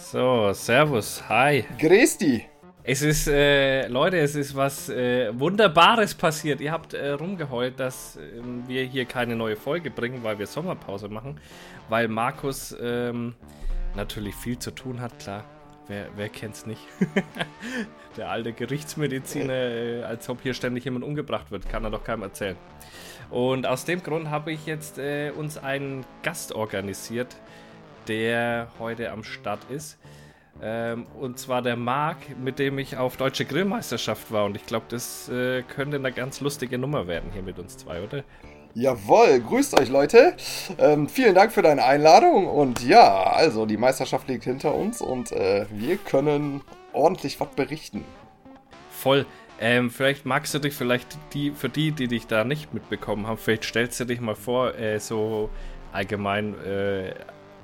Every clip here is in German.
So, Servus, hi. Grüß die. Es ist, äh, Leute, es ist was äh, Wunderbares passiert. Ihr habt äh, rumgeheult, dass äh, wir hier keine neue Folge bringen, weil wir Sommerpause machen. Weil Markus ähm, natürlich viel zu tun hat, klar. Wer, wer kennt's nicht? Der alte Gerichtsmediziner, äh, als ob hier ständig jemand umgebracht wird, kann er doch keinem erzählen. Und aus dem Grund habe ich jetzt äh, uns einen Gast organisiert, der heute am Start ist. Ähm, und zwar der Marc, mit dem ich auf Deutsche Grillmeisterschaft war. Und ich glaube, das äh, könnte eine ganz lustige Nummer werden hier mit uns zwei, oder? Jawohl, grüßt euch Leute. Ähm, vielen Dank für deine Einladung. Und ja, also die Meisterschaft liegt hinter uns und äh, wir können ordentlich was berichten. Voll. Ähm, vielleicht magst du dich, vielleicht die, für die, die dich da nicht mitbekommen haben, vielleicht stellst du dich mal vor, äh, so allgemein, äh,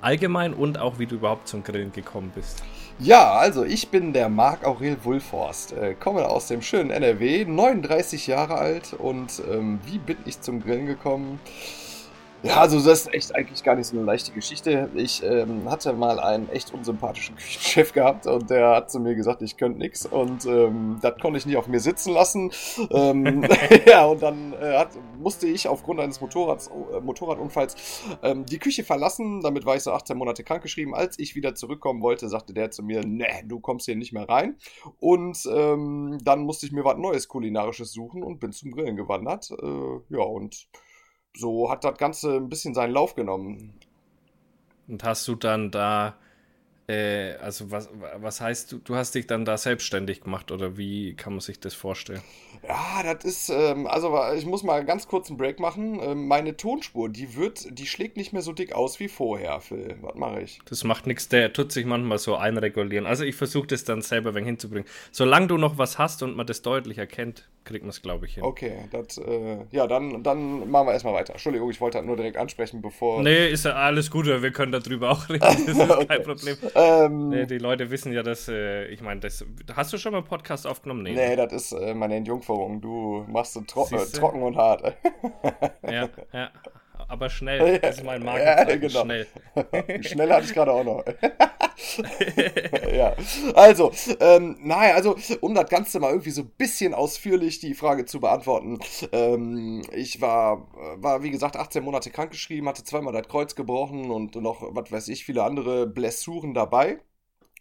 allgemein und auch wie du überhaupt zum Grillen gekommen bist. Ja, also ich bin der Marc Aurel Wulforst, äh, komme aus dem schönen NRW, 39 Jahre alt und ähm, wie bin ich zum Grillen gekommen? Ja, also das ist echt eigentlich gar nicht so eine leichte Geschichte. Ich ähm, hatte mal einen echt unsympathischen Küchenchef gehabt und der hat zu mir gesagt, ich könnte nichts und ähm, das konnte ich nicht auf mir sitzen lassen. Ähm, ja, und dann äh, hat, musste ich aufgrund eines Motorrads, äh, Motorradunfalls ähm, die Küche verlassen. Damit war ich so 18 Monate krankgeschrieben. Als ich wieder zurückkommen wollte, sagte der zu mir, ne, du kommst hier nicht mehr rein. Und ähm, dann musste ich mir was Neues Kulinarisches suchen und bin zum Grillen gewandert. Äh, ja, und so hat das Ganze ein bisschen seinen Lauf genommen. Und hast du dann da, äh, also was, was heißt du, du hast dich dann da selbstständig gemacht oder wie kann man sich das vorstellen? Ja, das ist, ähm, also ich muss mal ganz kurz einen Break machen. Ähm, meine Tonspur, die wird, die schlägt nicht mehr so dick aus wie vorher, Phil. Was mache ich? Das macht nichts, der tut sich manchmal so einregulieren. Also ich versuche das dann selber ein hinzubringen. Solange du noch was hast und man das deutlich erkennt, kriegt man es, glaube ich, hin. Okay, das, äh, ja, dann, dann machen wir erstmal weiter. Entschuldigung, ich wollte halt nur direkt ansprechen, bevor. Nee, ist ja alles gut, wir können darüber auch reden. Das ist okay. kein Problem. Ähm, nee, die Leute wissen ja, dass, äh, ich meine, das. Hast du schon mal einen Podcast aufgenommen? Nee, nee das ist äh, meine Entjungferung. Du machst es tro trocken und hart. ja, ja aber schnell. Das ist mein Markenzeichen. Ja, genau. Schnell. schnell hatte ich gerade auch noch. ja. Also, ähm, naja, also, um das Ganze mal irgendwie so ein bisschen ausführlich die Frage zu beantworten. Ähm, ich war, war, wie gesagt, 18 Monate krankgeschrieben, hatte zweimal das Kreuz gebrochen und noch, was weiß ich, viele andere Blessuren dabei.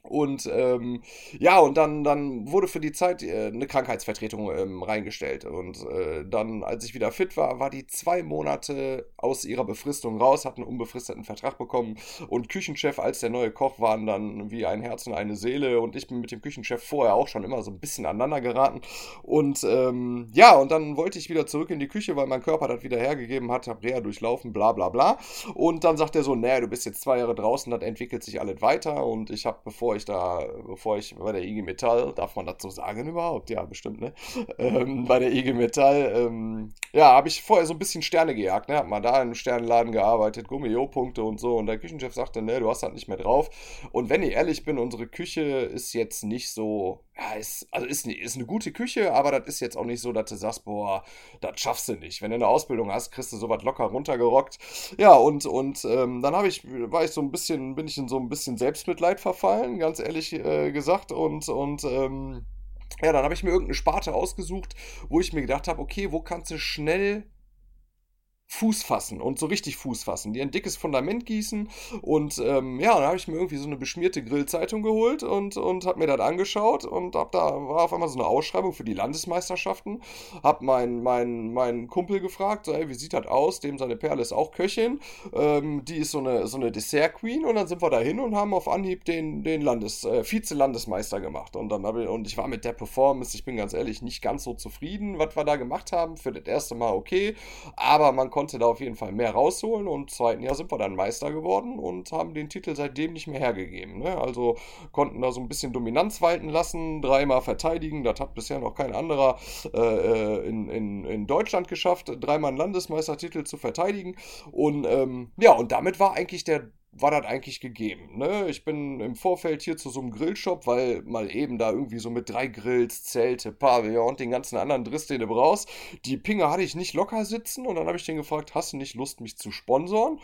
Und ähm, ja, und dann, dann wurde für die Zeit äh, eine Krankheitsvertretung ähm, reingestellt. Und äh, dann, als ich wieder fit war, war die zwei Monate aus ihrer Befristung raus, hat einen unbefristeten Vertrag bekommen. Und Küchenchef als der neue Koch waren dann wie ein Herz und eine Seele. Und ich bin mit dem Küchenchef vorher auch schon immer so ein bisschen aneinander geraten. Und ähm, ja, und dann wollte ich wieder zurück in die Küche, weil mein Körper das wieder hergegeben hat, hab Reha durchlaufen, bla bla bla. Und dann sagt er so, naja, du bist jetzt zwei Jahre draußen, das entwickelt sich alles weiter. Und ich habe, bevor ich da, bevor ich bei der IG Metall, darf man so sagen überhaupt? Ja, bestimmt, ne? Ähm, bei der IG Metall, ähm, ja, habe ich vorher so ein bisschen Sterne gejagt, ne? Hab mal da in einem Sternenladen gearbeitet, Gummio-Punkte und so. Und der Küchenchef sagte, ne, du hast halt nicht mehr drauf. Und wenn ich ehrlich bin, unsere Küche ist jetzt nicht so, ja, ist, also ist, ist eine gute Küche, aber das ist jetzt auch nicht so, dass du sagst, boah, das schaffst du nicht. Wenn du eine Ausbildung hast, kriegst du sowas locker runtergerockt. Ja, und, und ähm, dann habe ich, war ich so ein bisschen, bin ich in so ein bisschen Selbstmitleid verfallen, ganz ehrlich äh, gesagt. Und, und ähm, ja, dann habe ich mir irgendeine Sparte ausgesucht, wo ich mir gedacht habe, okay, wo kannst du schnell Fuß fassen und so richtig Fuß fassen, die ein dickes Fundament gießen und ähm, ja, dann habe ich mir irgendwie so eine beschmierte Grillzeitung geholt und, und habe mir das angeschaut und hab da war auf einmal so eine Ausschreibung für die Landesmeisterschaften, hab meinen mein, mein Kumpel gefragt, so, hey, wie sieht das aus, dem seine Perle ist auch Köchin, ähm, die ist so eine, so eine Dessert-Queen und dann sind wir da hin und haben auf Anhieb den, den Landes, äh, Vize-Landesmeister gemacht. Und dann habe ich, und ich war mit der Performance, ich bin ganz ehrlich, nicht ganz so zufrieden, was wir da gemacht haben, für das erste Mal okay, aber man konnte da auf jeden Fall mehr rausholen und im zweiten Jahr sind wir dann Meister geworden und haben den Titel seitdem nicht mehr hergegeben. Ne? Also konnten da so ein bisschen Dominanz walten lassen, dreimal verteidigen. Das hat bisher noch kein anderer äh, äh, in, in, in Deutschland geschafft, dreimal einen Landesmeistertitel zu verteidigen. Und ähm, ja, und damit war eigentlich der war das eigentlich gegeben. Ne? Ich bin im Vorfeld hier zu so einem Grillshop, weil mal eben da irgendwie so mit drei Grills, Zelte, Pavillon und den ganzen anderen Driss, den du brauchst. Die Pinge hatte ich nicht locker sitzen und dann habe ich den gefragt, hast du nicht Lust, mich zu sponsoren?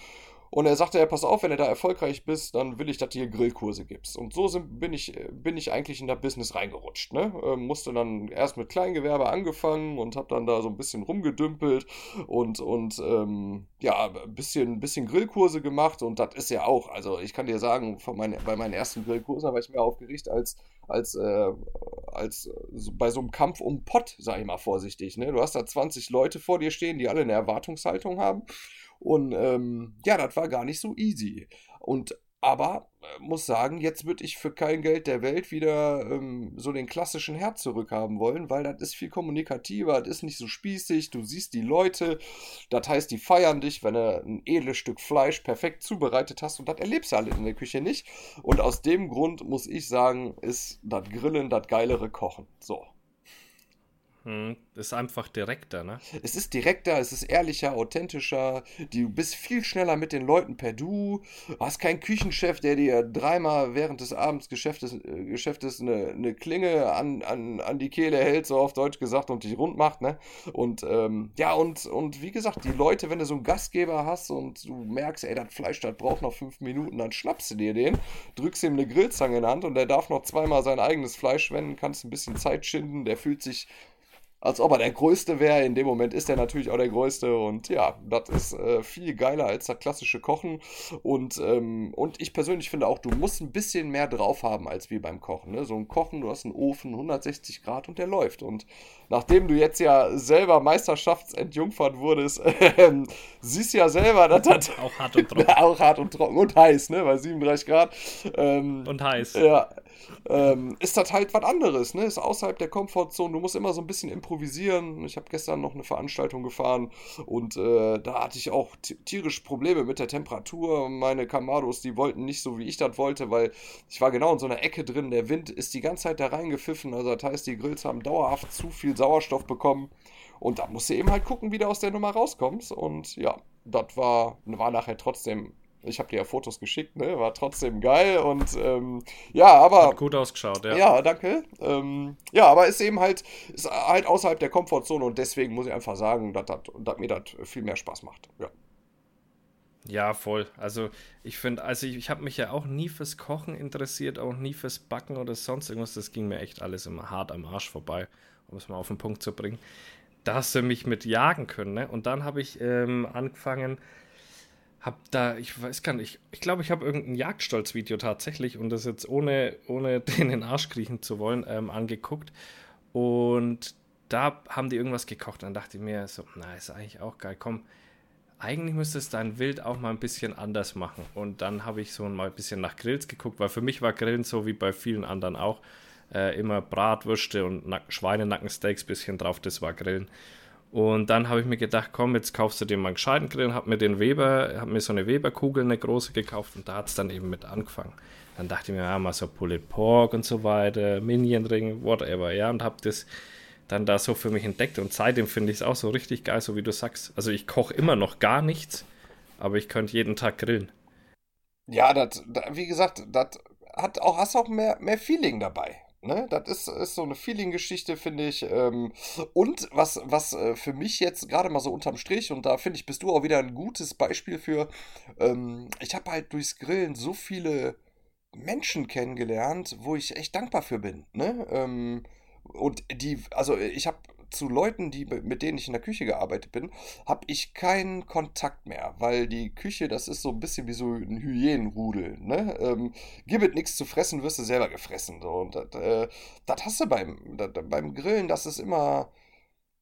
Und er sagte, ja, pass auf, wenn du da erfolgreich bist, dann will ich, dass du hier Grillkurse gibst. Und so sind, bin, ich, bin ich eigentlich in das Business reingerutscht. Ne? Ähm, musste dann erst mit Kleingewerbe angefangen und habe dann da so ein bisschen rumgedümpelt und, und ähm, ja, ein bisschen, bisschen Grillkurse gemacht. Und das ist ja auch, also ich kann dir sagen, von mein, bei meinen ersten Grillkursen war ich mehr aufgeregt als, als, äh, als so bei so einem Kampf um Pott, sag ich mal vorsichtig. Ne? Du hast da 20 Leute vor dir stehen, die alle eine Erwartungshaltung haben. Und ähm, ja, das war gar nicht so easy. Und aber äh, muss sagen, jetzt würde ich für kein Geld der Welt wieder ähm, so den klassischen Herd zurückhaben wollen, weil das ist viel kommunikativer, das ist nicht so spießig, du siehst die Leute, das heißt, die feiern dich, wenn du ein edles Stück Fleisch perfekt zubereitet hast und das erlebst du halt in der Küche nicht. Und aus dem Grund muss ich sagen, ist das Grillen das geilere Kochen. So. Hm, ist einfach direkter, ne? Es ist direkter, es ist ehrlicher, authentischer. Du bist viel schneller mit den Leuten per Du. Du hast keinen Küchenchef, der dir dreimal während des Abendsgeschäftes äh, Geschäftes eine, eine Klinge an, an, an die Kehle hält, so auf Deutsch gesagt, und dich rund macht, ne? Und ähm, ja, und, und wie gesagt, die Leute, wenn du so einen Gastgeber hast und du merkst, ey, das Fleisch, das braucht noch fünf Minuten, dann schnappst du dir den, drückst ihm eine Grillzange in die Hand und der darf noch zweimal sein eigenes Fleisch wenden, kannst ein bisschen Zeit schinden, der fühlt sich als ob er der Größte wäre. In dem Moment ist er natürlich auch der Größte und ja, das ist äh, viel geiler als das klassische Kochen. Und, ähm, und ich persönlich finde auch, du musst ein bisschen mehr drauf haben als wie beim Kochen. Ne? So ein Kochen, du hast einen Ofen, 160 Grad und der läuft. Und nachdem du jetzt ja selber Meisterschaftsentjungfert wurdest, äh, siehst ja selber, dass das auch hart und trocken. auch hart und trocken und heiß, ne? Bei 37 Grad. Ähm, und heiß. Ja, ähm, ist das halt was anderes, ne? Ist außerhalb der Komfortzone. Du musst immer so ein bisschen improvisieren. Ich habe gestern noch eine Veranstaltung gefahren und äh, da hatte ich auch tierisch Probleme mit der Temperatur. Meine Kamados, die wollten nicht so, wie ich das wollte, weil ich war genau in so einer Ecke drin. Der Wind ist die ganze Zeit da reingepfiffen. Also das heißt, die Grills haben dauerhaft zu viel Sauerstoff bekommen. Und da musst du eben halt gucken, wie du aus der Nummer rauskommst. Und ja, das war, war nachher trotzdem ich habe dir ja Fotos geschickt, ne? War trotzdem geil und ähm, ja, aber. Hat gut ausgeschaut, ja. Ja, danke. Ähm, ja, aber ist eben halt, ist halt außerhalb der Komfortzone und deswegen muss ich einfach sagen, dass, mir das viel mehr Spaß macht. Ja. Ja, voll. Also ich finde, also ich, ich habe mich ja auch nie fürs Kochen interessiert, auch nie fürs Backen oder sonst irgendwas. Das ging mir echt alles immer hart am Arsch vorbei, um es mal auf den Punkt zu bringen. Da hast du mich mit jagen können, ne? Und dann habe ich ähm, angefangen, hab da, ich weiß gar nicht, ich glaube, ich habe irgendein Jagdstolz-Video tatsächlich und das jetzt ohne, ohne den in den Arsch kriechen zu wollen, ähm, angeguckt. Und da haben die irgendwas gekocht. Dann dachte ich mir so, na, ist eigentlich auch geil. Komm, eigentlich müsstest du dein Wild auch mal ein bisschen anders machen. Und dann habe ich so mal ein bisschen nach Grills geguckt, weil für mich war Grillen so wie bei vielen anderen auch äh, immer Bratwürste und Nack Schweinenackensteaks bisschen drauf, das war Grillen. Und dann habe ich mir gedacht, komm, jetzt kaufst du dir mal einen gescheiten Grill, hab mir den Weber, hab mir so eine Weberkugel, eine große gekauft und da hat es dann eben mit angefangen. Dann dachte ich mir, ja, mal so Pulled Pork und so weiter, Minion Ring, whatever, ja, und habe das dann da so für mich entdeckt und seitdem finde ich es auch so richtig geil, so wie du sagst. Also ich koche immer noch gar nichts, aber ich könnte jeden Tag grillen. Ja, das, wie gesagt, das hat auch, hast auch mehr, mehr Feeling dabei. Ne, das ist, ist so eine Feeling-Geschichte, finde ich. Ähm, und was, was äh, für mich jetzt gerade mal so unterm Strich, und da finde ich, bist du auch wieder ein gutes Beispiel für, ähm, ich habe halt durchs Grillen so viele Menschen kennengelernt, wo ich echt dankbar für bin. Ne? Ähm, und die, also ich habe zu Leuten, die, mit denen ich in der Küche gearbeitet bin, habe ich keinen Kontakt mehr, weil die Küche, das ist so ein bisschen wie so ein Hyänenrudel. Ne? Ähm, gib nichts zu fressen, wirst du selber gefressen. So. Und das, äh, hast du beim, das, beim Grillen, das ist immer,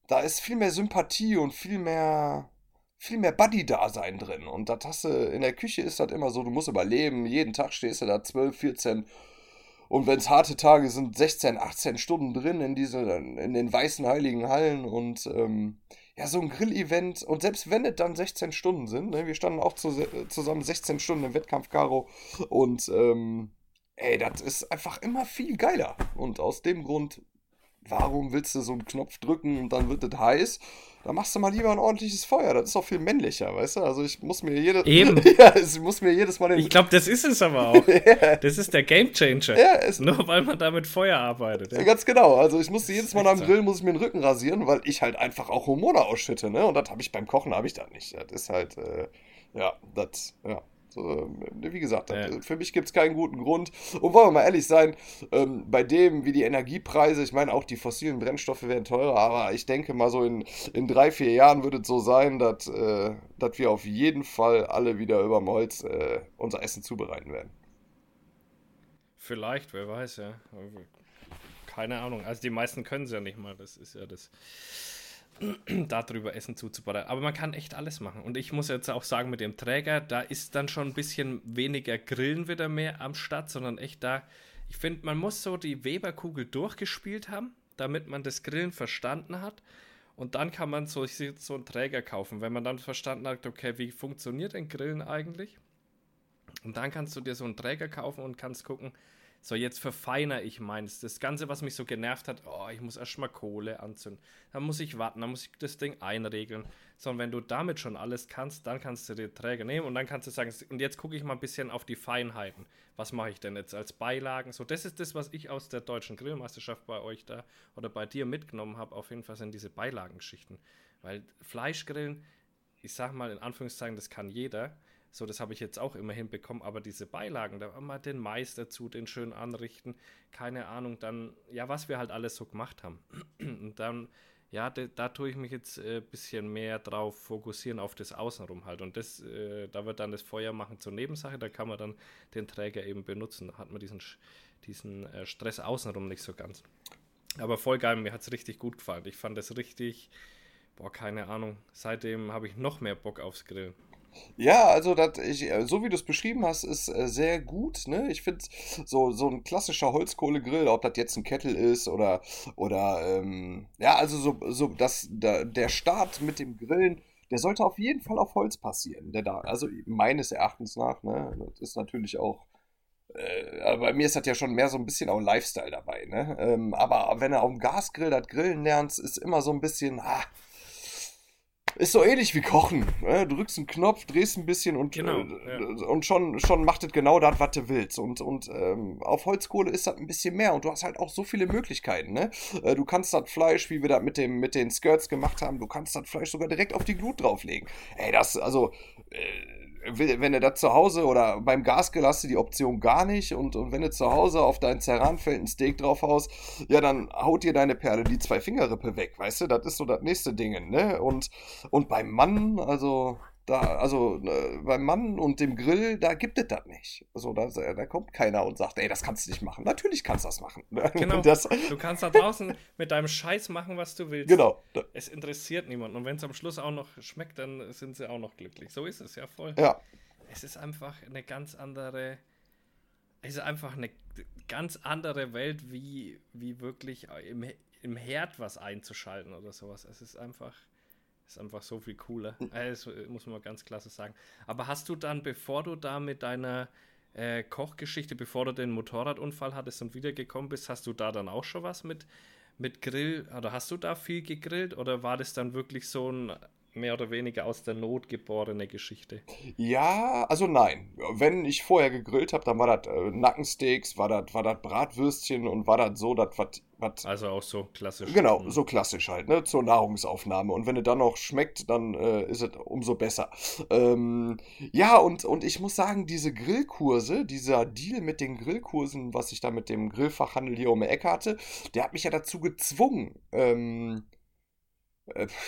da ist viel mehr Sympathie und viel mehr, viel mehr Buddy-Dasein drin. Und das hast du, in der Küche ist das immer so, du musst überleben, jeden Tag stehst du da 12, 14 und wenn es harte Tage sind, 16, 18 Stunden drin in, diese, in den weißen heiligen Hallen und ähm, ja, so ein Grill-Event. Und selbst wenn es dann 16 Stunden sind, ne, wir standen auch zu, zusammen 16 Stunden im Wettkampf, Caro. Und ähm, ey, das ist einfach immer viel geiler. Und aus dem Grund, warum willst du so einen Knopf drücken und dann wird es heiß? Da machst du mal lieber ein ordentliches Feuer. Das ist auch viel männlicher, weißt du? Also ich muss mir jedes Eben. ja, ich muss mir jedes Mal den Ich glaube, das ist es aber auch. ja. Das ist der Gamechanger. Ja, es Nur weil man da mit Feuer arbeitet. Ja. Ganz genau. Also ich muss jedes Mal am Grill muss ich mir den Rücken rasieren, weil ich halt einfach auch Hormone ausschütte, ne? Und das habe ich beim Kochen habe ich das nicht. Das ist halt äh, Ja, das, ja. So, wie gesagt, ja. für mich gibt es keinen guten Grund. Und wollen wir mal ehrlich sein, ähm, bei dem, wie die Energiepreise, ich meine, auch die fossilen Brennstoffe werden teurer, aber ich denke mal so in, in drei, vier Jahren wird es so sein, dass, äh, dass wir auf jeden Fall alle wieder überm Holz äh, unser Essen zubereiten werden. Vielleicht, wer weiß, ja. Keine Ahnung. Also die meisten können es ja nicht mal. Das ist ja das darüber Essen zuzubereiten. Aber man kann echt alles machen. Und ich muss jetzt auch sagen, mit dem Träger, da ist dann schon ein bisschen weniger Grillen wieder mehr am Start, sondern echt da, ich finde, man muss so die Weberkugel durchgespielt haben, damit man das Grillen verstanden hat. Und dann kann man so, so einen Träger kaufen, wenn man dann verstanden hat, okay, wie funktioniert ein Grillen eigentlich? Und dann kannst du dir so einen Träger kaufen und kannst gucken, so, jetzt verfeinere ich meins. Das Ganze, was mich so genervt hat, oh, ich muss erstmal Kohle anzünden. Dann muss ich warten, dann muss ich das Ding einregeln. Sondern wenn du damit schon alles kannst, dann kannst du den Träger nehmen und dann kannst du sagen, und jetzt gucke ich mal ein bisschen auf die Feinheiten. Was mache ich denn jetzt als Beilagen? So, das ist das, was ich aus der deutschen Grillmeisterschaft bei euch da oder bei dir mitgenommen habe. Auf jeden Fall sind diese Beilagengeschichten. Weil Fleischgrillen, ich sag mal in Anführungszeichen, das kann jeder. So, das habe ich jetzt auch immer hinbekommen, aber diese Beilagen, da mal den Mais dazu, den schön anrichten, keine Ahnung, dann, ja, was wir halt alles so gemacht haben. Und dann, ja, de, da tue ich mich jetzt ein äh, bisschen mehr drauf fokussieren, auf das Außenrum halt. Und das, äh, da wird dann das Feuer machen zur Nebensache, da kann man dann den Träger eben benutzen. Da hat man diesen, diesen äh, Stress außenrum nicht so ganz. Aber voll geil, mir hat es richtig gut gefallen. Ich fand es richtig, boah, keine Ahnung. Seitdem habe ich noch mehr Bock aufs Grillen. Ja, also dat, ich, äh, so wie du es beschrieben hast, ist äh, sehr gut. Ne? Ich finde so, so ein klassischer Holzkohlegrill, ob das jetzt ein Kettel ist oder, oder ähm, ja, also so, so dass der, der Start mit dem Grillen, der sollte auf jeden Fall auf Holz passieren. Der da, also meines Erachtens nach, ne? Das ist natürlich auch. Äh, bei mir ist das ja schon mehr so ein bisschen auch ein Lifestyle dabei, ne? Ähm, aber wenn er auf dem Gasgrill das Grillen lernt, ist immer so ein bisschen, ah, ist so ähnlich wie Kochen. Ne? Du drückst einen Knopf, drehst ein bisschen und, genau, äh, ja. und schon, schon macht es genau das, was du willst. Und, und ähm, auf Holzkohle ist das ein bisschen mehr und du hast halt auch so viele Möglichkeiten. Ne? Äh, du kannst das Fleisch, wie wir das mit, mit den Skirts gemacht haben, du kannst das Fleisch sogar direkt auf die Glut drauflegen. Ey, das, also. Äh, wenn du das zu Hause oder beim Gasgrill hast du die Option gar nicht und, und wenn du zu Hause auf dein Zerranfeld ein Steak drauf haust, ja, dann haut dir deine Perle die zwei Fingerrippe weg, weißt du? Das ist so das nächste Ding, ne? Und, und beim Mann, also, da, also äh, beim Mann und dem Grill, da gibt es das nicht. Also da, da kommt keiner und sagt, ey, das kannst du nicht machen. Natürlich kannst du das machen. Genau. Das, du kannst da draußen mit deinem Scheiß machen, was du willst. Genau. Es interessiert niemanden. Und wenn es am Schluss auch noch schmeckt, dann sind sie auch noch glücklich. So ist es ja voll. Ja. Es ist einfach eine ganz andere. Es ist einfach eine ganz andere Welt, wie, wie wirklich im, im Herd was einzuschalten oder sowas. Es ist einfach ist einfach so viel cooler. Das hm. äh, muss man mal ganz klasse sagen. Aber hast du dann, bevor du da mit deiner äh, Kochgeschichte, bevor du den Motorradunfall hattest und wiedergekommen bist, hast du da dann auch schon was mit, mit Grill? Oder hast du da viel gegrillt? Oder war das dann wirklich so ein mehr oder weniger aus der Not geborene Geschichte? Ja, also nein. Wenn ich vorher gegrillt habe, dann war das äh, Nackensteaks, war das war Bratwürstchen und war das so, das was also auch so klassisch. Genau, so klassisch halt, ne? Zur Nahrungsaufnahme. Und wenn es dann noch schmeckt, dann äh, ist es umso besser. Ähm, ja, und, und ich muss sagen, diese Grillkurse, dieser Deal mit den Grillkursen, was ich da mit dem Grillfachhandel hier um die Ecke hatte, der hat mich ja dazu gezwungen, ähm, äh,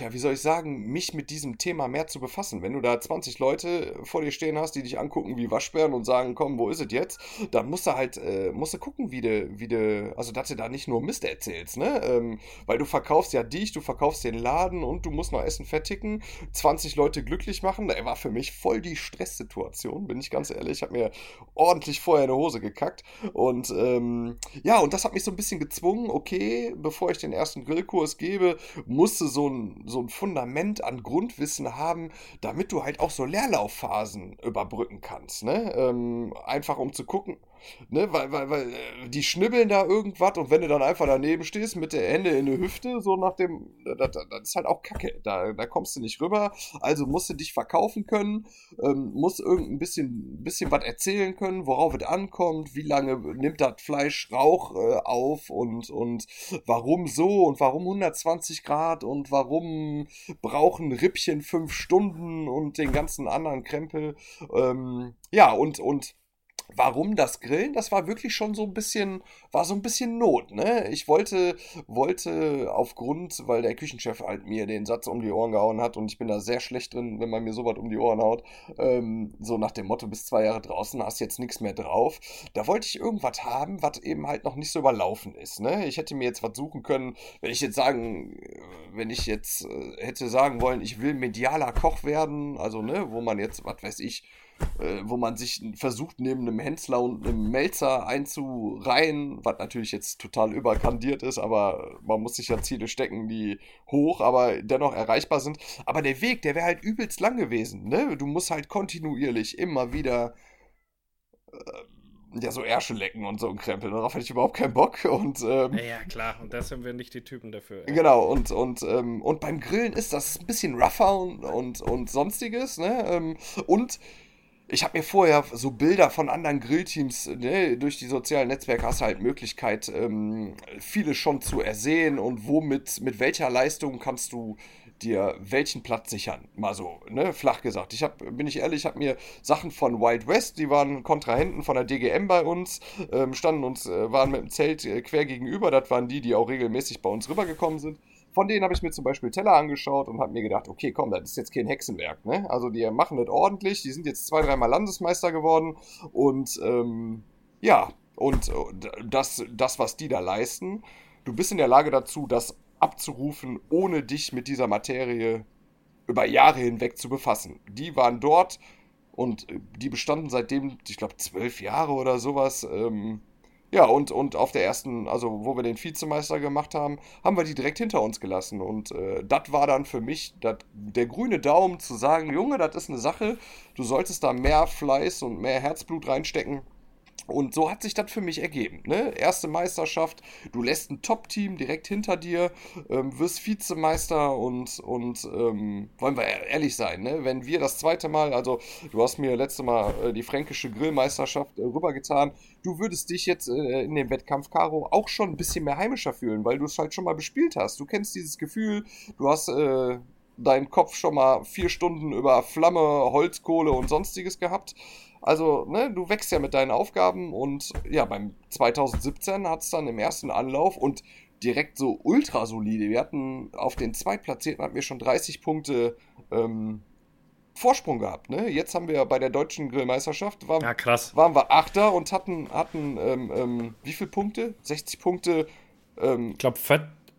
ja, wie soll ich sagen, mich mit diesem Thema mehr zu befassen. Wenn du da 20 Leute vor dir stehen hast, die dich angucken wie Waschbären und sagen, komm, wo ist es jetzt? Dann musst du halt, äh, musst du gucken, wie du, wie du, also dass du da nicht nur Mist erzählst, ne? Ähm, weil du verkaufst ja dich, du verkaufst den Laden und du musst noch Essen fertigen, 20 Leute glücklich machen. Da war für mich voll die Stresssituation, bin ich ganz ehrlich. Ich habe mir ordentlich vorher eine Hose gekackt. Und ähm, ja, und das hat mich so ein bisschen gezwungen, okay, bevor ich den ersten Grillkurs gebe, musste so ein, so ein Fundament an Grundwissen haben, damit du halt auch so Leerlaufphasen überbrücken kannst. Ne? Ähm, einfach um zu gucken, Ne, weil, weil, weil äh, die schnibbeln da irgendwas und wenn du dann einfach daneben stehst mit der Hände in der Hüfte, so nach dem, das, das ist halt auch Kacke. Da, da kommst du nicht rüber. Also musst du dich verkaufen können, ähm, musst irgendein bisschen, bisschen was erzählen können, worauf es ankommt, wie lange nimmt das Fleisch Rauch äh, auf und, und warum so und warum 120 Grad und warum brauchen Rippchen fünf Stunden und den ganzen anderen Krempel. Ähm, ja, und, und Warum das Grillen? Das war wirklich schon so ein bisschen, war so ein bisschen Not, ne? Ich wollte, wollte aufgrund, weil der Küchenchef halt mir den Satz um die Ohren gehauen hat und ich bin da sehr schlecht drin, wenn man mir sowas um die Ohren haut, ähm, so nach dem Motto, bis zwei Jahre draußen hast jetzt nichts mehr drauf. Da wollte ich irgendwas haben, was eben halt noch nicht so überlaufen ist, ne? Ich hätte mir jetzt was suchen können, wenn ich jetzt sagen, wenn ich jetzt äh, hätte sagen wollen, ich will medialer Koch werden, also, ne, wo man jetzt, was weiß ich, äh, wo man sich versucht, neben einem Hensler und einem Melzer einzureihen, was natürlich jetzt total überkandiert ist, aber man muss sich ja Ziele stecken, die hoch, aber dennoch erreichbar sind. Aber der Weg, der wäre halt übelst lang gewesen, ne? Du musst halt kontinuierlich immer wieder. Äh, ja, so Ärsche lecken und so ein Krempel. Darauf hätte ich überhaupt keinen Bock. Und, ähm, ja, klar. Und da sind wir nicht die Typen dafür. Ja. Genau, und, und, ähm, und beim Grillen ist das ein bisschen rougher und, und, und sonstiges. Ne? Ähm, und ich habe mir vorher so Bilder von anderen Grillteams, ne, durch die sozialen Netzwerke hast du halt Möglichkeit, ähm, viele schon zu ersehen und womit, mit welcher Leistung kannst du dir welchen Platz sichern. Mal so, ne, flach gesagt. Ich habe, bin ich ehrlich, ich habe mir Sachen von Wild West, die waren Kontrahenten von der DGM bei uns, ähm, standen uns, äh, waren mit dem Zelt äh, quer gegenüber. Das waren die, die auch regelmäßig bei uns rübergekommen sind. Von denen habe ich mir zum Beispiel Teller angeschaut und habe mir gedacht, okay, komm, das ist jetzt kein Hexenwerk. Ne? Also die machen das ordentlich, die sind jetzt zwei, dreimal Landesmeister geworden und ähm, ja, und das, das, was die da leisten, du bist in der Lage dazu, das abzurufen, ohne dich mit dieser Materie über Jahre hinweg zu befassen. Die waren dort und die bestanden seitdem, ich glaube, zwölf Jahre oder sowas. Ähm, ja, und, und auf der ersten, also wo wir den Vizemeister gemacht haben, haben wir die direkt hinter uns gelassen. Und äh, das war dann für mich dat, der grüne Daumen zu sagen, Junge, das ist eine Sache, du solltest da mehr Fleiß und mehr Herzblut reinstecken. Und so hat sich das für mich ergeben. Ne? Erste Meisterschaft, du lässt ein Top-Team direkt hinter dir, ähm, wirst Vizemeister und, und ähm, wollen wir ehrlich sein, ne? wenn wir das zweite Mal, also du hast mir letzte Mal äh, die fränkische Grillmeisterschaft äh, rübergetan, du würdest dich jetzt äh, in dem Wettkampf Caro auch schon ein bisschen mehr heimischer fühlen, weil du es halt schon mal bespielt hast. Du kennst dieses Gefühl, du hast äh, deinen Kopf schon mal vier Stunden über Flamme, Holzkohle und sonstiges gehabt. Also, ne, du wächst ja mit deinen Aufgaben und ja, beim 2017 hat es dann im ersten Anlauf und direkt so ultra solide. Wir hatten auf den Zweitplatzierten hatten wir schon 30 Punkte ähm, Vorsprung gehabt. Ne? Jetzt haben wir bei der deutschen Grillmeisterschaft waren, ja, krass. waren wir Achter und hatten, hatten ähm, ähm, wie viele Punkte? 60 Punkte. Ähm, ich glaube,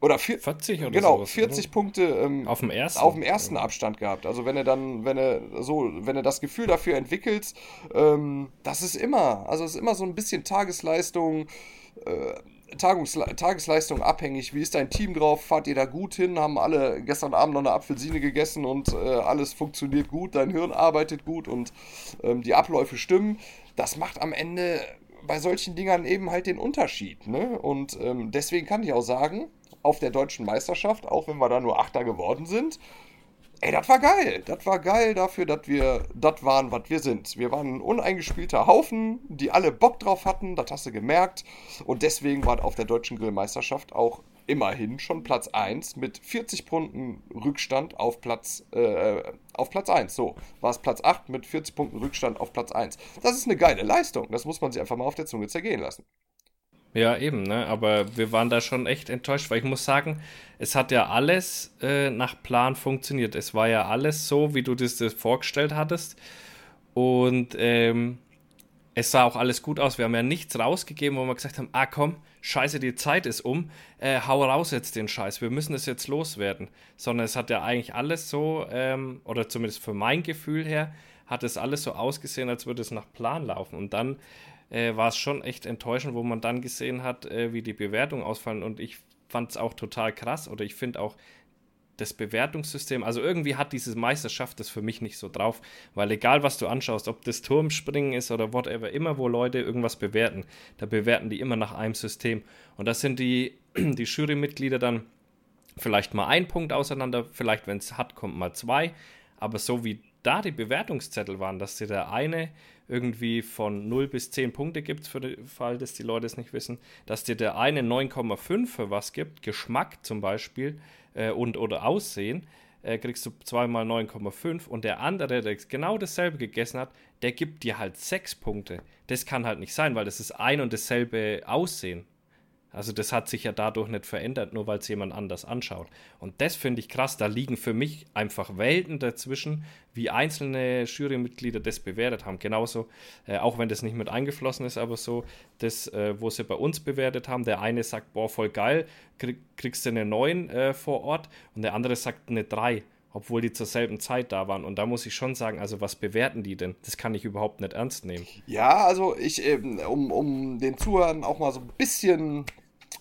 oder vier, 40 oder Genau, sowas, 40 oder? Punkte ähm, auf dem ersten, auf dem ersten Abstand gehabt. Also wenn er dann, wenn er so, wenn er das Gefühl dafür entwickelt, ähm, das ist immer, also es ist immer so ein bisschen Tagesleistung, äh, Tagungsle Tagesleistung abhängig. Wie ist dein Team drauf? Fahrt ihr da gut hin? Haben alle gestern Abend noch eine Apfelsine gegessen und äh, alles funktioniert gut, dein Hirn arbeitet gut und ähm, die Abläufe stimmen. Das macht am Ende bei solchen Dingern eben halt den Unterschied. Ne? Und ähm, deswegen kann ich auch sagen, auf der deutschen Meisterschaft, auch wenn wir da nur Achter geworden sind. Ey, das war geil. Das war geil dafür, dass wir das waren, was wir sind. Wir waren ein uneingespielter Haufen, die alle Bock drauf hatten, das hast du gemerkt. Und deswegen war auf der deutschen Grillmeisterschaft auch immerhin schon Platz 1 mit 40 Punkten Rückstand auf Platz, äh, auf Platz 1. So, war es Platz 8 mit 40 Punkten Rückstand auf Platz 1. Das ist eine geile Leistung. Das muss man sich einfach mal auf der Zunge zergehen lassen. Ja, eben, ne? Aber wir waren da schon echt enttäuscht, weil ich muss sagen, es hat ja alles äh, nach Plan funktioniert. Es war ja alles so, wie du das, das vorgestellt hattest. Und ähm, es sah auch alles gut aus. Wir haben ja nichts rausgegeben, wo wir gesagt haben, ah komm, scheiße, die Zeit ist um, äh, hau raus jetzt den Scheiß, wir müssen es jetzt loswerden. Sondern es hat ja eigentlich alles so, ähm, oder zumindest für mein Gefühl her, hat es alles so ausgesehen, als würde es nach Plan laufen. Und dann äh, war es schon echt enttäuschend, wo man dann gesehen hat, äh, wie die Bewertungen ausfallen. Und ich fand es auch total krass oder ich finde auch das Bewertungssystem, also irgendwie hat diese Meisterschaft das für mich nicht so drauf, weil egal was du anschaust, ob das Turmspringen ist oder whatever, immer wo Leute irgendwas bewerten, da bewerten die immer nach einem System. Und das sind die, die Jurymitglieder dann vielleicht mal ein Punkt auseinander, vielleicht wenn es hat, kommt mal zwei, aber so wie da die Bewertungszettel waren, dass dir der eine irgendwie von 0 bis 10 Punkte gibt, für den Fall, dass die Leute es nicht wissen, dass dir der eine 9,5 für was gibt, Geschmack zum Beispiel äh, und oder Aussehen, äh, kriegst du zweimal 9,5 und der andere, der genau dasselbe gegessen hat, der gibt dir halt 6 Punkte. Das kann halt nicht sein, weil das ist ein und dasselbe Aussehen. Also das hat sich ja dadurch nicht verändert, nur weil es jemand anders anschaut. Und das finde ich krass. Da liegen für mich einfach Welten dazwischen, wie einzelne Jurymitglieder das bewertet haben. Genauso, äh, auch wenn das nicht mit eingeflossen ist, aber so, das, äh, wo sie bei uns bewertet haben, der eine sagt, boah, voll geil, krieg, kriegst du eine 9 äh, vor Ort und der andere sagt eine 3 obwohl die zur selben Zeit da waren. Und da muss ich schon sagen, also was bewerten die denn? Das kann ich überhaupt nicht ernst nehmen. Ja, also ich, ähm, um, um den Zuhörern auch mal so ein bisschen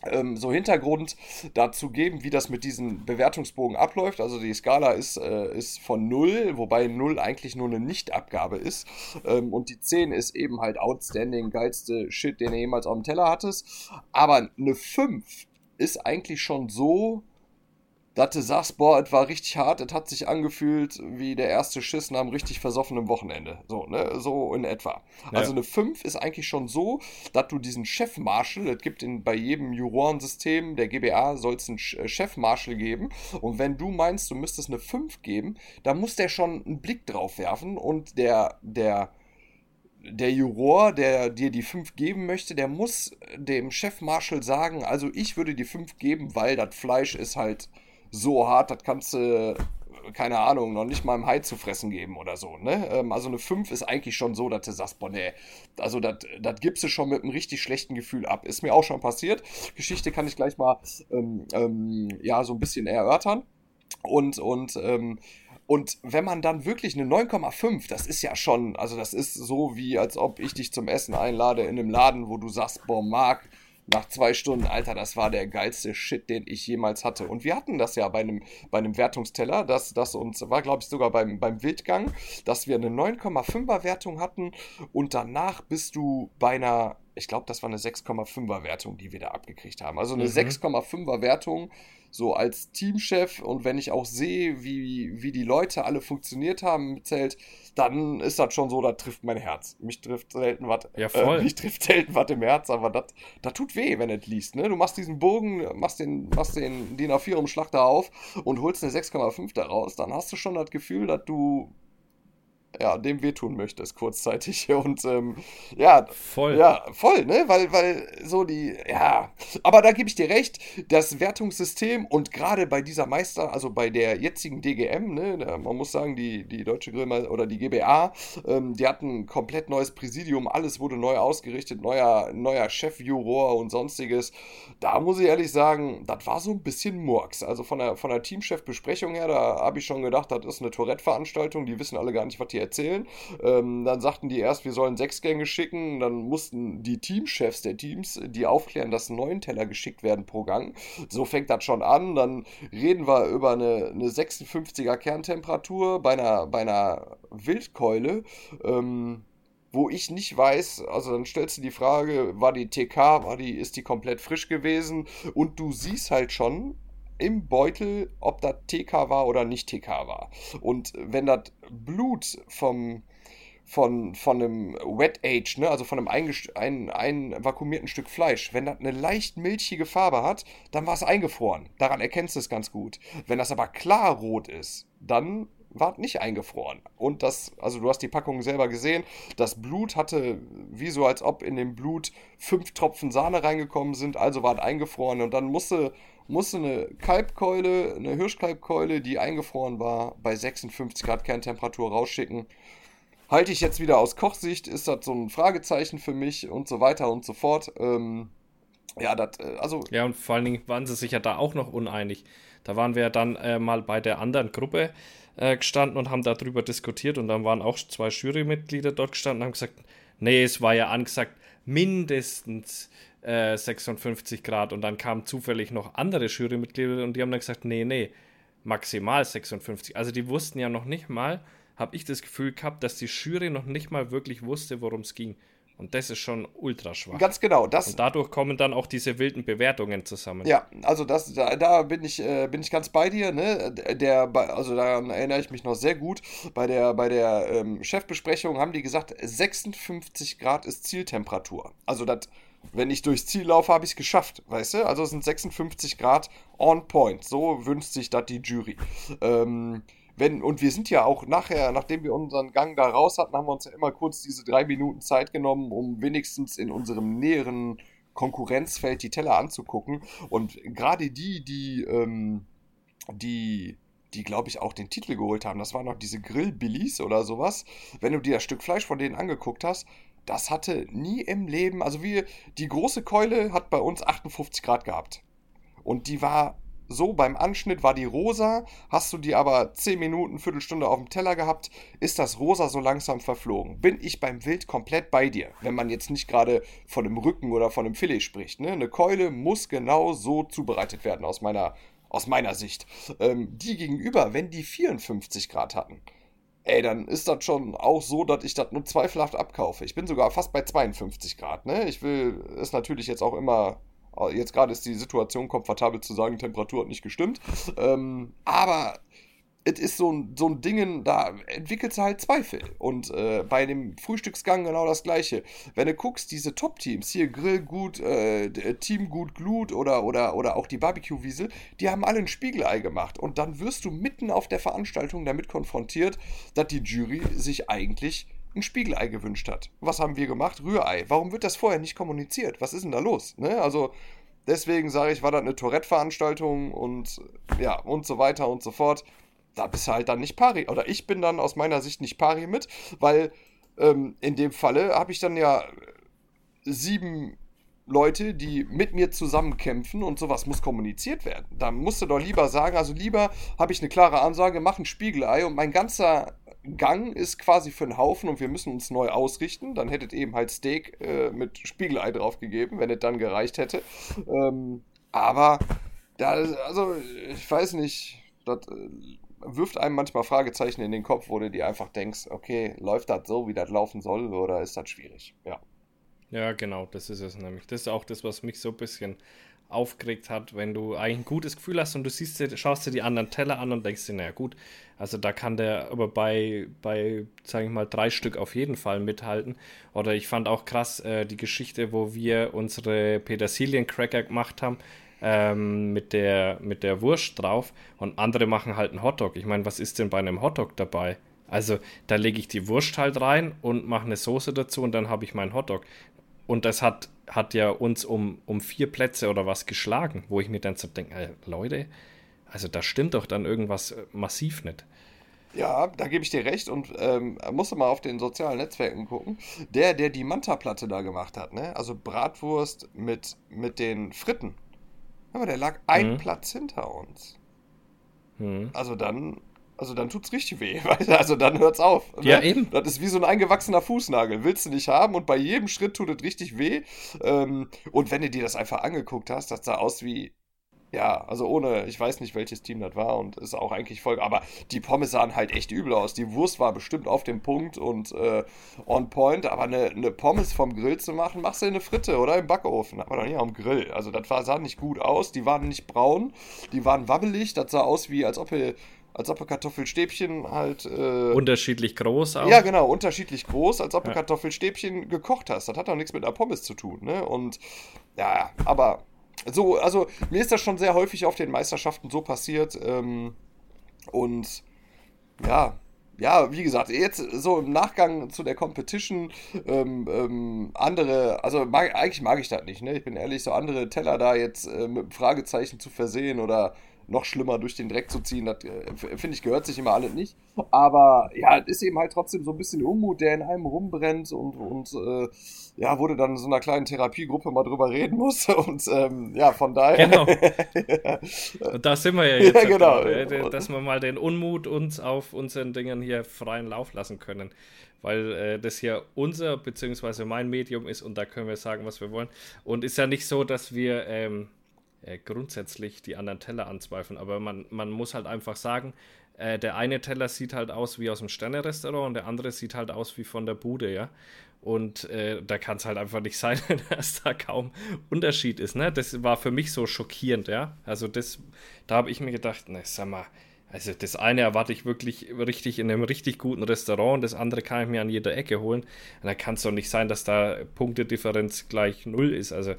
ähm, so Hintergrund dazu geben, wie das mit diesem Bewertungsbogen abläuft. Also die Skala ist, äh, ist von 0, wobei 0 eigentlich nur eine Nichtabgabe ist. Ähm, und die 10 ist eben halt outstanding, geilste Shit, den du jemals auf dem Teller hattest. Aber eine 5 ist eigentlich schon so dass du sagst, boah, es war richtig hart, es hat sich angefühlt wie der erste Schiss nach einem richtig versoffenen Wochenende. So, ne? So in etwa. Ja. Also eine 5 ist eigentlich schon so, dass du diesen Chefmarschall, es gibt in, bei jedem Jurorensystem der GBA soll es einen äh, Chefmarschall geben. Und wenn du meinst, du müsstest eine 5 geben, dann muss der schon einen Blick drauf werfen und der, der, der Juror, der dir die 5 geben möchte, der muss dem Chefmarschall sagen, also ich würde die 5 geben, weil das Fleisch ist halt so hart, das kannst du, keine Ahnung, noch nicht mal im Hai zu fressen geben oder so. Ne? Ähm, also eine 5 ist eigentlich schon so, dass du sagst, boah, nee, also das gibst du schon mit einem richtig schlechten Gefühl ab. Ist mir auch schon passiert. Geschichte kann ich gleich mal ähm, ähm, ja, so ein bisschen erörtern. Und, und, ähm, und wenn man dann wirklich eine 9,5, das ist ja schon, also das ist so wie, als ob ich dich zum Essen einlade in einem Laden, wo du sagst, boah, Marc, nach zwei Stunden, Alter, das war der geilste Shit, den ich jemals hatte. Und wir hatten das ja bei einem, bei einem Wertungsteller, das, das uns war, glaube ich, sogar beim, beim Wildgang, dass wir eine 9,5er Wertung hatten und danach bist du bei einer, ich glaube, das war eine 6,5er Wertung, die wir da abgekriegt haben. Also eine mhm. 6,5er Wertung so als Teamchef und wenn ich auch sehe, wie, wie die Leute alle funktioniert haben im Zelt, dann ist das schon so, da trifft mein Herz. Mich trifft selten was. Ja, voll. Äh, mich trifft selten was im Herz, aber das tut weh, wenn es liest. Ne? Du machst diesen Bogen, machst den, machst den DIN A4 Umschlag da auf und holst eine 6,5 daraus, dann hast du schon das Gefühl, dass du ja, dem wehtun möchtest, kurzzeitig. Und ähm, ja, voll. Ja, voll, ne? Weil, weil so die, ja. Aber da gebe ich dir recht, das Wertungssystem und gerade bei dieser Meister, also bei der jetzigen DGM, ne, man muss sagen, die, die Deutsche Grillmeister oder die GBA, ähm, die hatten ein komplett neues Präsidium, alles wurde neu ausgerichtet, neuer, neuer Chefjuror und sonstiges. Da muss ich ehrlich sagen, das war so ein bisschen Murks. Also von der, von der Teamchef-Besprechung her, da habe ich schon gedacht, das ist eine Tourette-Veranstaltung, die wissen alle gar nicht, was die erzählen. Ähm, dann sagten die erst, wir sollen sechs Gänge schicken. Dann mussten die Teamchefs der Teams, die aufklären, dass neun Teller geschickt werden pro Gang. So fängt das schon an. Dann reden wir über eine, eine 56er Kerntemperatur bei einer, bei einer Wildkeule. Ähm, wo ich nicht weiß, also dann stellst du die Frage, war die TK, war die, ist die komplett frisch gewesen? Und du siehst halt schon, im Beutel, ob das TK war oder nicht TK war. Und wenn das Blut vom von, von einem Wet Age, ne, also von einem ein, ein vakuumierten Stück Fleisch, wenn das eine leicht milchige Farbe hat, dann war es eingefroren. Daran erkennst du es ganz gut. Wenn das aber klar rot ist, dann war nicht eingefroren. Und das, also du hast die Packung selber gesehen, das Blut hatte, wie so als ob in dem Blut fünf Tropfen Sahne reingekommen sind, also war es eingefroren. Und dann musste, musste eine Kalbkeule, eine Hirschkalbkeule, die eingefroren war, bei 56 Grad Kerntemperatur rausschicken. Halte ich jetzt wieder aus Kochsicht, ist das so ein Fragezeichen für mich und so weiter und so fort. Ähm, ja, das, äh, also. Ja, und vor allen Dingen waren sie sich ja da auch noch uneinig. Da waren wir ja dann äh, mal bei der anderen Gruppe äh, gestanden und haben darüber diskutiert und dann waren auch zwei Jurymitglieder dort gestanden und haben gesagt, nee, es war ja angesagt mindestens äh, 56 Grad und dann kamen zufällig noch andere Jurymitglieder und die haben dann gesagt, nee, nee, maximal 56. Also die wussten ja noch nicht mal, habe ich das Gefühl gehabt, dass die Jury noch nicht mal wirklich wusste, worum es ging. Und das ist schon ultra schwach. Ganz genau. Das und dadurch kommen dann auch diese wilden Bewertungen zusammen. Ja, also das, da, da bin ich, äh, bin ich ganz bei dir. Ne? Der, also daran erinnere ich mich noch sehr gut. Bei der, bei der ähm, Chefbesprechung haben die gesagt, 56 Grad ist Zieltemperatur. Also das, wenn ich durchs Ziel laufe, habe ich es geschafft, weißt du? Also es sind 56 Grad on point. So wünscht sich das die Jury. Ähm, wenn, und wir sind ja auch nachher, nachdem wir unseren Gang da raus hatten, haben wir uns ja immer kurz diese drei Minuten Zeit genommen, um wenigstens in unserem näheren Konkurrenzfeld die Teller anzugucken. Und gerade die, die, ähm, die, die, glaube ich, auch den Titel geholt haben, das waren noch diese Grillbillies oder sowas. Wenn du dir das Stück Fleisch von denen angeguckt hast, das hatte nie im Leben, also wir, die große Keule hat bei uns 58 Grad gehabt. Und die war so, beim Anschnitt war die rosa, hast du die aber 10 Minuten, Viertelstunde auf dem Teller gehabt, ist das rosa so langsam verflogen. Bin ich beim Wild komplett bei dir, wenn man jetzt nicht gerade von einem Rücken oder von einem Filet spricht. Ne? Eine Keule muss genau so zubereitet werden, aus meiner, aus meiner Sicht. Ähm, die gegenüber, wenn die 54 Grad hatten, ey, dann ist das schon auch so, dass ich das nur zweifelhaft abkaufe. Ich bin sogar fast bei 52 Grad. Ne? Ich will es natürlich jetzt auch immer äh, jetzt gerade ist die Situation komfortabel zu sagen, Temperatur hat nicht gestimmt. Ähm, aber es ist so ein, so ein Ding, da entwickelt halt Zweifel. Und äh, bei dem Frühstücksgang genau das gleiche. Wenn du guckst, diese Top-Teams, hier Grillgut, äh, Team Gut Glut oder, oder, oder auch die Barbecue-Wiesel, die haben alle ein Spiegelei gemacht. Und dann wirst du mitten auf der Veranstaltung damit konfrontiert, dass die Jury sich eigentlich ein Spiegelei gewünscht hat. Was haben wir gemacht? Rührei. Warum wird das vorher nicht kommuniziert? Was ist denn da los? Ne? Also deswegen sage ich, war das eine Tourette-Veranstaltung und ja, und so weiter und so fort. Da bist du halt dann nicht pari. Oder ich bin dann aus meiner Sicht nicht pari mit, weil ähm, in dem Falle habe ich dann ja sieben Leute, die mit mir zusammen kämpfen und sowas muss kommuniziert werden. Da musst du doch lieber sagen, also lieber habe ich eine klare Ansage, mach ein Spiegelei und mein ganzer Gang ist quasi für einen Haufen und wir müssen uns neu ausrichten. Dann hättet eben halt Steak äh, mit Spiegelei drauf gegeben, wenn es dann gereicht hätte. Ähm, aber da, also ich weiß nicht, das äh, wirft einem manchmal Fragezeichen in den Kopf, wo du dir einfach denkst, okay, läuft das so, wie das laufen soll, oder ist das schwierig? Ja. Ja, genau, das ist es nämlich. Das ist auch das, was mich so ein bisschen aufgeregt hat, wenn du eigentlich ein gutes Gefühl hast und du siehst, schaust dir die anderen Teller an und denkst dir, naja gut, also da kann der aber bei, bei sage ich mal, drei Stück auf jeden Fall mithalten. Oder ich fand auch krass äh, die Geschichte, wo wir unsere Petersilien-Cracker gemacht haben, ähm, mit, der, mit der Wurst drauf und andere machen halt einen Hotdog. Ich meine, was ist denn bei einem Hotdog dabei? Also da lege ich die Wurst halt rein und mache eine Soße dazu und dann habe ich meinen Hotdog. Und das hat, hat ja uns um, um vier Plätze oder was geschlagen, wo ich mir dann so denke, äh, Leute, also da stimmt doch dann irgendwas äh, massiv nicht. Ja, da gebe ich dir recht und ähm, musst du mal auf den sozialen Netzwerken gucken. Der, der die Manta-Platte da gemacht hat, ne? Also Bratwurst mit, mit den Fritten. Aber der lag ein mhm. Platz hinter uns. Mhm. Also dann also dann tut's richtig weh. Also dann hört's auf. Ne? Ja, eben. Das ist wie so ein eingewachsener Fußnagel. Willst du nicht haben und bei jedem Schritt tut es richtig weh. Ähm, und wenn du dir das einfach angeguckt hast, das sah aus wie ja, also ohne, ich weiß nicht, welches Team das war und ist auch eigentlich voll. Aber die Pommes sahen halt echt übel aus. Die Wurst war bestimmt auf dem Punkt und äh, on point. Aber eine, eine Pommes vom Grill zu machen, machst du in eine Fritte oder im Backofen. Aber doch nicht am Grill. Also das war, sah nicht gut aus. Die waren nicht braun, die waren wabbelig. Das sah aus wie, als ob wir als ob du Kartoffelstäbchen halt. Äh, unterschiedlich groß auch. Ja, genau, unterschiedlich groß, als ob du ja. Kartoffelstäbchen gekocht hast. Das hat doch nichts mit einer Pommes zu tun, ne? Und ja, aber so, also mir ist das schon sehr häufig auf den Meisterschaften so passiert. Ähm, und ja, ja, wie gesagt, jetzt so im Nachgang zu der Competition, ähm, ähm, andere, also mag, eigentlich mag ich das nicht, ne? Ich bin ehrlich, so andere Teller da jetzt äh, mit Fragezeichen zu versehen oder noch schlimmer durch den Dreck zu ziehen, das äh, finde ich gehört sich immer alle nicht. Aber ja, es ist eben halt trotzdem so ein bisschen Unmut, der in einem rumbrennt und, und äh, ja, wurde dann in so einer kleinen Therapiegruppe mal drüber reden muss. Und ähm, ja, von daher. Genau. und da sind wir ja jetzt. Ja, genau. Gerade, dass wir mal den Unmut uns auf unseren Dingen hier freien Lauf lassen können. Weil äh, das hier unser, beziehungsweise mein Medium ist und da können wir sagen, was wir wollen. Und ist ja nicht so, dass wir. Ähm, äh, grundsätzlich die anderen Teller anzweifeln. Aber man, man muss halt einfach sagen, äh, der eine Teller sieht halt aus wie aus dem Sterne-Restaurant und der andere sieht halt aus wie von der Bude, ja. Und äh, da kann es halt einfach nicht sein, dass da kaum Unterschied ist. Ne? Das war für mich so schockierend, ja. Also das, da habe ich mir gedacht, ne, sag mal, also das eine erwarte ich wirklich richtig in einem richtig guten Restaurant, das andere kann ich mir an jeder Ecke holen. Und da kann es doch nicht sein, dass da Punktedifferenz gleich null ist. Also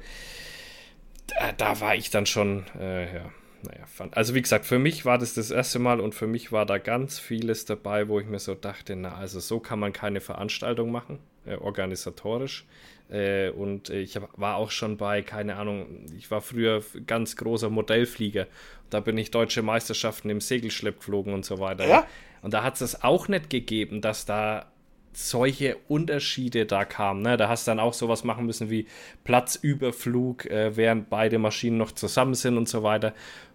da, da war ich dann schon, äh, ja naja, fand. Also wie gesagt, für mich war das das erste Mal und für mich war da ganz vieles dabei, wo ich mir so dachte, na, also so kann man keine Veranstaltung machen, äh, organisatorisch. Äh, und ich hab, war auch schon bei, keine Ahnung, ich war früher ganz großer Modellflieger. Da bin ich deutsche Meisterschaften im Segelschlepp geflogen und so weiter. Ja? Und da hat es auch nicht gegeben, dass da solche Unterschiede da kamen. Ne? Da hast du dann auch sowas machen müssen wie Platzüberflug, äh, während beide Maschinen noch zusammen sind und so weiter.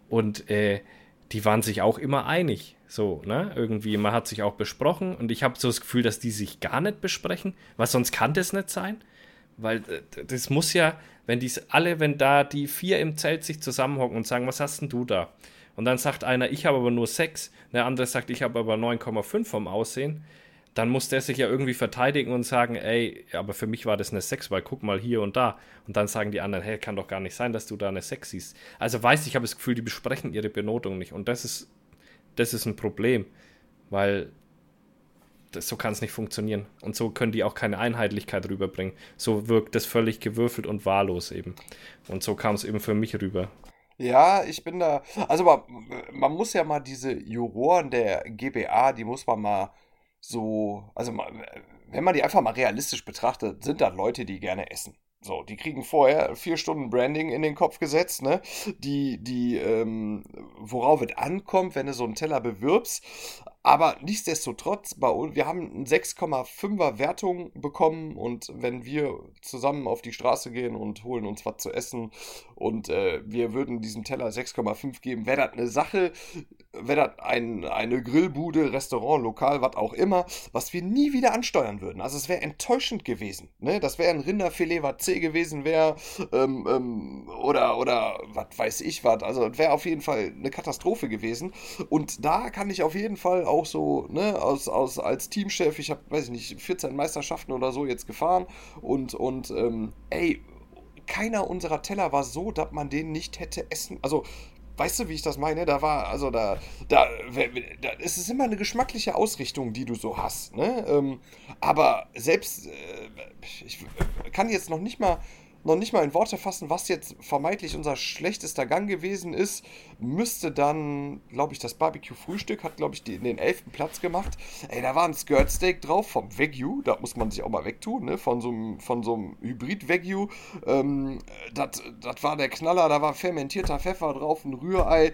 Und äh, die waren sich auch immer einig. So, ne? Irgendwie, man hat sich auch besprochen und ich habe so das Gefühl, dass die sich gar nicht besprechen, weil sonst kann das nicht sein. Weil äh, das muss ja, wenn die alle, wenn da die vier im Zelt sich zusammenhocken und sagen, was hast denn du da? Und dann sagt einer, ich habe aber nur sechs, der andere sagt, ich habe aber 9,5 vom Aussehen dann muss der sich ja irgendwie verteidigen und sagen, ey, aber für mich war das eine 6, weil guck mal hier und da. Und dann sagen die anderen, hey, kann doch gar nicht sein, dass du da eine 6 siehst. Also weiß ich, habe das Gefühl, die besprechen ihre Benotung nicht. Und das ist, das ist ein Problem, weil das, so kann es nicht funktionieren. Und so können die auch keine Einheitlichkeit rüberbringen. So wirkt das völlig gewürfelt und wahllos eben. Und so kam es eben für mich rüber. Ja, ich bin da. Also man, man muss ja mal diese Juroren der GBA, die muss man mal so, also wenn man die einfach mal realistisch betrachtet, sind da Leute, die gerne essen. So, die kriegen vorher vier Stunden Branding in den Kopf gesetzt, ne? Die, die, ähm, worauf es ankommt, wenn du so einen Teller bewirbst. Aber nichtsdestotrotz, bei wir haben eine 6,5er Wertung bekommen und wenn wir zusammen auf die Straße gehen und holen uns was zu essen und äh, wir würden diesem Teller 6,5 geben, wäre das eine Sache, wäre das ein, eine Grillbude, Restaurant, Lokal, was auch immer, was wir nie wieder ansteuern würden. Also es wäre enttäuschend gewesen. Ne? Das wäre ein Rinderfilet, was C gewesen wäre ähm, ähm, oder, oder was weiß ich was. Also es wäre auf jeden Fall eine Katastrophe gewesen. Und da kann ich auf jeden Fall auch so, ne, aus, aus, als Teamchef, ich habe, weiß ich nicht, 14 Meisterschaften oder so jetzt gefahren und, und ähm, ey, keiner unserer Teller war so, dass man den nicht hätte essen. Also, weißt du, wie ich das meine? Da war, also da, da, da es ist immer eine geschmackliche Ausrichtung, die du so hast, ne? Ähm, aber selbst, äh, ich kann jetzt noch nicht mal noch nicht mal in Worte fassen, was jetzt vermeintlich unser schlechtester Gang gewesen ist, müsste dann, glaube ich, das Barbecue-Frühstück hat, glaube ich, die, den elften Platz gemacht. Ey, da war ein Skirt-Steak drauf vom Wagyu, da muss man sich auch mal wegtun, ne? Von so einem, von Hybrid-Wagyu. Ähm, das war der Knaller, da war fermentierter Pfeffer drauf, ein Rührei.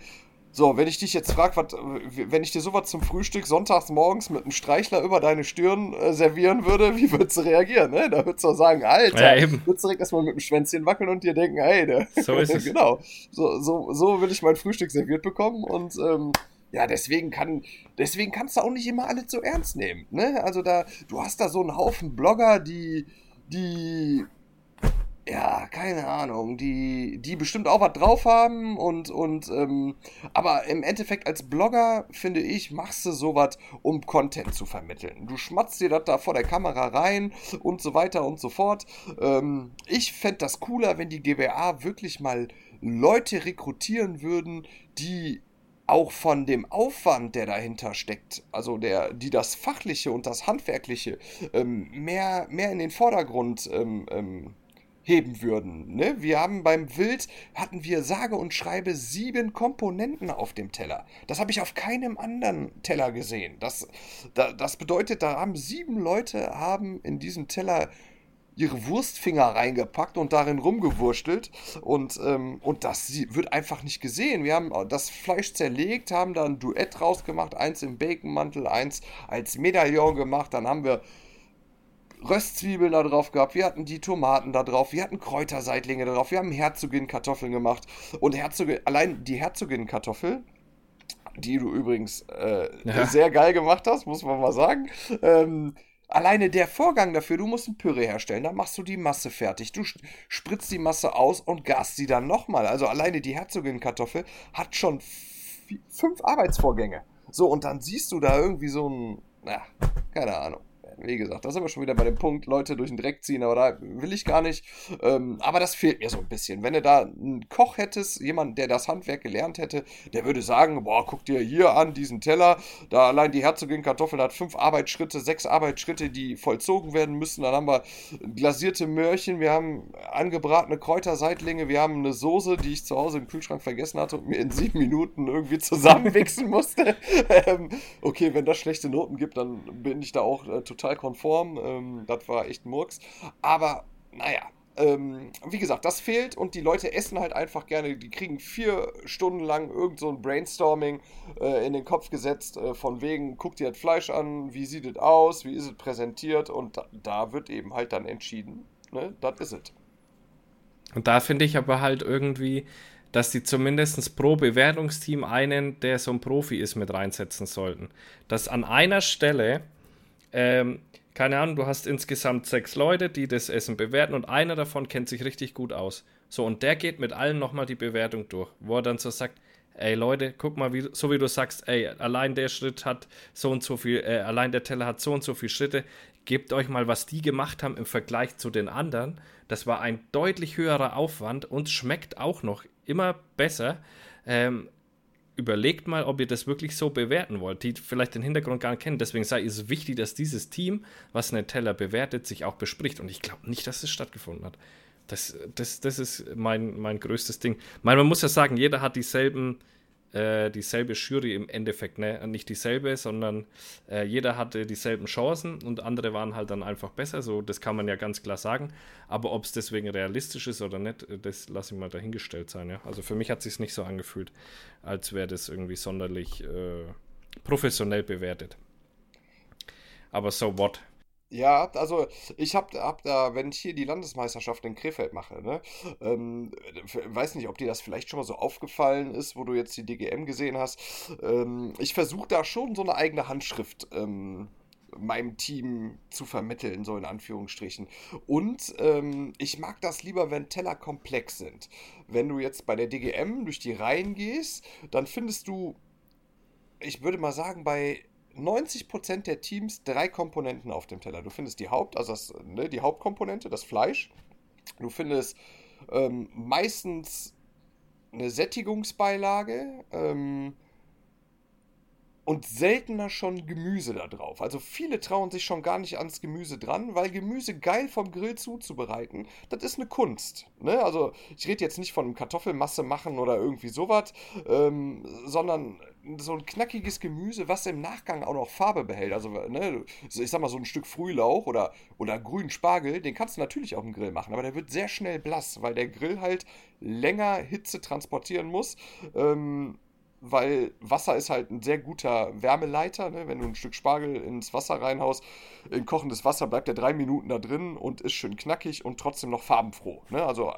So, wenn ich dich jetzt frage, wenn ich dir sowas zum Frühstück sonntags morgens mit einem Streichler über deine Stirn äh, servieren würde, wie würdest du reagieren? Ne? Da würdest du sagen, Alter, ja, eben. würdest du direkt erstmal mit dem Schwänzchen wackeln und dir denken, hey, der, so ist es. genau, so, so, so will ich mein Frühstück serviert bekommen und ähm, ja, deswegen kann, deswegen kannst du auch nicht immer alles so ernst nehmen. Ne? Also da, du hast da so einen Haufen Blogger, die, die ja, keine Ahnung, die, die bestimmt auch was drauf haben und, und, ähm, aber im Endeffekt als Blogger, finde ich, machst du sowas, um Content zu vermitteln. Du schmatzt dir das da vor der Kamera rein und so weiter und so fort. Ähm, ich fände das cooler, wenn die GBA wirklich mal Leute rekrutieren würden, die auch von dem Aufwand, der dahinter steckt, also der, die das Fachliche und das Handwerkliche ähm, mehr, mehr in den Vordergrund ähm, ähm, heben würden. Ne? Wir haben beim Wild, hatten wir sage und schreibe sieben Komponenten auf dem Teller. Das habe ich auf keinem anderen Teller gesehen. Das, das bedeutet, da haben sieben Leute haben in diesem Teller ihre Wurstfinger reingepackt und darin rumgewurstelt und, ähm, und das wird einfach nicht gesehen. Wir haben das Fleisch zerlegt, haben da ein Duett rausgemacht, eins im Baconmantel, eins als Medaillon gemacht, dann haben wir Röstzwiebeln da drauf gehabt, wir hatten die Tomaten da drauf, wir hatten Kräuterseitlinge da drauf, wir haben Herzogin-Kartoffeln gemacht. Und Herzogin, allein die Herzogin-Kartoffel, die du übrigens äh, ja. sehr geil gemacht hast, muss man mal sagen, ähm, Alleine der Vorgang dafür, du musst ein Püree herstellen, dann machst du die Masse fertig. Du spritzt die Masse aus und gast sie dann nochmal. Also alleine die Herzogin-Kartoffel hat schon fünf Arbeitsvorgänge. So, und dann siehst du da irgendwie so ein, na, keine Ahnung wie gesagt, da sind wir schon wieder bei dem Punkt, Leute durch den Dreck ziehen, aber da will ich gar nicht. Ähm, aber das fehlt mir so ein bisschen. Wenn du da einen Koch hättest, jemand, der das Handwerk gelernt hätte, der würde sagen, boah, guck dir hier an, diesen Teller, da allein die Herzogin Kartoffeln hat fünf Arbeitsschritte, sechs Arbeitsschritte, die vollzogen werden müssen. Dann haben wir glasierte Möhrchen, wir haben angebratene Kräuterseitlinge, wir haben eine Soße, die ich zu Hause im Kühlschrank vergessen hatte und mir in sieben Minuten irgendwie zusammenmixen musste. ähm, okay, wenn das schlechte Noten gibt, dann bin ich da auch äh, total total konform. Ähm, das war echt Murks. Aber naja, ähm, wie gesagt, das fehlt und die Leute essen halt einfach gerne. Die kriegen vier Stunden lang irgend so ein Brainstorming äh, in den Kopf gesetzt, äh, von wegen, guck dir das Fleisch an, wie sieht es aus, wie ist es präsentiert und da, da wird eben halt dann entschieden, ne, das ist es. Und da finde ich aber halt irgendwie, dass die zumindest pro Bewertungsteam einen, der so ein Profi ist, mit reinsetzen sollten. Dass an einer Stelle ähm, keine Ahnung, du hast insgesamt sechs Leute, die das Essen bewerten und einer davon kennt sich richtig gut aus. So, und der geht mit allen nochmal die Bewertung durch, wo er dann so sagt, ey Leute, guck mal, wie, so wie du sagst, ey, allein der Schritt hat so und so viel, äh, allein der Teller hat so und so viele Schritte, gebt euch mal, was die gemacht haben im Vergleich zu den anderen. Das war ein deutlich höherer Aufwand und schmeckt auch noch immer besser. Ähm, überlegt mal, ob ihr das wirklich so bewerten wollt, die vielleicht den Hintergrund gar nicht kennen. Deswegen sei es wichtig, dass dieses Team, was Teller bewertet, sich auch bespricht. Und ich glaube nicht, dass es stattgefunden hat. Das, das, das ist mein, mein größtes Ding. Meine, man muss ja sagen, jeder hat dieselben äh, dieselbe Jury im Endeffekt, ne? Nicht dieselbe, sondern äh, jeder hatte dieselben Chancen und andere waren halt dann einfach besser. So, das kann man ja ganz klar sagen. Aber ob es deswegen realistisch ist oder nicht, äh, das lasse ich mal dahingestellt sein. Ja? Also für mich hat es nicht so angefühlt, als wäre das irgendwie sonderlich äh, professionell bewertet. Aber so what? Ja, also ich habe hab da, wenn ich hier die Landesmeisterschaft in Krefeld mache, ne, ähm, weiß nicht, ob dir das vielleicht schon mal so aufgefallen ist, wo du jetzt die DGM gesehen hast. Ähm, ich versuche da schon so eine eigene Handschrift ähm, meinem Team zu vermitteln, so in Anführungsstrichen. Und ähm, ich mag das lieber, wenn Teller komplex sind. Wenn du jetzt bei der DGM durch die Reihen gehst, dann findest du, ich würde mal sagen, bei 90% der Teams drei Komponenten auf dem Teller. Du findest die Haupt, also das, ne, die Hauptkomponente, das Fleisch. Du findest ähm, meistens eine Sättigungsbeilage ähm, und seltener schon Gemüse da drauf. Also viele trauen sich schon gar nicht ans Gemüse dran, weil Gemüse geil vom Grill zuzubereiten, das ist eine Kunst. Ne? Also ich rede jetzt nicht von Kartoffelmasse machen oder irgendwie sowas, ähm, sondern so ein knackiges Gemüse, was im Nachgang auch noch Farbe behält. Also, ne, ich sag mal, so ein Stück Frühlauch oder, oder grünen Spargel, den kannst du natürlich auf dem Grill machen, aber der wird sehr schnell blass, weil der Grill halt länger Hitze transportieren muss. Ähm, weil Wasser ist halt ein sehr guter Wärmeleiter. Ne? Wenn du ein Stück Spargel ins Wasser reinhaust, in kochendes Wasser bleibt er drei Minuten da drin und ist schön knackig und trotzdem noch farbenfroh. Ne? Also äh,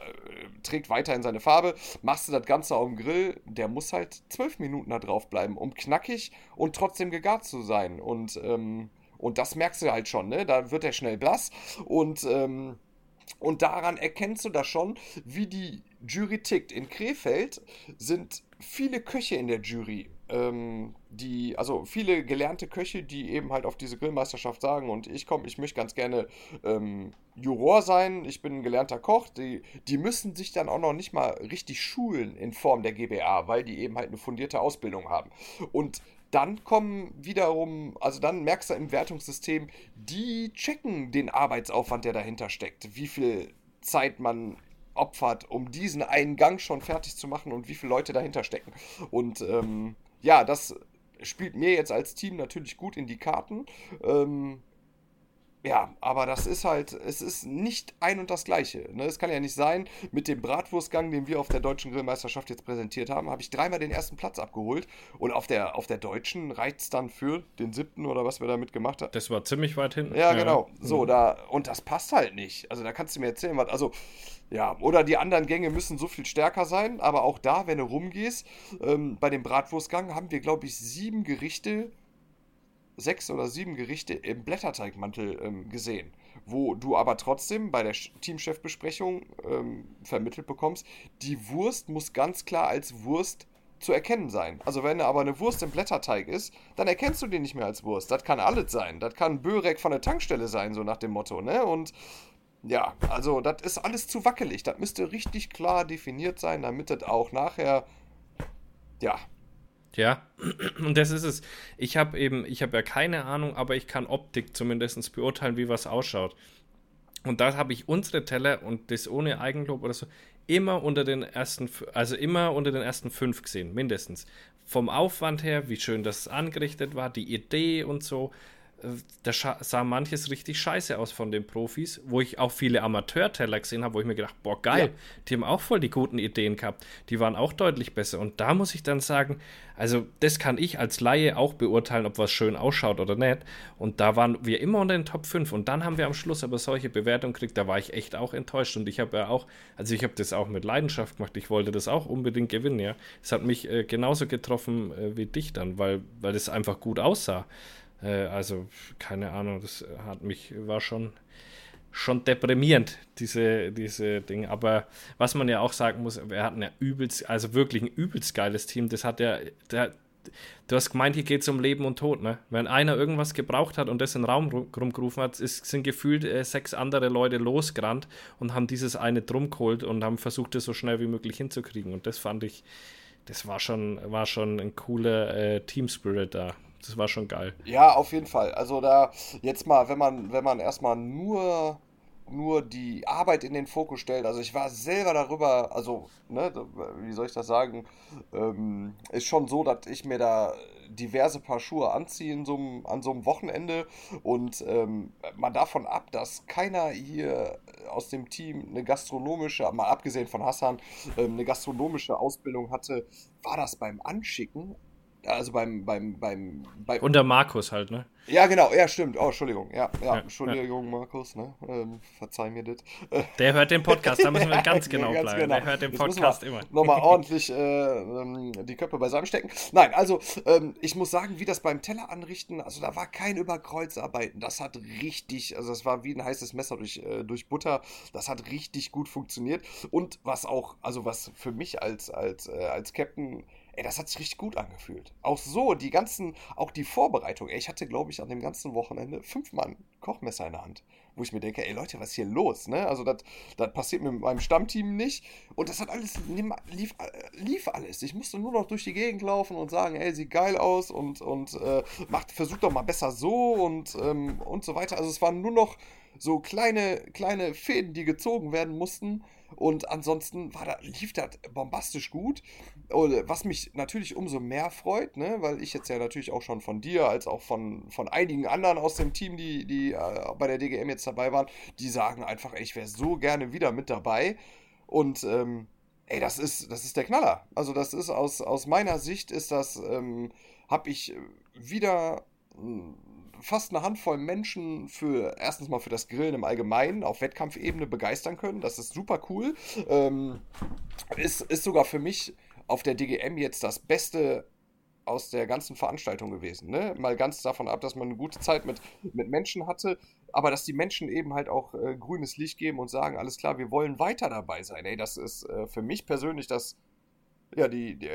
trägt weiterhin seine Farbe. Machst du das Ganze auf dem Grill, der muss halt zwölf Minuten da drauf bleiben, um knackig und trotzdem gegart zu sein. Und, ähm, und das merkst du halt schon. Ne? Da wird er schnell blass und. Ähm, und daran erkennst du das schon, wie die Jury tickt. In Krefeld sind viele Köche in der Jury. Ähm, die, also viele gelernte Köche, die eben halt auf diese Grillmeisterschaft sagen, und ich komme, ich möchte ganz gerne ähm, Juror sein, ich bin ein gelernter Koch, die, die müssen sich dann auch noch nicht mal richtig schulen in Form der GBA, weil die eben halt eine fundierte Ausbildung haben. Und dann kommen wiederum, also dann merkst du im Wertungssystem, die checken den Arbeitsaufwand, der dahinter steckt. Wie viel Zeit man opfert, um diesen einen Gang schon fertig zu machen und wie viele Leute dahinter stecken. Und ähm, ja, das spielt mir jetzt als Team natürlich gut in die Karten. Ähm, ja, aber das ist halt, es ist nicht ein und das Gleiche. Ne? Es kann ja nicht sein, mit dem Bratwurstgang, den wir auf der deutschen Grillmeisterschaft jetzt präsentiert haben, habe ich dreimal den ersten Platz abgeholt. Und auf der, auf der deutschen reicht es dann für den siebten oder was wir damit gemacht haben. Das war ziemlich weit hinten. Ja, ja. genau. So, mhm. da, und das passt halt nicht. Also da kannst du mir erzählen, was, also, ja, oder die anderen Gänge müssen so viel stärker sein, aber auch da, wenn du rumgehst, ähm, bei dem Bratwurstgang haben wir, glaube ich, sieben Gerichte sechs oder sieben Gerichte im Blätterteigmantel ähm, gesehen, wo du aber trotzdem bei der Teamchefbesprechung ähm, vermittelt bekommst, die Wurst muss ganz klar als Wurst zu erkennen sein. Also wenn aber eine Wurst im Blätterteig ist, dann erkennst du die nicht mehr als Wurst. Das kann alles sein. Das kann Börek von der Tankstelle sein, so nach dem Motto, ne? Und ja, also das ist alles zu wackelig. Das müsste richtig klar definiert sein, damit das auch nachher, ja. Ja, und das ist es. Ich habe eben, ich habe ja keine Ahnung, aber ich kann Optik zumindest beurteilen, wie was ausschaut. Und da habe ich unsere Teller und das ohne Eigenlob oder so immer unter den ersten, also immer unter den ersten fünf gesehen, mindestens. Vom Aufwand her, wie schön das angerichtet war, die Idee und so da sah manches richtig scheiße aus von den Profis, wo ich auch viele Amateurteller gesehen habe, wo ich mir gedacht, boah, geil, ja. die haben auch voll die guten Ideen gehabt. Die waren auch deutlich besser. Und da muss ich dann sagen, also das kann ich als Laie auch beurteilen, ob was schön ausschaut oder nicht. Und da waren wir immer unter den Top 5. Und dann haben wir am Schluss aber solche Bewertungen gekriegt, da war ich echt auch enttäuscht. Und ich habe ja auch, also ich habe das auch mit Leidenschaft gemacht. Ich wollte das auch unbedingt gewinnen, ja. Es hat mich äh, genauso getroffen äh, wie dich dann, weil, weil das einfach gut aussah. Äh, also, keine Ahnung, das hat mich, war schon, schon deprimierend, diese, diese Dinge. Aber was man ja auch sagen muss, wir hatten ja übelst, also wirklich ein übelst geiles Team. Das hat ja, der, du hast gemeint, hier geht es um Leben und Tod, ne? Wenn einer irgendwas gebraucht hat und das in den Raum rumgerufen hat, ist, sind gefühlt äh, sechs andere Leute losgerannt und haben dieses eine drum geholt und haben versucht, es so schnell wie möglich hinzukriegen. Und das fand ich, das war schon, war schon ein cooler äh, Team Spirit da das war schon geil. Ja, auf jeden Fall. Also da jetzt mal, wenn man, wenn man erstmal nur nur die Arbeit in den Fokus stellt. Also ich war selber darüber, also, ne, wie soll ich das sagen, ähm, ist schon so, dass ich mir da diverse Paar Schuhe anziehe in so einem, an so einem Wochenende und ähm, mal davon ab, dass keiner hier aus dem Team eine gastronomische, mal abgesehen von Hassan, ähm, eine gastronomische Ausbildung hatte, war das beim Anschicken also beim, beim, beim, bei Und der Markus halt, ne? Ja, genau, ja, stimmt. Oh, Entschuldigung. Ja, ja, ja Entschuldigung, ja. Markus, ne? Ähm, verzeih mir das. Der hört den Podcast, da müssen wir ganz genau ganz bleiben. Genau. Der hört den Podcast immer. Nochmal ordentlich äh, ähm, die Köpfe beisammenstecken. Nein, also, ähm, ich muss sagen, wie das beim Teller anrichten, also da war kein Überkreuzarbeiten. Das hat richtig, also das war wie ein heißes Messer durch, äh, durch Butter. Das hat richtig gut funktioniert. Und was auch, also was für mich als, als, äh, als Captain ey, das hat sich richtig gut angefühlt. Auch so, die ganzen, auch die Vorbereitung. Ey, ich hatte, glaube ich, an dem ganzen Wochenende fünfmal ein Kochmesser in der Hand. Wo ich mir denke, ey Leute, was ist hier los? Ne? Also, das passiert mit meinem Stammteam nicht. Und das hat alles, lief, lief alles. Ich musste nur noch durch die Gegend laufen und sagen, ey, sieht geil aus und, und äh, macht, versucht doch mal besser so und, ähm, und so weiter. Also, es waren nur noch so kleine, kleine Fäden, die gezogen werden mussten. Und ansonsten war da, lief das bombastisch gut. Was mich natürlich umso mehr freut, ne? weil ich jetzt ja natürlich auch schon von dir, als auch von, von einigen anderen aus dem Team, die, die äh, bei der DGM jetzt dabei waren, die sagen einfach, ey, ich wäre so gerne wieder mit dabei. Und ähm, ey, das ist, das ist der Knaller. Also das ist aus, aus meiner Sicht ist das, ähm, habe ich wieder hm, fast eine Handvoll Menschen für erstens mal für das Grillen im Allgemeinen auf Wettkampfebene begeistern können. Das ist super cool. Ähm, ist, ist sogar für mich auf der DGM jetzt das Beste aus der ganzen Veranstaltung gewesen. Ne? Mal ganz davon ab, dass man eine gute Zeit mit, mit Menschen hatte, aber dass die Menschen eben halt auch äh, grünes Licht geben und sagen, alles klar, wir wollen weiter dabei sein. Ey, das ist äh, für mich persönlich das ja, die, die,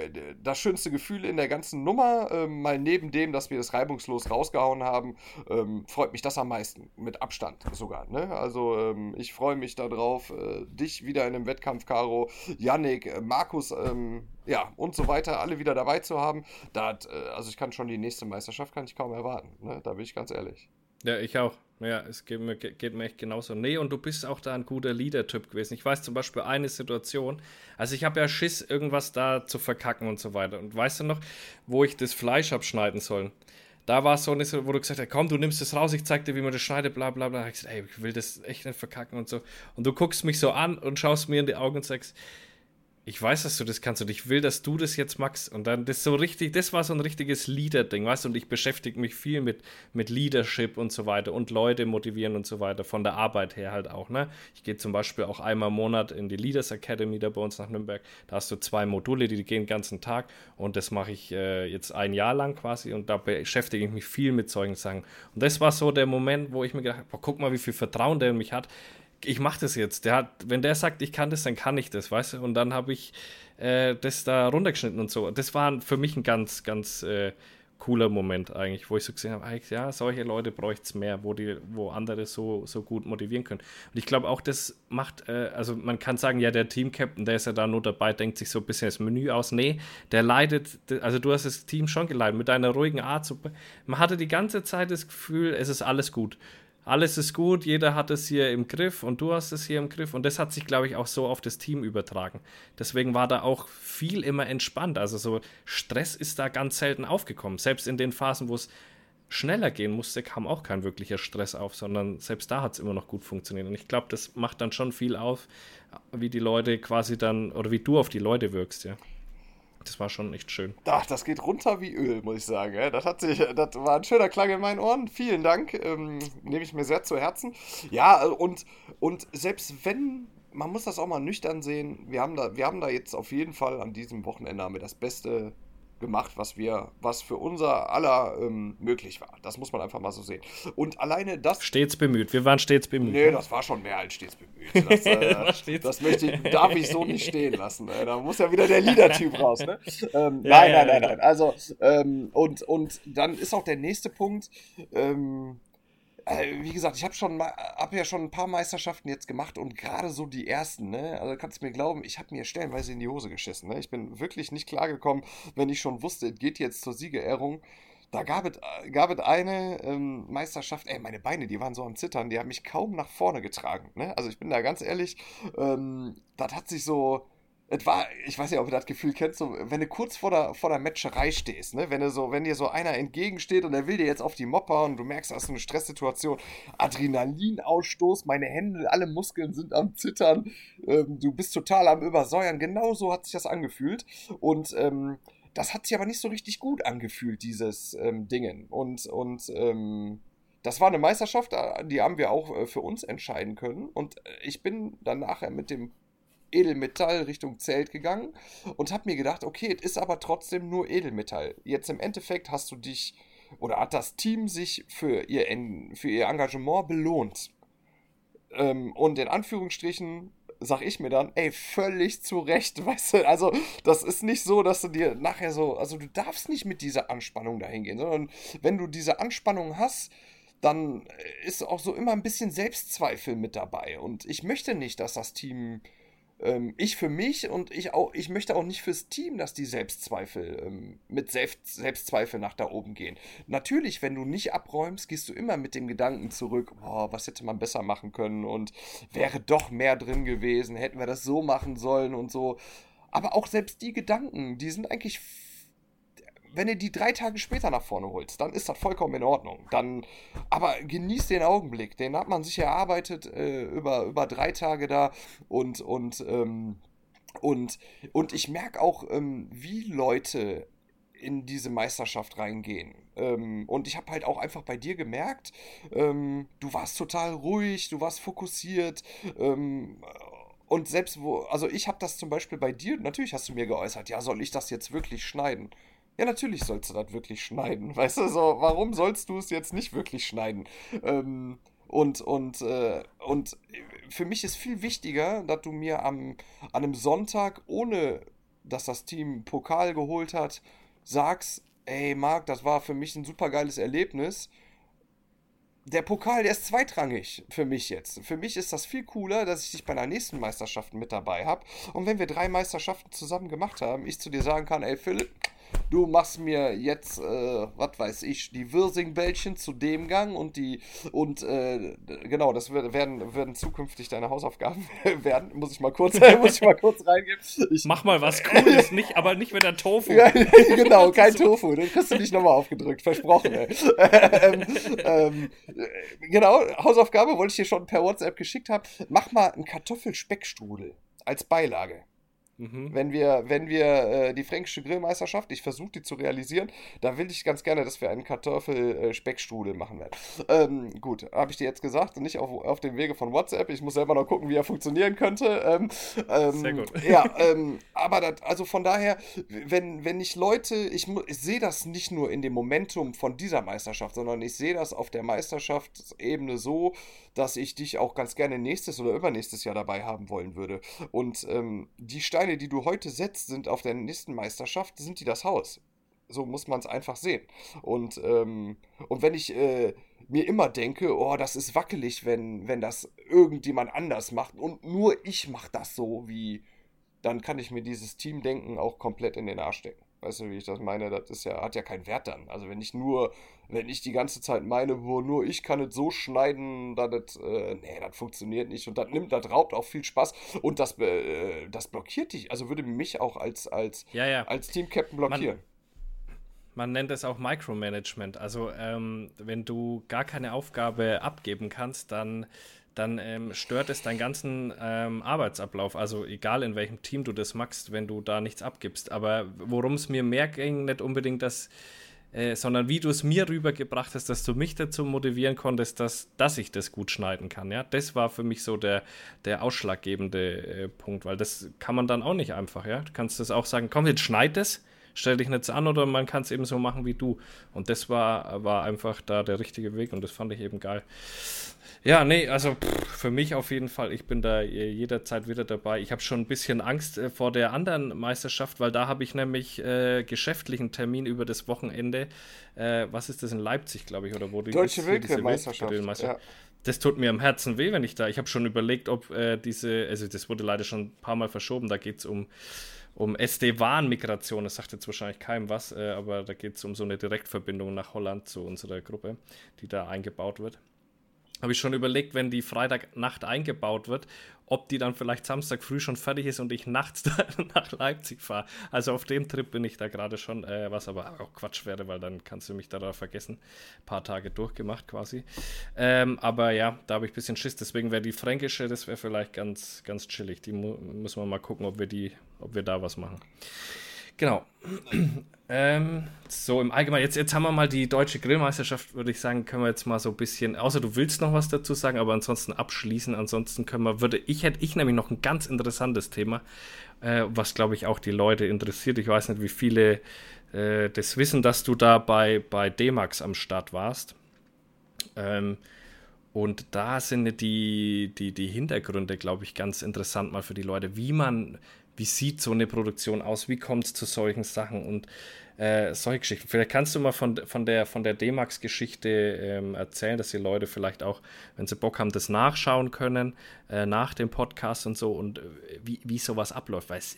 das schönste Gefühl in der ganzen Nummer, ähm, mal neben dem, dass wir das reibungslos rausgehauen haben, ähm, freut mich das am meisten. Mit Abstand sogar. Ne? Also ähm, ich freue mich darauf, äh, dich wieder in einem Wettkampf, Caro, Yannick, äh, Markus, ähm, ja, und so weiter, alle wieder dabei zu haben. Da hat, äh, also ich kann schon die nächste Meisterschaft, kann ich kaum erwarten. Ne? Da bin ich ganz ehrlich. Ja, ich auch. Ja, es geht mir, geht mir echt genauso. Nee, und du bist auch da ein guter Leader-Typ gewesen. Ich weiß zum Beispiel eine Situation, also ich habe ja Schiss, irgendwas da zu verkacken und so weiter. Und weißt du noch, wo ich das Fleisch abschneiden sollen? Da war so eine, wo du gesagt hast, komm, du nimmst das raus, ich zeig dir, wie man das schneidet, bla bla bla. Ich gesagt, ey, ich will das echt nicht verkacken und so. Und du guckst mich so an und schaust mir in die Augen und sagst, ich weiß, dass du das kannst und ich will, dass du das jetzt magst. Und dann das so richtig, das war so ein richtiges Leader-Ding, weißt du? Und ich beschäftige mich viel mit, mit Leadership und so weiter und Leute motivieren und so weiter, von der Arbeit her halt auch, ne? Ich gehe zum Beispiel auch einmal im Monat in die Leaders Academy da bei uns nach Nürnberg. Da hast du zwei Module, die gehen den ganzen Tag und das mache ich äh, jetzt ein Jahr lang quasi und da beschäftige ich mich viel mit solchen Sachen. Und das war so der Moment, wo ich mir gedacht habe, guck mal, wie viel Vertrauen der in mich hat ich mache das jetzt. Der hat, wenn der sagt, ich kann das, dann kann ich das, weißt du? Und dann habe ich äh, das da runtergeschnitten und so. Das war für mich ein ganz, ganz äh, cooler Moment eigentlich, wo ich so gesehen habe, ja, solche Leute bräuchte es mehr, wo die, wo andere so, so gut motivieren können. Und ich glaube auch, das macht, äh, also man kann sagen, ja, der Team-Captain, der ist ja da nur dabei, denkt sich so ein bisschen das Menü aus. Nee, der leidet, also du hast das Team schon geleitet mit deiner ruhigen Art. So, man hatte die ganze Zeit das Gefühl, es ist alles gut alles ist gut, jeder hat es hier im Griff und du hast es hier im Griff. Und das hat sich, glaube ich, auch so auf das Team übertragen. Deswegen war da auch viel immer entspannt. Also so Stress ist da ganz selten aufgekommen. Selbst in den Phasen, wo es schneller gehen musste, kam auch kein wirklicher Stress auf, sondern selbst da hat es immer noch gut funktioniert. Und ich glaube, das macht dann schon viel auf, wie die Leute quasi dann, oder wie du auf die Leute wirkst, ja. Das war schon echt schön. Ach, das geht runter wie Öl, muss ich sagen. Das, hat sich, das war ein schöner Klang in meinen Ohren. Vielen Dank. Ähm, nehme ich mir sehr zu Herzen. Ja, und, und selbst wenn, man muss das auch mal nüchtern sehen, wir haben da, wir haben da jetzt auf jeden Fall an diesem Wochenende haben wir das beste gemacht, was wir, was für unser aller ähm, möglich war. Das muss man einfach mal so sehen. Und alleine das. Stets bemüht. Wir waren stets bemüht. Nee, das war schon mehr als stets bemüht. Das, äh, das möchte ich, darf ich so nicht stehen lassen. Äh, da muss ja wieder der Leader-Typ raus. Ne? Ähm, ja, nein, ja, nein, nein, nein. Also, ähm, und, und dann ist auch der nächste Punkt. Ähm, äh, wie gesagt, ich habe schon hab ja schon ein paar Meisterschaften jetzt gemacht und gerade so die ersten, ne? Also kannst du mir glauben, ich habe mir stellenweise in die Hose geschissen. Ne? Ich bin wirklich nicht klargekommen, wenn ich schon wusste, es geht jetzt zur Siegerehrung. Da gab es, gab es eine ähm, Meisterschaft, ey, meine Beine, die waren so am Zittern, die haben mich kaum nach vorne getragen. Ne? Also ich bin da ganz ehrlich, ähm, das hat sich so, es war, ich weiß nicht, ob ihr das Gefühl kennt, so, wenn du kurz vor der, vor der Matcherei stehst, ne? wenn, du so, wenn dir so einer entgegensteht und er will dir jetzt auf die Mopper und du merkst, das ist eine Stresssituation, Adrenalinausstoß, meine Hände, alle Muskeln sind am Zittern, ähm, du bist total am Übersäuern, genau so hat sich das angefühlt und ähm, das hat sich aber nicht so richtig gut angefühlt, dieses ähm, Dingen und, und ähm, das war eine Meisterschaft, die haben wir auch äh, für uns entscheiden können. Und äh, ich bin dann nachher mit dem Edelmetall Richtung Zelt gegangen und habe mir gedacht, okay, es ist aber trotzdem nur Edelmetall. Jetzt im Endeffekt hast du dich oder hat das Team sich für ihr, für ihr Engagement belohnt. Ähm, und in Anführungsstrichen sag ich mir dann, ey, völlig zu Recht, weißt du, also das ist nicht so, dass du dir nachher so, also du darfst nicht mit dieser Anspannung dahin gehen, sondern wenn du diese Anspannung hast, dann ist auch so immer ein bisschen Selbstzweifel mit dabei und ich möchte nicht, dass das Team ähm, ich für mich und ich auch, ich möchte auch nicht fürs Team, dass die Selbstzweifel ähm, mit Selbst, Selbstzweifel nach da oben gehen. Natürlich, wenn du nicht abräumst, gehst du immer mit dem Gedanken zurück, boah, was hätte man besser machen können und wäre doch mehr drin gewesen, hätten wir das so machen sollen und so. Aber auch selbst die Gedanken, die sind eigentlich wenn du die drei Tage später nach vorne holst, dann ist das vollkommen in Ordnung. Dann, aber genieß den Augenblick. Den hat man sich erarbeitet äh, über, über drei Tage da und, und, ähm, und, und ich merke auch, ähm, wie Leute in diese Meisterschaft reingehen. Ähm, und ich habe halt auch einfach bei dir gemerkt, ähm, du warst total ruhig, du warst fokussiert. Ähm, und selbst wo, also ich habe das zum Beispiel bei dir, natürlich hast du mir geäußert, ja, soll ich das jetzt wirklich schneiden? Ja, natürlich sollst du das wirklich schneiden. Weißt du, so, warum sollst du es jetzt nicht wirklich schneiden? Ähm, und, und, äh, und für mich ist viel wichtiger, dass du mir am, an einem Sonntag, ohne dass das Team Pokal geholt hat, sagst, ey Marc, das war für mich ein super geiles Erlebnis. Der Pokal, der ist zweitrangig für mich jetzt. Für mich ist das viel cooler, dass ich dich bei der nächsten Meisterschaft mit dabei habe. Und wenn wir drei Meisterschaften zusammen gemacht haben, ich zu dir sagen kann, ey Philipp, du machst mir jetzt, äh, was weiß ich, die Wirsingbällchen zu dem Gang und die, und äh, genau, das werden, werden zukünftig deine Hausaufgaben werden. Muss ich mal kurz, muss ich mal kurz reingeben. Ich, Mach mal was Cooles, nicht, aber nicht mit der Tofu. genau, kein Tofu, den kriegst du nicht nochmal aufgedrückt, versprochen, ey. ähm, ähm, genau, Hausaufgabe wollte ich dir schon per WhatsApp geschickt haben. Mach mal einen Kartoffelspeckstrudel als Beilage. Mhm. Wenn wir, wenn wir äh, die fränkische Grillmeisterschaft, ich versuche die zu realisieren, da will ich ganz gerne, dass wir einen Kartoffel-Speckstrudel machen werden. Ähm, gut, habe ich dir jetzt gesagt, nicht auf, auf dem Wege von WhatsApp. Ich muss selber noch gucken, wie er funktionieren könnte. Ähm, ähm, Sehr gut. Ja, ähm, aber das, also von daher, wenn, wenn ich Leute, ich, ich sehe das nicht nur in dem Momentum von dieser Meisterschaft, sondern ich sehe das auf der Meisterschaftsebene so, dass ich dich auch ganz gerne nächstes oder übernächstes Jahr dabei haben wollen würde. Und ähm, die Steine, die du heute setzt, sind auf der nächsten Meisterschaft, sind die das Haus. So muss man es einfach sehen. Und, ähm, und wenn ich äh, mir immer denke, oh, das ist wackelig, wenn, wenn das irgendjemand anders macht und nur ich mache das so, wie, dann kann ich mir dieses Teamdenken auch komplett in den Arsch stecken. Weißt du, wie ich das meine? Das ist ja, hat ja keinen Wert dann. Also wenn ich nur, wenn ich die ganze Zeit meine, wo nur ich kann es so schneiden, dass das, äh, nee, das funktioniert nicht. Und das nimmt, das raubt auch viel Spaß und das, äh, das blockiert dich. Also würde mich auch als, als, ja, ja. als Team-Captain blockieren. Man, man nennt es auch Micromanagement. Also ähm, wenn du gar keine Aufgabe abgeben kannst, dann dann ähm, stört es deinen ganzen ähm, Arbeitsablauf. Also egal in welchem Team du das machst, wenn du da nichts abgibst. Aber worum es mir mehr ging, nicht unbedingt das, äh, sondern wie du es mir rübergebracht hast, dass du mich dazu motivieren konntest, dass, dass ich das gut schneiden kann. Ja, das war für mich so der, der ausschlaggebende äh, Punkt, weil das kann man dann auch nicht einfach. Ja, du kannst das auch sagen, komm, jetzt schneid es stell dich nicht an oder man kann es eben so machen wie du. Und das war, war einfach da der richtige Weg und das fand ich eben geil. Ja, nee, also pff, für mich auf jeden Fall. Ich bin da äh, jederzeit wieder dabei. Ich habe schon ein bisschen Angst äh, vor der anderen Meisterschaft, weil da habe ich nämlich äh, geschäftlichen Termin über das Wochenende. Äh, was ist das in Leipzig, glaube ich, oder wo die Deutsche Willkürmeisterschaft. Ja. Das tut mir am Herzen weh, wenn ich da. Ich habe schon überlegt, ob äh, diese, also das wurde leider schon ein paar Mal verschoben. Da geht es um um SD-WAN-Migration. Das sagt jetzt wahrscheinlich keinem was, äh, aber da geht es um so eine Direktverbindung nach Holland zu unserer Gruppe, die da eingebaut wird habe ich schon überlegt, wenn die Freitagnacht eingebaut wird, ob die dann vielleicht Samstag früh schon fertig ist und ich nachts nach Leipzig fahre. Also auf dem Trip bin ich da gerade schon, äh, was aber auch Quatsch wäre, weil dann kannst du mich da vergessen. Ein paar Tage durchgemacht quasi. Ähm, aber ja, da habe ich ein bisschen Schiss. Deswegen wäre die fränkische, das wäre vielleicht ganz, ganz chillig. Die mu müssen wir mal gucken, ob wir die, ob wir da was machen. Genau. Ähm, so, im Allgemeinen, jetzt, jetzt haben wir mal die deutsche Grillmeisterschaft, würde ich sagen, können wir jetzt mal so ein bisschen, außer du willst noch was dazu sagen, aber ansonsten abschließen. Ansonsten können wir, würde ich, hätte ich nämlich noch ein ganz interessantes Thema, äh, was glaube ich auch die Leute interessiert. Ich weiß nicht, wie viele äh, das wissen, dass du da bei, bei D-Max am Start warst. Ähm, und da sind die, die, die Hintergründe, glaube ich, ganz interessant mal für die Leute, wie man, wie sieht so eine Produktion aus, wie kommt es zu solchen Sachen und äh, solche Geschichten. Vielleicht kannst du mal von, von der, von der D-Max-Geschichte ähm, erzählen, dass die Leute vielleicht auch, wenn sie Bock haben, das nachschauen können, äh, nach dem Podcast und so und äh, wie, wie sowas abläuft. Weil es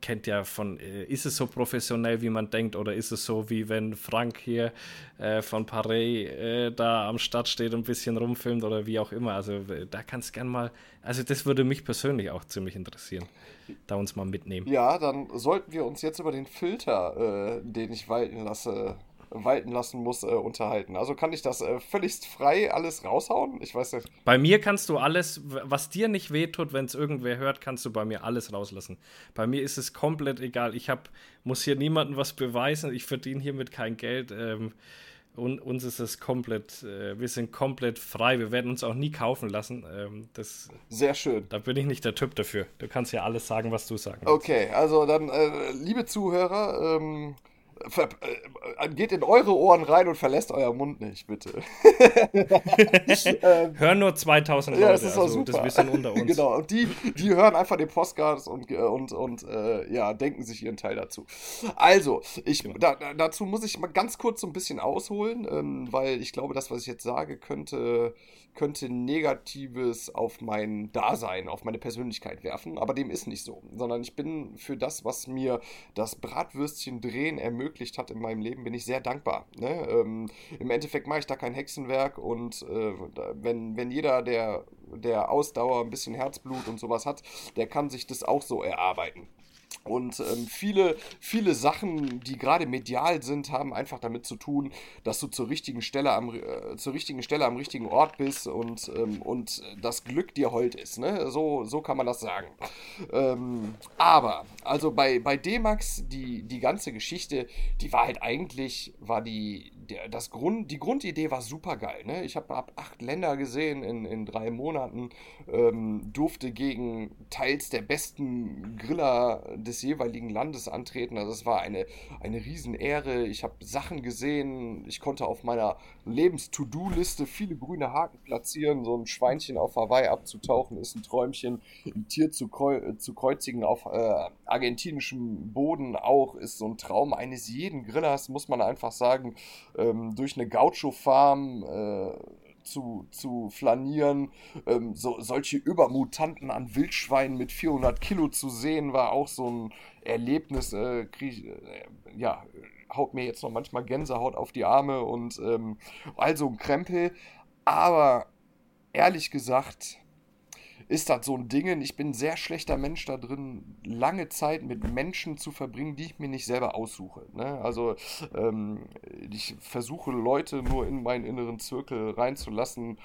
kennt ja von, äh, ist es so professionell, wie man denkt, oder ist es so, wie wenn Frank hier äh, von Paris äh, da am Start steht und ein bisschen rumfilmt oder wie auch immer. Also da kannst du gern mal, also das würde mich persönlich auch ziemlich interessieren, da uns mal mitnehmen. Ja, dann sollten wir uns jetzt über den Filter, äh, den ich walten lasse, walten lassen muss, äh, unterhalten. Also kann ich das äh, völlig frei alles raushauen? Ich weiß nicht. Bei mir kannst du alles, was dir nicht wehtut, wenn es irgendwer hört, kannst du bei mir alles rauslassen. Bei mir ist es komplett egal. Ich hab, muss hier niemandem was beweisen. Ich verdiene hiermit kein Geld. Ähm, und uns ist es komplett, äh, wir sind komplett frei. Wir werden uns auch nie kaufen lassen. Ähm, das, Sehr schön. Da bin ich nicht der Typ dafür. Du kannst ja alles sagen, was du sagen willst. Okay, also dann, äh, liebe Zuhörer, ähm, äh, geht in eure Ohren rein und verlässt euer Mund nicht, bitte. ähm, hören nur 2000 Leute, ja, das ist also super. das wissen unter uns. genau, und die, die hören einfach den Postcards und, und, und äh, ja, denken sich ihren Teil dazu. Also, ich, genau. da, dazu muss ich mal ganz kurz so ein bisschen ausholen, ähm, weil ich glaube, das, was ich jetzt sage, könnte könnte Negatives auf mein Dasein, auf meine Persönlichkeit werfen, aber dem ist nicht so, sondern ich bin für das, was mir das Bratwürstchen drehen ermöglicht hat in meinem Leben, bin ich sehr dankbar. Ne? Ähm, Im Endeffekt mache ich da kein Hexenwerk und äh, wenn, wenn jeder, der, der Ausdauer, ein bisschen Herzblut und sowas hat, der kann sich das auch so erarbeiten. Und ähm, viele, viele Sachen, die gerade medial sind, haben einfach damit zu tun, dass du zur richtigen Stelle am, äh, zur richtigen Stelle am richtigen Ort bist und, ähm, und das Glück dir hold ist. Ne? So, so kann man das sagen. Ähm, aber, also bei, bei D-Max, die, die ganze Geschichte, die war halt eigentlich, war die, der, das Grund, die Grundidee war super geil. Ne? Ich habe hab acht Länder gesehen in, in drei Monaten, ähm, durfte gegen teils der besten Griller des jeweiligen Landes antreten. Also es war eine, eine Riesenehre. Ich habe Sachen gesehen. Ich konnte auf meiner Lebens-To-Do-Liste viele grüne Haken platzieren. So ein Schweinchen auf Hawaii abzutauchen ist ein Träumchen. Ein Tier zu, kreu zu kreuzigen auf äh, argentinischem Boden auch ist so ein Traum eines jeden Grillers, muss man einfach sagen ähm, durch eine Gaucho-Farm äh, zu, zu flanieren. Ähm, so, solche Übermutanten an Wildschweinen mit 400 Kilo zu sehen, war auch so ein Erlebnis. Äh, krieg, äh, ja, haut mir jetzt noch manchmal Gänsehaut auf die Arme und ähm, also ein Krempel. Aber ehrlich gesagt, ist das so ein Ding. Ich bin ein sehr schlechter Mensch da drin, lange Zeit mit Menschen zu verbringen, die ich mir nicht selber aussuche. Ne? Also ähm, ich versuche Leute nur in meinen inneren Zirkel reinzulassen,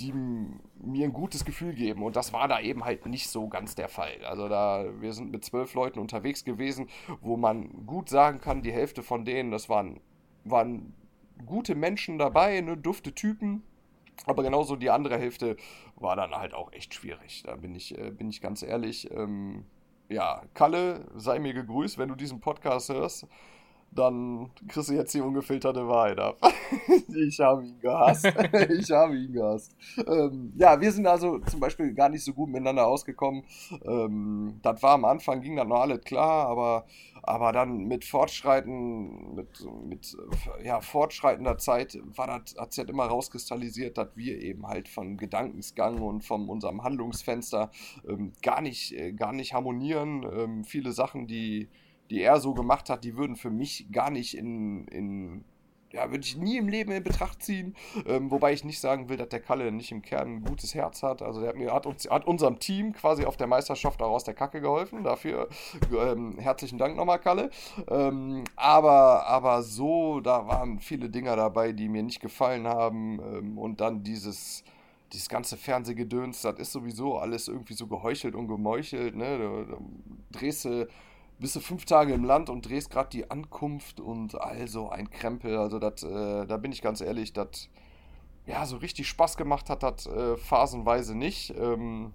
die mir ein gutes Gefühl geben. Und das war da eben halt nicht so ganz der Fall. Also da, wir sind mit zwölf Leuten unterwegs gewesen, wo man gut sagen kann, die Hälfte von denen, das waren, waren gute Menschen dabei, ne, dufte Typen, aber genauso die andere Hälfte war dann halt auch echt schwierig. Da bin ich, äh, bin ich ganz ehrlich. Ähm, ja, Kalle, sei mir gegrüßt, wenn du diesen Podcast hörst dann kriegst du jetzt die ungefilterte Wahrheit ab. ich habe ihn gehasst. ich habe ihn gehasst. Ähm, ja, wir sind also zum Beispiel gar nicht so gut miteinander ausgekommen. Ähm, das war am Anfang, ging dann noch alles klar, aber, aber dann mit Fortschreiten, mit, mit ja, fortschreitender Zeit war das, hat sich halt immer rauskristallisiert, dass wir eben halt vom Gedankensgang und von unserem Handlungsfenster ähm, gar, nicht, äh, gar nicht harmonieren. Ähm, viele Sachen, die die er so gemacht hat, die würden für mich gar nicht in, in ja, würde ich nie im Leben in Betracht ziehen. Ähm, wobei ich nicht sagen will, dass der Kalle nicht im Kern ein gutes Herz hat. Also, der hat, hat, uns, hat unserem Team quasi auf der Meisterschaft auch aus der Kacke geholfen. Dafür ähm, herzlichen Dank nochmal, Kalle. Ähm, aber, aber so, da waren viele Dinger dabei, die mir nicht gefallen haben. Ähm, und dann dieses dieses ganze Fernsehgedöns, das ist sowieso alles irgendwie so geheuchelt und gemeuchelt. Ne? Du, du drehst bist du fünf Tage im Land und drehst gerade die Ankunft und also ein Krempel. Also das, äh, da bin ich ganz ehrlich, das ja so richtig Spaß gemacht hat, das äh, phasenweise nicht. Ähm,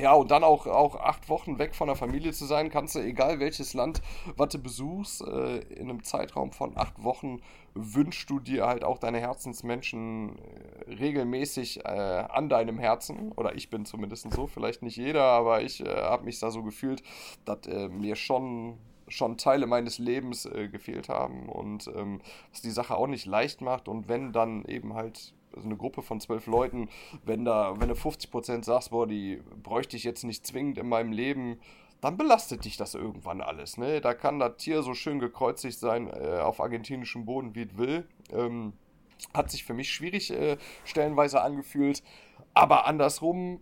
ja, und dann auch, auch acht Wochen weg von der Familie zu sein, kannst du, egal welches Land, was du besuchst, äh, in einem Zeitraum von acht Wochen wünschst du dir halt auch deine Herzensmenschen äh, regelmäßig äh, an deinem Herzen. Oder ich bin zumindest so, vielleicht nicht jeder, aber ich äh, habe mich da so gefühlt, dass äh, mir schon schon Teile meines Lebens äh, gefehlt haben und ähm, was die Sache auch nicht leicht macht und wenn dann eben halt also eine Gruppe von zwölf Leuten, wenn da, wenn du 50% sagst, boah, die bräuchte ich jetzt nicht zwingend in meinem Leben, dann belastet dich das irgendwann alles. Ne? Da kann das Tier so schön gekreuzigt sein äh, auf argentinischem Boden, wie es will. Ähm, hat sich für mich schwierig äh, stellenweise angefühlt. Aber andersrum,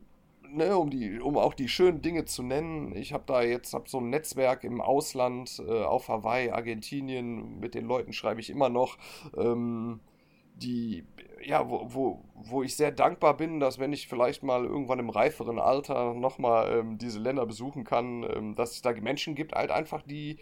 ne, um, die, um auch die schönen Dinge zu nennen, ich habe da jetzt hab so ein Netzwerk im Ausland, äh, auf Hawaii, Argentinien, mit den Leuten schreibe ich immer noch. Ähm, die, ja, wo, wo, wo ich sehr dankbar bin, dass wenn ich vielleicht mal irgendwann im reiferen Alter nochmal ähm, diese Länder besuchen kann, ähm, dass es da Menschen gibt, halt einfach, die,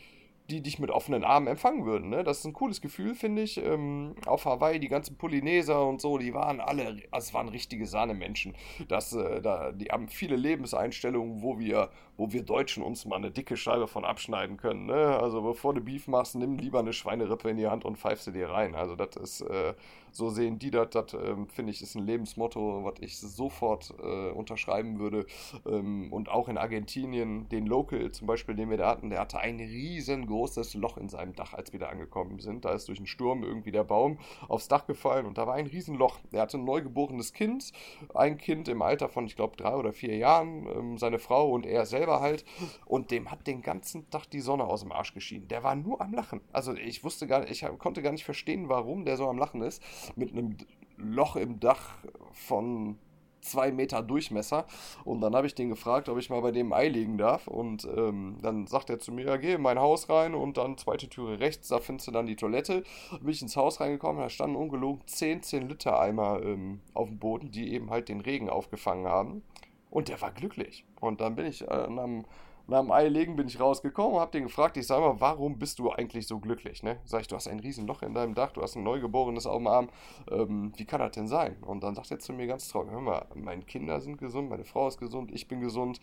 die dich mit offenen Armen empfangen würden. Ne? Das ist ein cooles Gefühl, finde ich. Ähm, auf Hawaii, die ganzen Polyneser und so, die waren alle, also es waren richtige Sahnemenschen. Das, äh, die haben viele Lebenseinstellungen, wo wir, wo wir Deutschen uns mal eine dicke Scheibe von abschneiden können. Ne? Also bevor du Beef machst, nimm lieber eine Schweinerippe in die Hand und pfeifst sie dir rein. Also das ist, äh, so sehen die das, das äh, finde ich, ist ein Lebensmotto, was ich sofort äh, unterschreiben würde. Ähm, und auch in Argentinien, den Local zum Beispiel, den wir da hatten, der hatte einen riesengroßen großes Loch in seinem Dach, als wir da angekommen sind. Da ist durch einen Sturm irgendwie der Baum aufs Dach gefallen und da war ein Riesenloch. Er hatte ein neugeborenes Kind, ein Kind im Alter von, ich glaube, drei oder vier Jahren, ähm, seine Frau und er selber halt. Und dem hat den ganzen Tag die Sonne aus dem Arsch geschienen. Der war nur am Lachen. Also ich wusste gar nicht, ich konnte gar nicht verstehen, warum der so am Lachen ist. Mit einem Loch im Dach von zwei Meter Durchmesser. Und dann habe ich den gefragt, ob ich mal bei dem Ei legen darf. Und ähm, dann sagt er zu mir, ja, geh in mein Haus rein und dann zweite Türe rechts, da findest du dann die Toilette. Bin ich ins Haus reingekommen, da standen ungelogen 10, 10 Liter Eimer ähm, auf dem Boden, die eben halt den Regen aufgefangen haben. Und der war glücklich. Und dann bin ich äh, am nach dem Ei legen bin ich rausgekommen und hab den gefragt, ich sag mal, warum bist du eigentlich so glücklich? Ne? Sag ich, du hast ein Riesenloch in deinem Dach, du hast ein Neugeborenes auf dem Arm. Ähm, wie kann das denn sein? Und dann sagt er zu mir ganz trocken, hör mal, meine Kinder sind gesund, meine Frau ist gesund, ich bin gesund.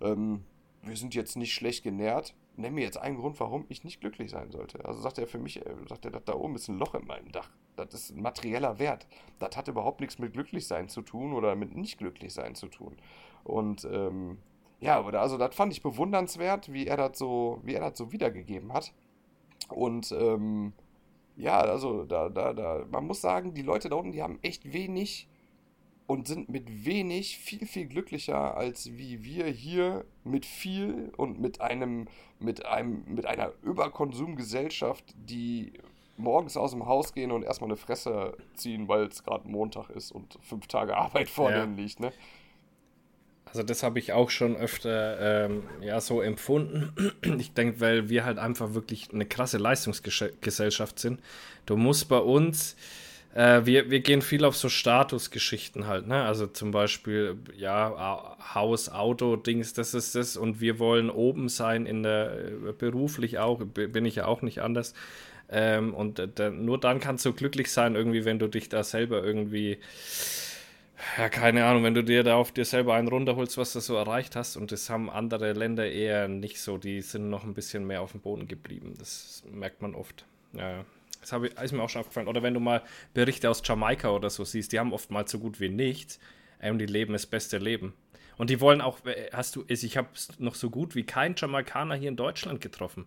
Ähm, wir sind jetzt nicht schlecht genährt. Nenn mir jetzt einen Grund, warum ich nicht glücklich sein sollte. Also sagt er für mich, äh, sagt er, da oben ist ein Loch in meinem Dach. Das ist ein materieller Wert. Das hat überhaupt nichts mit glücklich sein zu tun oder mit nicht glücklich sein zu tun. Und ähm, ja, also das fand ich bewundernswert, wie er das so, wie er das so wiedergegeben hat. Und ähm, ja, also da, da, da, man muss sagen, die Leute da unten, die haben echt wenig und sind mit wenig viel, viel glücklicher, als wie wir hier mit viel und mit einem, mit einem, mit einer Überkonsumgesellschaft, die morgens aus dem Haus gehen und erstmal eine Fresse ziehen, weil es gerade Montag ist und fünf Tage Arbeit vor ja. denen liegt, ne? Also das habe ich auch schon öfter ähm, ja, so empfunden. Ich denke, weil wir halt einfach wirklich eine krasse Leistungsgesellschaft sind. Du musst bei uns, äh, wir, wir gehen viel auf so Statusgeschichten halt, ne? Also zum Beispiel, ja, Haus, Auto, Dings, das ist das. Und wir wollen oben sein in der, äh, beruflich auch, bin ich ja auch nicht anders. Ähm, und äh, nur dann kannst du glücklich sein, irgendwie, wenn du dich da selber irgendwie ja, keine Ahnung, wenn du dir da auf dir selber einen runterholst, was du so erreicht hast, und das haben andere Länder eher nicht so, die sind noch ein bisschen mehr auf dem Boden geblieben. Das merkt man oft. Ja, das ich, ist mir auch schon aufgefallen. Oder wenn du mal Berichte aus Jamaika oder so siehst, die haben oftmals so gut wie nichts und die leben das beste Leben. Und die wollen auch, äh, hast du, ich habe noch so gut wie kein Jamaikaner hier in Deutschland getroffen.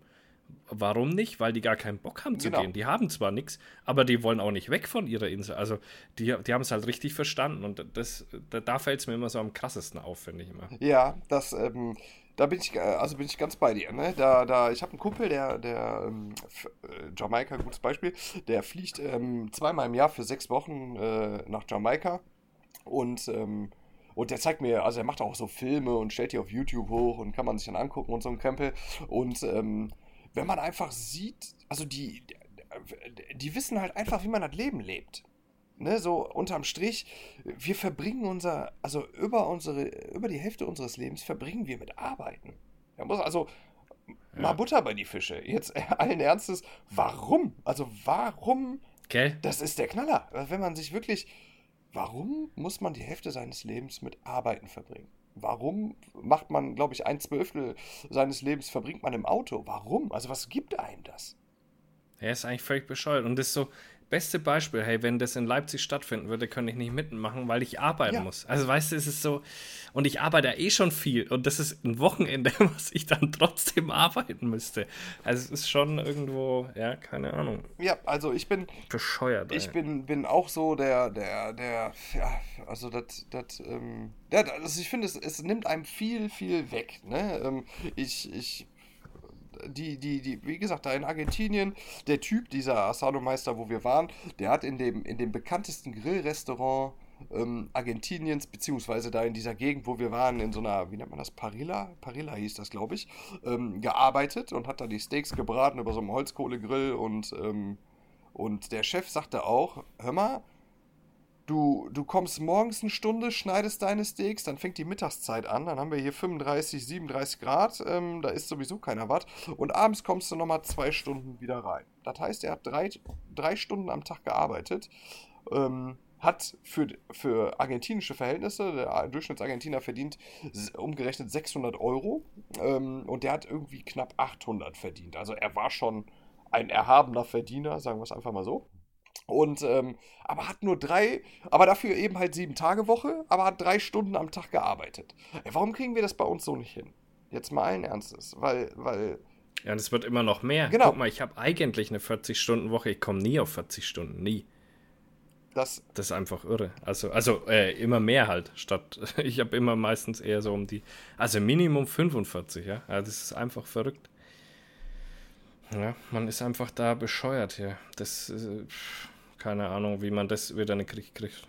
Warum nicht? Weil die gar keinen Bock haben zu genau. gehen. Die haben zwar nichts, aber die wollen auch nicht weg von ihrer Insel. Also die, die haben es halt richtig verstanden und das, da, da fällt es mir immer so am krassesten auf, finde ich immer. Ja, das, ähm, da bin ich, also bin ich ganz bei dir. Ne? Da, da, ich habe einen Kumpel, der, der ähm, äh, Jamaika, gutes Beispiel, der fliegt ähm, zweimal im Jahr für sechs Wochen äh, nach Jamaika und ähm, und der zeigt mir, also er macht auch so Filme und stellt die auf YouTube hoch und kann man sich dann angucken und so ein Krempel. Und ähm, wenn man einfach sieht, also die, die wissen halt einfach, wie man das Leben lebt. Ne, so unterm Strich, wir verbringen unser, also über unsere, über die Hälfte unseres Lebens verbringen wir mit Arbeiten. Ja, muss also ja. mal Butter bei die Fische. Jetzt allen Ernstes, warum? Also warum? Okay. Das ist der Knaller. Wenn man sich wirklich, warum muss man die Hälfte seines Lebens mit Arbeiten verbringen? Warum macht man, glaube ich, ein Zwölftel seines Lebens verbringt man im Auto? Warum? Also was gibt einem das? Er ist eigentlich völlig bescheuert. Und das ist so, beste Beispiel, hey, wenn das in Leipzig stattfinden würde, könnte ich nicht mitmachen, weil ich arbeiten ja. muss. Also weißt du, es ist so, und ich arbeite ja eh schon viel und das ist ein Wochenende, was ich dann trotzdem arbeiten müsste. Also es ist schon irgendwo, ja, keine Ahnung. Ja, also ich bin bescheuert. Ich bin, bin auch so der, der, der, ja, also das, das, ähm, ja, also ich finde, es, es nimmt einem viel, viel weg. Ne? Ähm, ich, ich die, die, die, wie gesagt, da in Argentinien, der Typ, dieser Asado-Meister, wo wir waren, der hat in dem, in dem bekanntesten Grillrestaurant ähm, Argentiniens, beziehungsweise da in dieser Gegend, wo wir waren, in so einer, wie nennt man das, Parilla? Parilla hieß das, glaube ich, ähm, gearbeitet und hat da die Steaks gebraten über so einem Holzkohlegrill und, ähm, und der Chef sagte auch, hör mal, Du, du kommst morgens eine Stunde, schneidest deine Steaks, dann fängt die Mittagszeit an, dann haben wir hier 35, 37 Grad, ähm, da ist sowieso keiner was. Und abends kommst du nochmal zwei Stunden wieder rein. Das heißt, er hat drei, drei Stunden am Tag gearbeitet, ähm, hat für, für argentinische Verhältnisse, der Durchschnittsargentiner verdient umgerechnet 600 Euro ähm, und der hat irgendwie knapp 800 verdient. Also er war schon ein erhabener Verdiener, sagen wir es einfach mal so. Und, ähm, aber hat nur drei, aber dafür eben halt sieben Tage Woche, aber hat drei Stunden am Tag gearbeitet. Warum kriegen wir das bei uns so nicht hin? Jetzt mal allen Ernstes, weil, weil. Ja, und es wird immer noch mehr. Genau. Guck mal, ich habe eigentlich eine 40-Stunden-Woche, ich komme nie auf 40 Stunden, nie. Das, das ist einfach irre. Also, also äh, immer mehr halt, statt, ich habe immer meistens eher so um die, also Minimum 45, ja. Also das ist einfach verrückt. Ja, man ist einfach da bescheuert hier. Das, äh, keine Ahnung, wie man das wieder in den Krieg kriegt.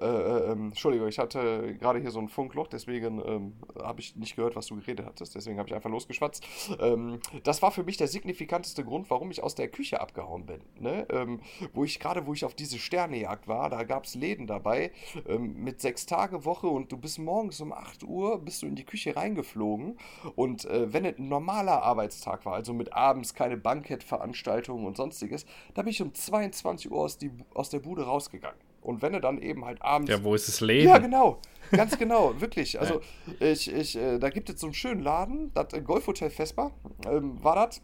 Äh, äh, ähm, Entschuldigung, ich hatte gerade hier so ein Funkloch, deswegen ähm, habe ich nicht gehört, was du geredet hattest. Deswegen habe ich einfach losgeschwatzt. Ähm, das war für mich der signifikanteste Grund, warum ich aus der Küche abgehauen bin. Ne? Ähm, wo ich gerade, wo ich auf diese Sternejagd war, da gab es Läden dabei ähm, mit sechs Tage Woche und du bist morgens um 8 Uhr bist du in die Küche reingeflogen und äh, wenn es ein normaler Arbeitstag war, also mit abends keine Bankettveranstaltungen und sonstiges, da bin ich um 22 Uhr aus, die, aus der Bude rausgegangen. Und wenn er dann eben halt abends. Ja, wo ist das Leben? Ja, genau. Ganz genau, wirklich. Also, ich, ich, äh, da gibt es so einen schönen Laden, das äh, Golfhotel Vespa, ähm, war das.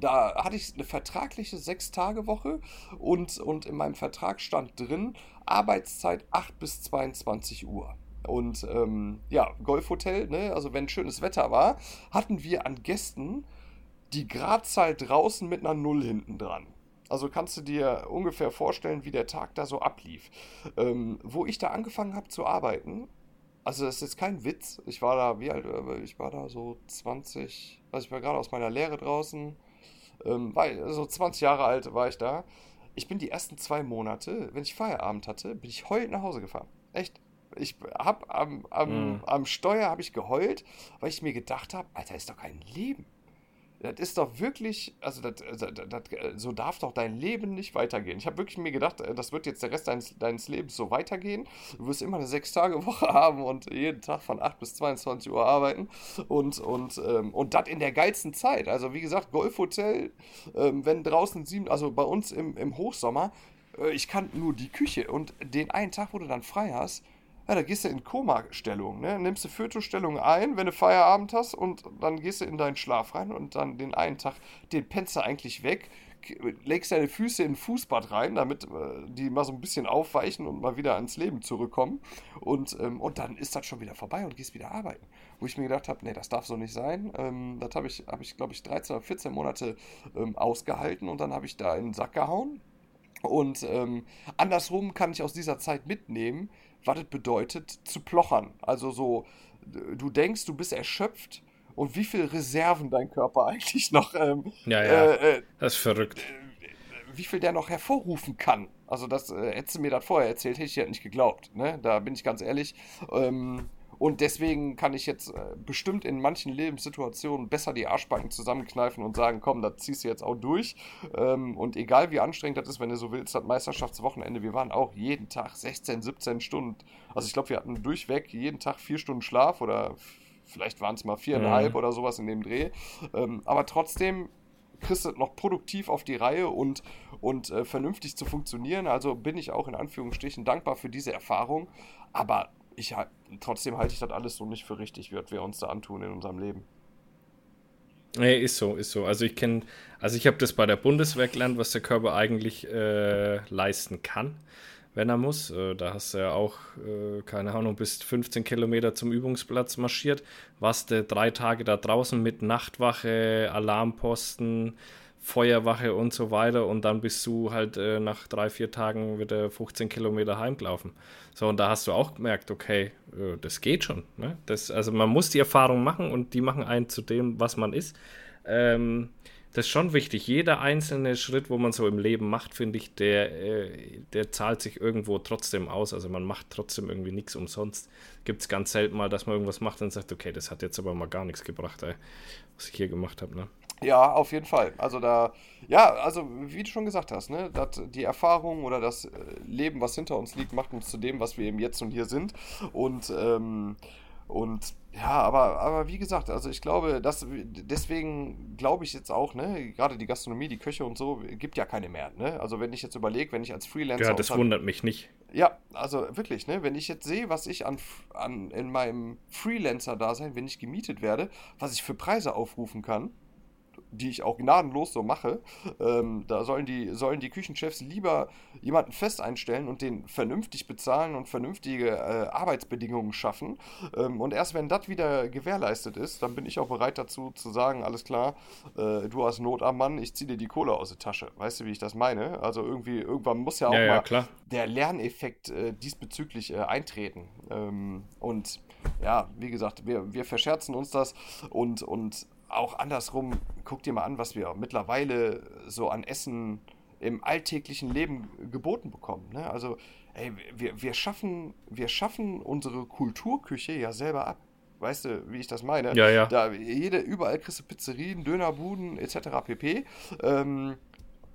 Da hatte ich eine vertragliche Sechs-Tage-Woche und, und in meinem Vertrag stand drin Arbeitszeit 8 bis 22 Uhr. Und ähm, ja, Golfhotel, ne, also wenn schönes Wetter war, hatten wir an Gästen die Gradzahl draußen mit einer Null hinten dran. Also kannst du dir ungefähr vorstellen, wie der Tag da so ablief. Ähm, wo ich da angefangen habe zu arbeiten, also das ist jetzt kein Witz. Ich war da, wie alt, äh, ich war da so 20, also ich war gerade aus meiner Lehre draußen, ähm, war so 20 Jahre alt war ich da. Ich bin die ersten zwei Monate, wenn ich Feierabend hatte, bin ich heulend nach Hause gefahren. Echt. Ich hab am, am, mm. am Steuer habe ich geheult, weil ich mir gedacht habe, Alter, ist doch kein Leben. Das ist doch wirklich, also das, das, das, so darf doch dein Leben nicht weitergehen. Ich habe wirklich mir gedacht, äh, das wird jetzt der Rest deines, deines Lebens so weitergehen. Du wirst immer eine Sechs-Tage-Woche haben und jeden Tag von 8 bis 22 Uhr arbeiten und, und, ähm, und das in der geilsten Zeit. Also wie gesagt, Golfhotel, ähm, wenn draußen sieben, also bei uns im, im Hochsommer, äh, ich kann nur die Küche und den einen Tag, wo du dann frei hast, ja, da gehst du in Koma-Stellung, ne? Nimmst du Fötusstellung ein, wenn du Feierabend hast und dann gehst du in deinen Schlaf rein und dann den einen Tag, den pennst du eigentlich weg, legst deine Füße in ein Fußbad rein, damit äh, die mal so ein bisschen aufweichen und mal wieder ans Leben zurückkommen. Und, ähm, und dann ist das schon wieder vorbei und gehst wieder arbeiten. Wo ich mir gedacht habe, nee, das darf so nicht sein. Ähm, das habe ich, hab ich glaube ich, 13 oder 14 Monate ähm, ausgehalten und dann habe ich da in den Sack gehauen. Und ähm, andersrum kann ich aus dieser Zeit mitnehmen, was es bedeutet, zu plochern. Also so, du denkst, du bist erschöpft und wie viel Reserven dein Körper eigentlich noch. Ähm, ja, ja. Äh, äh, das ist verrückt. Äh, wie viel der noch hervorrufen kann. Also, das äh, hättest du mir das vorher erzählt, hätte ich ja nicht geglaubt. Ne? Da bin ich ganz ehrlich. Ähm, und deswegen kann ich jetzt äh, bestimmt in manchen Lebenssituationen besser die Arschbacken zusammenkneifen und sagen, komm, das ziehst du jetzt auch durch. Ähm, und egal wie anstrengend das ist, wenn du so willst, das Meisterschaftswochenende, wir waren auch jeden Tag 16, 17 Stunden. Also ich glaube, wir hatten durchweg jeden Tag vier Stunden Schlaf oder vielleicht waren es mal viereinhalb mhm. oder sowas in dem Dreh. Ähm, aber trotzdem kriegst du noch produktiv auf die Reihe und, und äh, vernünftig zu funktionieren. Also bin ich auch in Anführungsstrichen dankbar für diese Erfahrung. Aber ich trotzdem halte ich das alles so nicht für richtig, was wir uns da antun in unserem Leben. Nee, ist so, ist so. Also ich kenne, also ich habe das bei der Bundeswehr gelernt, was der Körper eigentlich äh, leisten kann, wenn er muss. Äh, da hast du ja auch, äh, keine Ahnung, bis 15 Kilometer zum Übungsplatz marschiert, warst du drei Tage da draußen mit Nachtwache, Alarmposten, Feuerwache und so weiter und dann bist du halt äh, nach drei, vier Tagen wieder 15 Kilometer heimgelaufen. So, und da hast du auch gemerkt, okay, äh, das geht schon. Ne? Das, also man muss die Erfahrung machen und die machen einen zu dem, was man ist. Ähm, das ist schon wichtig. Jeder einzelne Schritt, wo man so im Leben macht, finde ich, der, äh, der zahlt sich irgendwo trotzdem aus. Also man macht trotzdem irgendwie nichts umsonst. Gibt es ganz selten mal, dass man irgendwas macht und sagt, okay, das hat jetzt aber mal gar nichts gebracht, ey, was ich hier gemacht habe. Ne? Ja, auf jeden Fall. Also da, ja, also wie du schon gesagt hast, ne, dat, die Erfahrung oder das äh, Leben, was hinter uns liegt, macht uns zu dem, was wir eben jetzt und hier sind. Und, ähm, und ja, aber, aber wie gesagt, also ich glaube, dass deswegen glaube ich jetzt auch, ne, gerade die Gastronomie, die Köche und so, gibt ja keine mehr, ne? Also wenn ich jetzt überlege, wenn ich als Freelancer. Ja, das wundert mich nicht. Ja, also wirklich, ne, wenn ich jetzt sehe, was ich an, an in meinem Freelancer-Dasein, wenn ich gemietet werde, was ich für Preise aufrufen kann, die ich auch gnadenlos so mache. Ähm, da sollen die, sollen die Küchenchefs lieber jemanden fest einstellen und den vernünftig bezahlen und vernünftige äh, Arbeitsbedingungen schaffen. Ähm, und erst wenn das wieder gewährleistet ist, dann bin ich auch bereit dazu zu sagen, alles klar, äh, du hast Not am Mann, ich ziehe dir die Kohle aus der Tasche. Weißt du, wie ich das meine? Also irgendwie, irgendwann muss ja auch ja, mal der Lerneffekt äh, diesbezüglich äh, eintreten. Ähm, und ja, wie gesagt, wir, wir verscherzen uns das und, und auch andersrum, guck dir mal an, was wir mittlerweile so an Essen im alltäglichen Leben geboten bekommen. Ne? Also ey, wir, wir, schaffen, wir schaffen unsere Kulturküche ja selber ab. Weißt du, wie ich das meine? Ja, ja. Da, jede, überall kriegst du Pizzerien, Dönerbuden etc. pp. Ähm,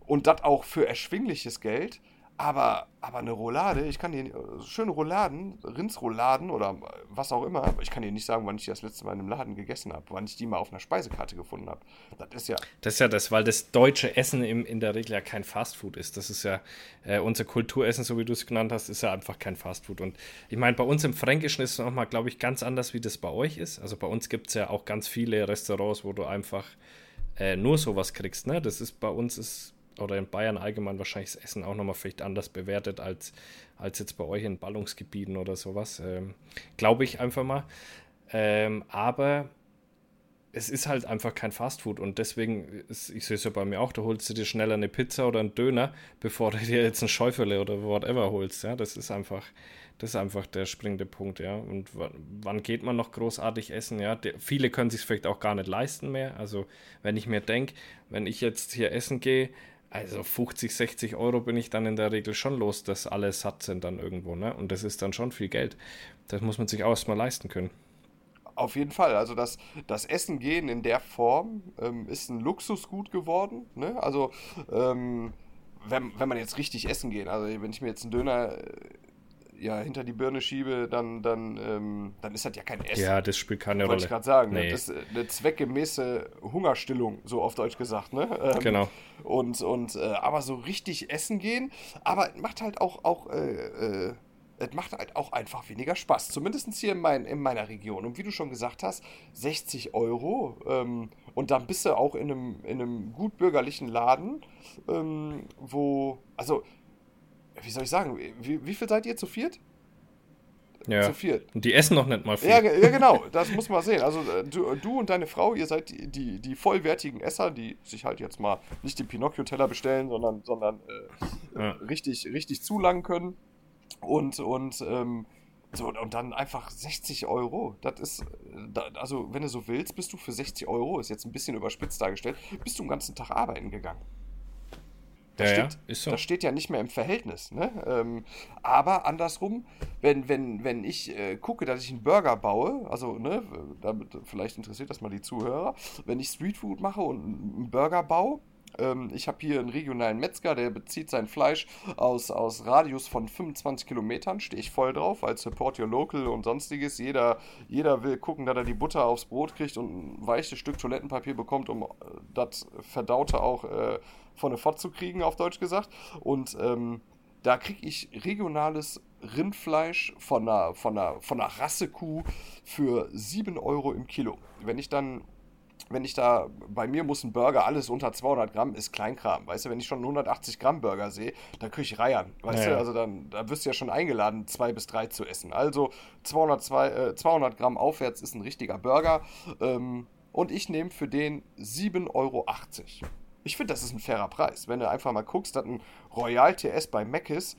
und das auch für erschwingliches Geld. Aber, aber eine Roulade, ich kann dir schöne Rouladen, Rindsrouladen oder was auch immer, ich kann dir nicht sagen, wann ich die das letzte Mal in einem Laden gegessen habe, wann ich die mal auf einer Speisekarte gefunden habe. Das ist ja. Das ist ja das, weil das deutsche Essen im, in der Regel ja kein Fastfood ist. Das ist ja äh, unser Kulturessen, so wie du es genannt hast, ist ja einfach kein Fastfood. Und ich meine, bei uns im Fränkischen ist es nochmal, glaube ich, ganz anders, wie das bei euch ist. Also bei uns gibt es ja auch ganz viele Restaurants, wo du einfach äh, nur sowas kriegst. Ne? Das ist bei uns ist oder in Bayern allgemein wahrscheinlich das Essen auch nochmal vielleicht anders bewertet als, als jetzt bei euch in Ballungsgebieten oder sowas. Ähm, Glaube ich einfach mal. Ähm, aber es ist halt einfach kein Fastfood und deswegen, ist, ich sehe es ja bei mir auch, da holst du dir schneller eine Pizza oder einen Döner, bevor du dir jetzt ein Schäufele oder whatever holst. Ja, das ist einfach, das ist einfach der springende Punkt, ja. Und wann geht man noch großartig essen? Ja, der, viele können sich vielleicht auch gar nicht leisten mehr. Also wenn ich mir denke, wenn ich jetzt hier essen gehe, also 50, 60 Euro bin ich dann in der Regel schon los, dass alle satt sind dann irgendwo, ne? Und das ist dann schon viel Geld. Das muss man sich auch erstmal leisten können. Auf jeden Fall. Also das, das Essen gehen in der Form ähm, ist ein Luxusgut geworden. Ne? Also ähm, wenn, wenn man jetzt richtig essen geht, also wenn ich mir jetzt einen Döner äh, ja, hinter die Birne schiebe, dann, dann, ähm, dann ist das ja kein Essen. Ja, das spielt keine Rolle. Wollte ich gerade sagen. Nee. Das ist eine zweckgemäße Hungerstillung, so auf Deutsch gesagt. Ne? Ähm, genau. Und, und äh, aber so richtig essen gehen, aber macht halt auch, auch äh, äh, es macht halt auch einfach weniger Spaß. Zumindest hier in, mein, in meiner Region. Und wie du schon gesagt hast, 60 Euro. Ähm, und dann bist du auch in einem, in einem gut bürgerlichen Laden, ähm, wo, also wie soll ich sagen, wie, wie viel seid ihr zu viert? Ja. Zu viert. Und die essen noch nicht mal viel. Ja, ja genau, das muss man sehen. Also äh, du, du und deine Frau, ihr seid die, die, die, vollwertigen Esser, die sich halt jetzt mal nicht den Pinocchio-Teller bestellen, sondern, sondern äh, ja. richtig, richtig zulangen können. Und, und ähm, so, und dann einfach 60 Euro. Das ist, also wenn du so willst, bist du für 60 Euro, ist jetzt ein bisschen überspitzt dargestellt, bist du den ganzen Tag arbeiten gegangen. Das, ja, steht, ja, so. das steht ja nicht mehr im Verhältnis. Ne? Ähm, aber andersrum, wenn, wenn, wenn ich äh, gucke, dass ich einen Burger baue, also ne, damit, vielleicht interessiert das mal die Zuhörer, wenn ich Streetfood mache und einen Burger baue, ähm, ich habe hier einen regionalen Metzger, der bezieht sein Fleisch aus, aus Radius von 25 Kilometern, stehe ich voll drauf, als Support Your Local und sonstiges. Jeder, jeder will gucken, dass er die Butter aufs Brot kriegt und ein weiches Stück Toilettenpapier bekommt, um äh, das Verdaute auch äh, von der Fott zu kriegen, auf Deutsch gesagt. Und ähm, da kriege ich regionales Rindfleisch von einer, von, einer, von einer Rassekuh für 7 Euro im Kilo. Wenn ich dann wenn ich da, bei mir muss ein Burger alles unter 200 Gramm, ist Kleinkram. Weißt du, wenn ich schon einen 180 Gramm Burger sehe, dann kriege ich Reiern. Weißt ja, du, also dann da wirst du ja schon eingeladen, zwei bis drei zu essen. Also 202, äh, 200 Gramm aufwärts ist ein richtiger Burger. Ähm, und ich nehme für den 7,80 Euro. Ich finde, das ist ein fairer Preis. Wenn du einfach mal guckst, dass ein Royal TS bei Mc's,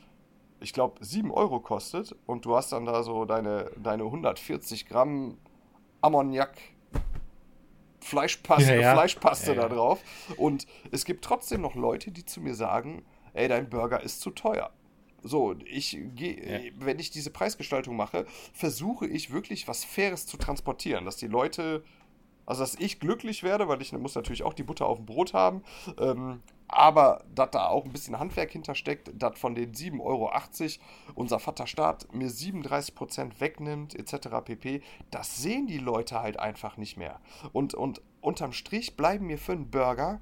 ich glaube, 7 Euro kostet und du hast dann da so deine, deine 140 Gramm Ammoniak Fleischpaste, ja, ja. Fleischpaste ja, da drauf. Und es gibt trotzdem noch Leute, die zu mir sagen, ey, dein Burger ist zu teuer. So, ich gehe, wenn ich diese Preisgestaltung mache, versuche ich wirklich was Faires zu transportieren, dass die Leute also, dass ich glücklich werde, weil ich muss natürlich auch die Butter auf dem Brot haben. Ähm, aber dass da auch ein bisschen Handwerk hintersteckt, dass von den 7,80 Euro unser Vaterstaat mir 37% wegnimmt, etc. pp. Das sehen die Leute halt einfach nicht mehr. Und, und unterm Strich bleiben mir für einen Burger,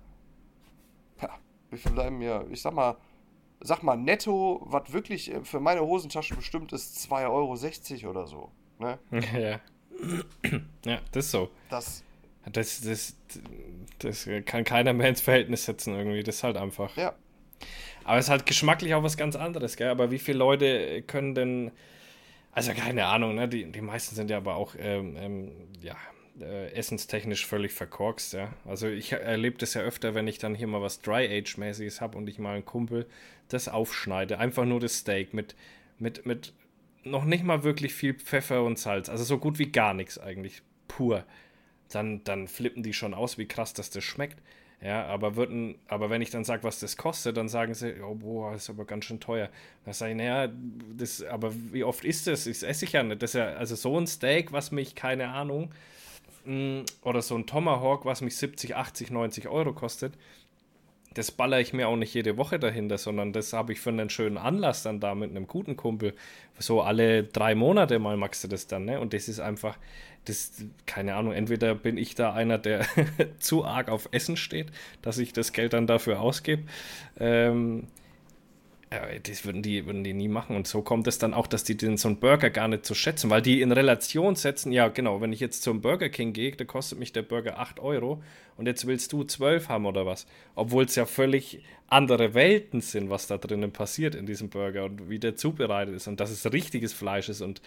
ja, wie viel bleiben mir, ich sag mal, sag mal netto, was wirklich für meine Hosentasche bestimmt ist, 2,60 Euro oder so. Ne? Ja. ja, das ist so. Das, das, das, das kann keiner mehr ins Verhältnis setzen irgendwie. Das ist halt einfach. Ja. Aber es ist halt geschmacklich auch was ganz anderes, gell? Aber wie viele Leute können denn. Also keine Ahnung, ne? Die, die meisten sind ja aber auch, ähm, ähm, ja, äh, essenstechnisch völlig verkorkst, ja. Also ich erlebe das ja öfter, wenn ich dann hier mal was Dry-Age-mäßiges habe und ich mal einen Kumpel das aufschneide. Einfach nur das Steak mit, mit, mit noch nicht mal wirklich viel Pfeffer und Salz. Also so gut wie gar nichts eigentlich. Pur dann, dann flippen die schon aus, wie krass dass das schmeckt. Ja, aber würden, aber wenn ich dann sage, was das kostet, dann sagen sie, oh boah, ist aber ganz schön teuer. Dann sage ich, naja, das, aber wie oft ist das? Das esse ich ja nicht. Das ist ja, also so ein Steak, was mich, keine Ahnung, mm, oder so ein Tomahawk, was mich 70, 80, 90 Euro kostet, das baller ich mir auch nicht jede Woche dahinter, sondern das habe ich für einen schönen Anlass dann da mit einem guten Kumpel. So alle drei Monate mal magst du das dann, ne? Und das ist einfach, das, keine Ahnung, entweder bin ich da einer, der zu arg auf Essen steht, dass ich das Geld dann dafür ausgebe. Ähm, das würden die, würden die nie machen. Und so kommt es dann auch, dass die den so einen Burger gar nicht zu schätzen, weil die in Relation setzen, ja genau, wenn ich jetzt zum Burger King gehe, da kostet mich der Burger 8 Euro und jetzt willst du 12 haben oder was. Obwohl es ja völlig andere Welten sind, was da drinnen passiert in diesem Burger und wie der zubereitet ist und dass es richtiges Fleisch ist und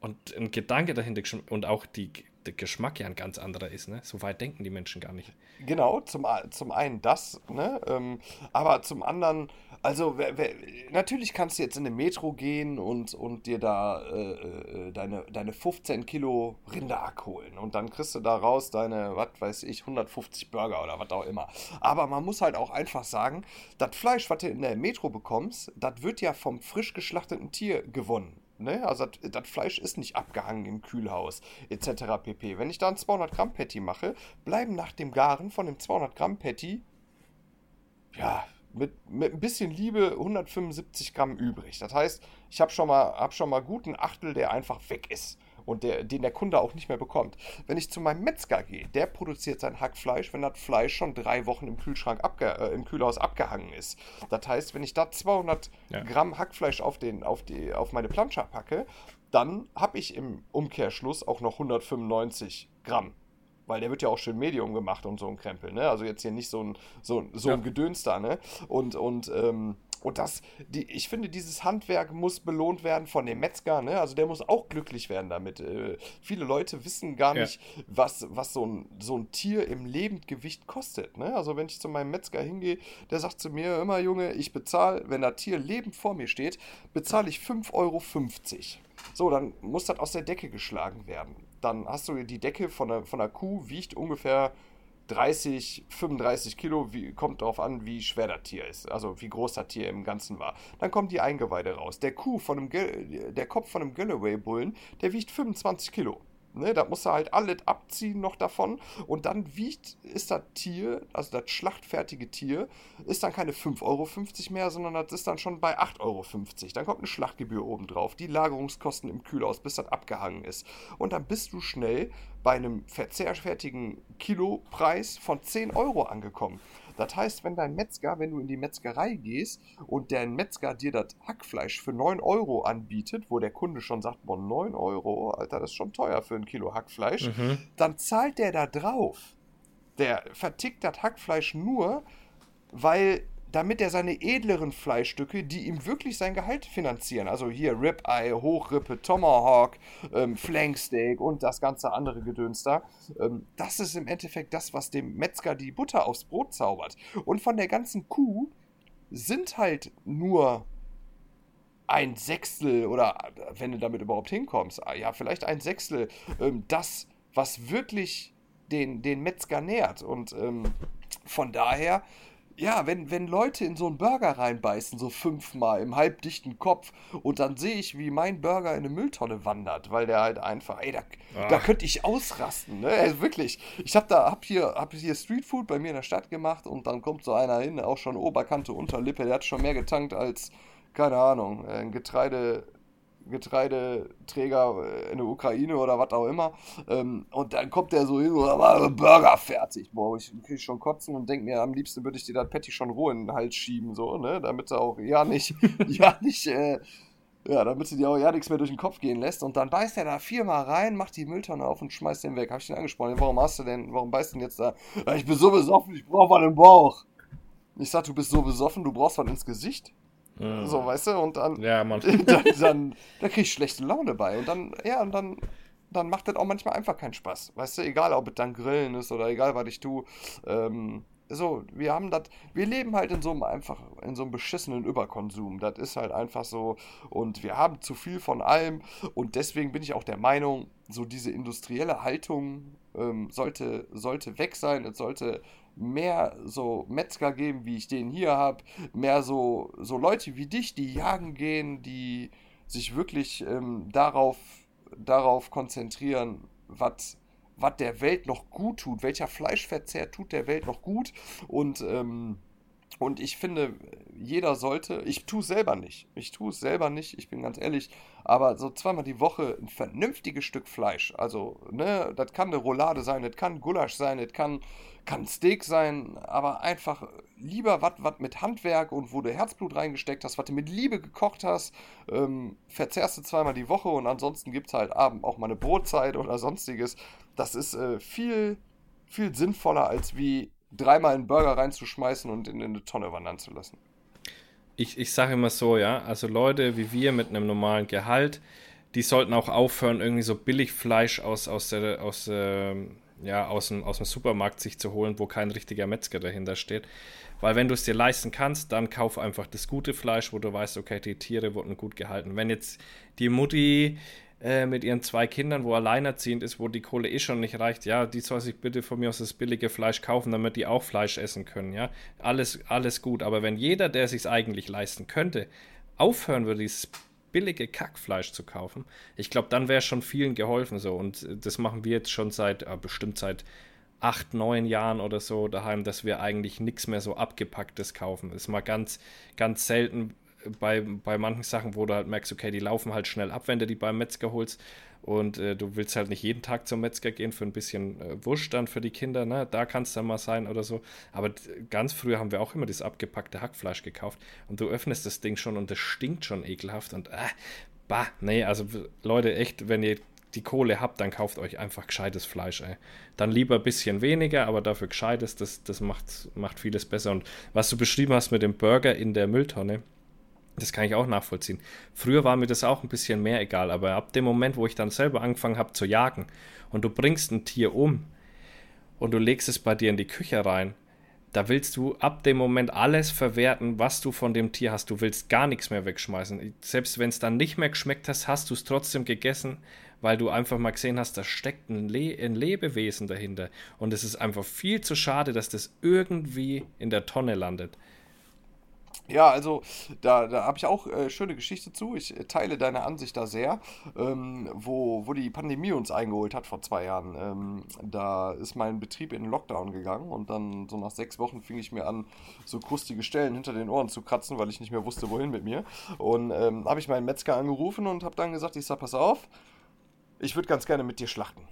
und ein Gedanke dahinter und auch die, der Geschmack ja ein ganz anderer ist. Ne? So weit denken die Menschen gar nicht. Genau, zum, zum einen das, ne? Ähm, aber zum anderen, also wer, wer, natürlich kannst du jetzt in eine Metro gehen und, und dir da äh, äh deine, deine 15 Kilo Rinderhack holen und dann kriegst du da raus deine, was weiß ich, 150 Burger oder was auch immer. Aber man muss halt auch einfach sagen, das Fleisch, was du in der Metro bekommst, das wird ja vom frisch geschlachteten Tier gewonnen. Ne? Also das Fleisch ist nicht abgehangen im Kühlhaus etc. pp. Wenn ich da ein 200 Gramm Patty mache, bleiben nach dem Garen von dem 200 Gramm Patty ja mit, mit ein bisschen Liebe 175 Gramm übrig. Das heißt, ich habe schon mal hab schon mal gut ein Achtel, der einfach weg ist und der, den der Kunde auch nicht mehr bekommt. Wenn ich zu meinem Metzger gehe, der produziert sein Hackfleisch, wenn das Fleisch schon drei Wochen im Kühlschrank abge, äh, im Kühlhaus abgehangen ist. Das heißt, wenn ich da 200 ja. Gramm Hackfleisch auf, den, auf, die, auf meine Plansche packe, dann habe ich im Umkehrschluss auch noch 195 Gramm weil der wird ja auch schön Medium gemacht und so ein Krempel, ne? Also jetzt hier nicht so ein, so, so ein Gedöns da, ne? Und, und ähm, und das, die, ich finde, dieses Handwerk muss belohnt werden von dem Metzger, ne? Also der muss auch glücklich werden damit. Äh, viele Leute wissen gar ja. nicht, was, was so ein, so ein Tier im Lebendgewicht kostet. Ne? Also wenn ich zu meinem Metzger hingehe, der sagt zu mir immer, Junge, ich bezahle, wenn das Tier lebend vor mir steht, bezahle ich 5,50 Euro. So, dann muss das aus der Decke geschlagen werden. Dann hast du die Decke von der, von der Kuh, wiegt ungefähr 30, 35 Kilo, wie, kommt darauf an, wie schwer das Tier ist, also wie groß das Tier im Ganzen war. Dann kommen die Eingeweide raus. Der Kuh von einem, der Kopf von einem Galloway-Bullen, der wiegt 25 Kilo. Ne, da muss er halt alles abziehen noch davon. Und dann wiegt, ist das Tier, also das schlachtfertige Tier, ist dann keine 5,50 Euro mehr, sondern das ist dann schon bei 8,50 Euro. Dann kommt eine Schlachtgebühr obendrauf, die Lagerungskosten im Kühlhaus, bis das abgehangen ist. Und dann bist du schnell bei einem verzehrfertigen Kilopreis von 10 Euro angekommen. Das heißt, wenn dein Metzger, wenn du in die Metzgerei gehst und der Metzger dir das Hackfleisch für 9 Euro anbietet, wo der Kunde schon sagt, boah, 9 Euro, Alter, das ist schon teuer für ein Kilo Hackfleisch, mhm. dann zahlt der da drauf. Der vertickt das Hackfleisch nur, weil damit er seine edleren Fleischstücke, die ihm wirklich sein Gehalt finanzieren, also hier Ribeye, Hochrippe, Tomahawk, ähm, Flanksteak und das ganze andere Gedöns da, ähm, das ist im Endeffekt das, was dem Metzger die Butter aufs Brot zaubert. Und von der ganzen Kuh sind halt nur ein Sechstel oder wenn du damit überhaupt hinkommst, ah, ja, vielleicht ein Sechstel, ähm, das, was wirklich den, den Metzger nährt. Und ähm, von daher ja, wenn, wenn Leute in so einen Burger reinbeißen, so fünfmal im halbdichten Kopf, und dann sehe ich, wie mein Burger in eine Mülltonne wandert, weil der halt einfach, ey, da, da könnte ich ausrasten, ne? Also wirklich. Ich habe da, hab hier, hab hier Streetfood bei mir in der Stadt gemacht und dann kommt so einer hin, auch schon Oberkante, Unterlippe, der hat schon mehr getankt als, keine Ahnung, ein Getreide, Getreideträger äh, in der Ukraine oder was auch immer. Ähm, und dann kommt der so hin, war Burger fertig. Boah, ich krieg schon kotzen und denke mir, am liebsten würde ich dir das Patty schon roh in den Hals schieben, so, ne? Damit er auch ja nicht, ja nicht, äh, ja, damit sie dir auch ja nichts mehr durch den Kopf gehen lässt. Und dann beißt er da viermal rein, macht die Mülltonne auf und schmeißt den weg. Hab ich den angesprochen. Warum hast du denn, warum beißt du denn jetzt da? Ich bin so besoffen, ich brauch was im Bauch. Ich sag, du bist so besoffen, du brauchst was ins Gesicht. Mhm. So, weißt du, und dann, ja, man. dann, dann, da krieg ich schlechte Laune bei. Und dann, ja, und dann, dann macht das auch manchmal einfach keinen Spaß. Weißt du, egal ob es dann Grillen ist oder egal, was ich tue. Ähm, so, wir haben das, wir leben halt in so einem einfach, in so einem beschissenen Überkonsum. Das ist halt einfach so. Und wir haben zu viel von allem. Und deswegen bin ich auch der Meinung, so diese industrielle Haltung ähm, sollte, sollte weg sein. Es sollte mehr so Metzger geben, wie ich den hier habe. Mehr so, so Leute wie dich, die jagen gehen, die sich wirklich ähm, darauf, darauf konzentrieren, was der Welt noch gut tut, welcher Fleischverzehr tut der Welt noch gut und ähm, und ich finde, jeder sollte, ich tue es selber nicht, ich tue es selber nicht, ich bin ganz ehrlich, aber so zweimal die Woche ein vernünftiges Stück Fleisch, also, ne, das kann eine Roulade sein, das kann Gulasch sein, das kann, kann Steak sein, aber einfach lieber was mit Handwerk und wo du Herzblut reingesteckt hast, was du mit Liebe gekocht hast, ähm, verzehrst du zweimal die Woche und ansonsten gibt es halt abend auch mal eine Brotzeit oder sonstiges. Das ist äh, viel, viel sinnvoller, als wie dreimal einen Burger reinzuschmeißen und in, in eine Tonne wandern zu lassen. Ich, ich sage immer so, ja, also Leute wie wir mit einem normalen Gehalt, die sollten auch aufhören, irgendwie so Billigfleisch aus, aus, der, aus, äh, ja, aus, dem, aus dem Supermarkt sich zu holen, wo kein richtiger Metzger dahinter steht. Weil wenn du es dir leisten kannst, dann kauf einfach das gute Fleisch, wo du weißt, okay, die Tiere wurden gut gehalten. Wenn jetzt die Mutti äh, mit ihren zwei Kindern, wo alleinerziehend ist, wo die Kohle eh schon nicht reicht, ja, die soll sich bitte von mir aus das billige Fleisch kaufen, damit die auch Fleisch essen können, ja. Alles, alles gut. Aber wenn jeder, der sich eigentlich leisten könnte, aufhören würde, dieses billige Kackfleisch zu kaufen, ich glaube, dann wäre schon vielen geholfen so. Und äh, das machen wir jetzt schon seit, äh, bestimmt seit acht, neun Jahren oder so daheim, dass wir eigentlich nichts mehr so abgepacktes kaufen. Ist mal ganz, ganz selten, bei, bei manchen Sachen, wo du halt merkst, okay, die laufen halt schnell ab, wenn du die beim Metzger holst. Und äh, du willst halt nicht jeden Tag zum Metzger gehen für ein bisschen äh, Wurst dann für die Kinder, ne? Da kann es dann mal sein oder so. Aber ganz früher haben wir auch immer das abgepackte Hackfleisch gekauft. Und du öffnest das Ding schon und das stinkt schon ekelhaft. Und äh, bah, nee, also Leute, echt, wenn ihr die Kohle habt, dann kauft euch einfach gescheites Fleisch, ey. Dann lieber ein bisschen weniger, aber dafür gescheites, das, das macht, macht vieles besser. Und was du beschrieben hast mit dem Burger in der Mülltonne, das kann ich auch nachvollziehen. Früher war mir das auch ein bisschen mehr egal, aber ab dem Moment, wo ich dann selber angefangen habe zu jagen und du bringst ein Tier um und du legst es bei dir in die Küche rein, da willst du ab dem Moment alles verwerten, was du von dem Tier hast. Du willst gar nichts mehr wegschmeißen. Selbst wenn es dann nicht mehr geschmeckt hast, hast du es trotzdem gegessen, weil du einfach mal gesehen hast, da steckt ein, Le ein Lebewesen dahinter. Und es ist einfach viel zu schade, dass das irgendwie in der Tonne landet. Ja, also da, da habe ich auch äh, schöne Geschichte zu. Ich äh, teile deine Ansicht da sehr, ähm, wo, wo die Pandemie uns eingeholt hat vor zwei Jahren. Ähm, da ist mein Betrieb in den Lockdown gegangen und dann so nach sechs Wochen fing ich mir an, so krustige Stellen hinter den Ohren zu kratzen, weil ich nicht mehr wusste, wohin mit mir. Und ähm, habe ich meinen Metzger angerufen und habe dann gesagt, ich sag, pass auf, ich würde ganz gerne mit dir schlachten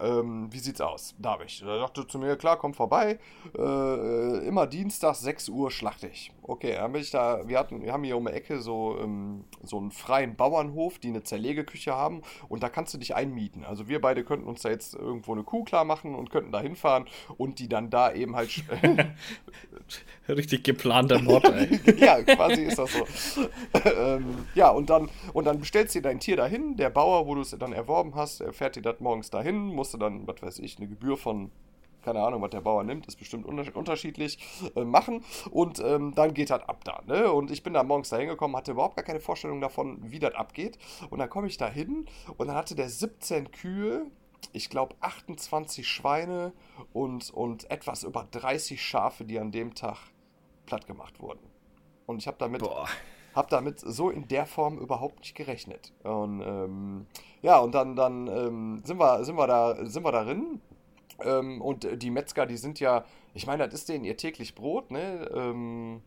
ähm, wie sieht's aus? Darf ich? Er sagte zu mir, klar, komm vorbei. Äh, immer Dienstag, 6 Uhr schlachte ich. Okay, dann bin ich da, wir hatten, wir haben hier um die Ecke so, ähm, so einen freien Bauernhof, die eine Zerlegeküche haben und da kannst du dich einmieten. Also wir beide könnten uns da jetzt irgendwo eine Kuh klar machen und könnten da hinfahren und die dann da eben halt. Richtig geplanter Mord, ey. ja, quasi ist das so. ähm, ja, und dann, und dann bestellst du dein Tier dahin, der Bauer, wo du es dann erworben hast, fährt dir das morgens dahin, musste dann, was weiß ich, eine Gebühr von keine Ahnung, was der Bauer nimmt, ist bestimmt unterschiedlich, äh, machen. Und ähm, dann geht das ab da. Ne? Und ich bin da morgens da hingekommen, hatte überhaupt gar keine Vorstellung davon, wie das abgeht. Und dann komme ich da hin und dann hatte der 17 Kühe, ich glaube 28 Schweine und, und etwas über 30 Schafe, die an dem Tag platt gemacht wurden. Und ich habe damit. Boah habe damit so in der Form überhaupt nicht gerechnet. Und ähm, ja, und dann, dann ähm, sind, wir, sind, wir da, sind wir darin. Ähm, und die Metzger, die sind ja, ich meine, das ist denen ihr täglich Brot, ne? Ähm,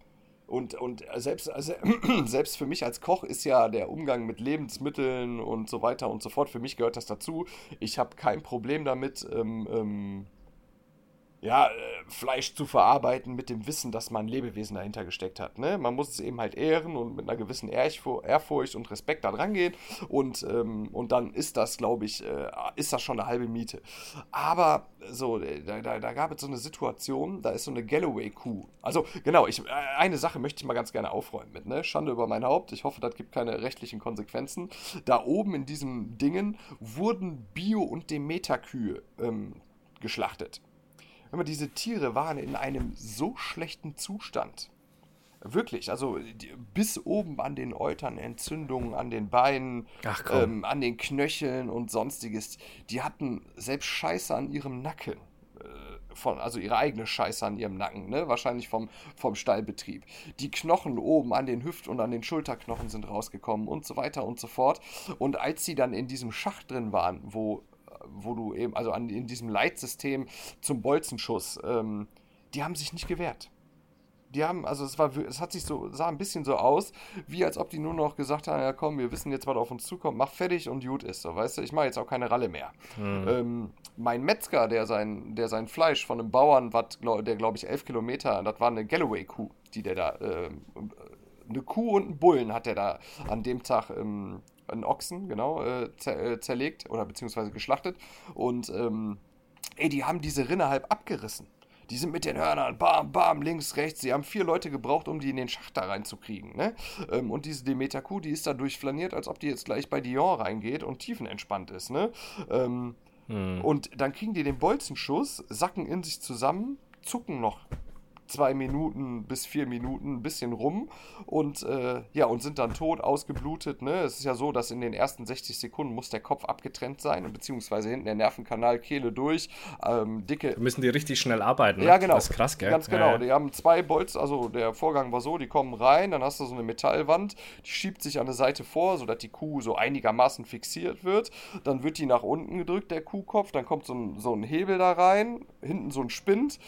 und, und selbst, also, selbst für mich als Koch ist ja der Umgang mit Lebensmitteln und so weiter und so fort, für mich gehört das dazu. Ich habe kein Problem damit, ähm, ähm ja, äh, Fleisch zu verarbeiten mit dem Wissen, dass man Lebewesen dahinter gesteckt hat. Ne? Man muss es eben halt ehren und mit einer gewissen Ehrfurcht und Respekt da dran gehen. Und, ähm, und dann ist das, glaube ich, äh, ist das schon eine halbe Miete. Aber so, äh, da, da, da, gab es so eine Situation, da ist so eine Galloway-Kuh. Also, genau, ich, äh, eine Sache möchte ich mal ganz gerne aufräumen mit, ne? Schande über mein Haupt. Ich hoffe, das gibt keine rechtlichen Konsequenzen. Da oben in diesem Dingen wurden Bio- und Demeter-Kühe ähm, geschlachtet. Immer diese Tiere waren in einem so schlechten Zustand. Wirklich, also bis oben an den Eutern Entzündungen, an den Beinen, ähm, an den Knöcheln und sonstiges. Die hatten selbst Scheiße an ihrem Nacken. Äh, von, also ihre eigene Scheiße an ihrem Nacken, ne? wahrscheinlich vom, vom Stallbetrieb. Die Knochen oben an den Hüft- und an den Schulterknochen sind rausgekommen und so weiter und so fort. Und als sie dann in diesem Schacht drin waren, wo, wo du eben, also an, in diesem Leitsystem zum Bolzenschuss, ähm, die haben sich nicht gewehrt die haben, also es war, es hat sich so, sah ein bisschen so aus, wie als ob die nur noch gesagt haben, ja komm, wir wissen jetzt, was auf uns zukommt, mach fertig und gut ist, so, weißt du, ich mache jetzt auch keine Ralle mehr. Mhm. Ähm, mein Metzger, der sein, der sein Fleisch von einem Bauern, wat, der glaube ich elf Kilometer, das war eine Galloway-Kuh, die der da, äh, eine Kuh und einen Bullen hat der da an dem Tag ähm, einen Ochsen, genau, äh, zer äh, zerlegt oder beziehungsweise geschlachtet und ähm, ey, die haben diese Rinne halb abgerissen. Die sind mit den Hörnern, bam, bam, links, rechts. Sie haben vier Leute gebraucht, um die in den Schacht da reinzukriegen. Ne? Ähm, und diese Demeter-Kuh, die ist da durchflaniert, als ob die jetzt gleich bei Dion reingeht und tiefenentspannt ist. Ne? Ähm, hm. Und dann kriegen die den Bolzenschuss, sacken in sich zusammen, zucken noch zwei Minuten bis vier Minuten ein bisschen rum und äh, ja, und sind dann tot, ausgeblutet. Ne? Es ist ja so, dass in den ersten 60 Sekunden muss der Kopf abgetrennt sein, beziehungsweise hinten der Nervenkanal, Kehle durch, ähm, dicke. Da müssen die richtig schnell arbeiten. Ne? Ja, genau. Das ist krass, gell? Ganz genau. Ja, ja. Die haben zwei Bolts, also der Vorgang war so, die kommen rein, dann hast du so eine Metallwand, die schiebt sich an der Seite vor, sodass die Kuh so einigermaßen fixiert wird. Dann wird die nach unten gedrückt, der Kuhkopf, dann kommt so ein, so ein Hebel da rein, hinten so ein Spind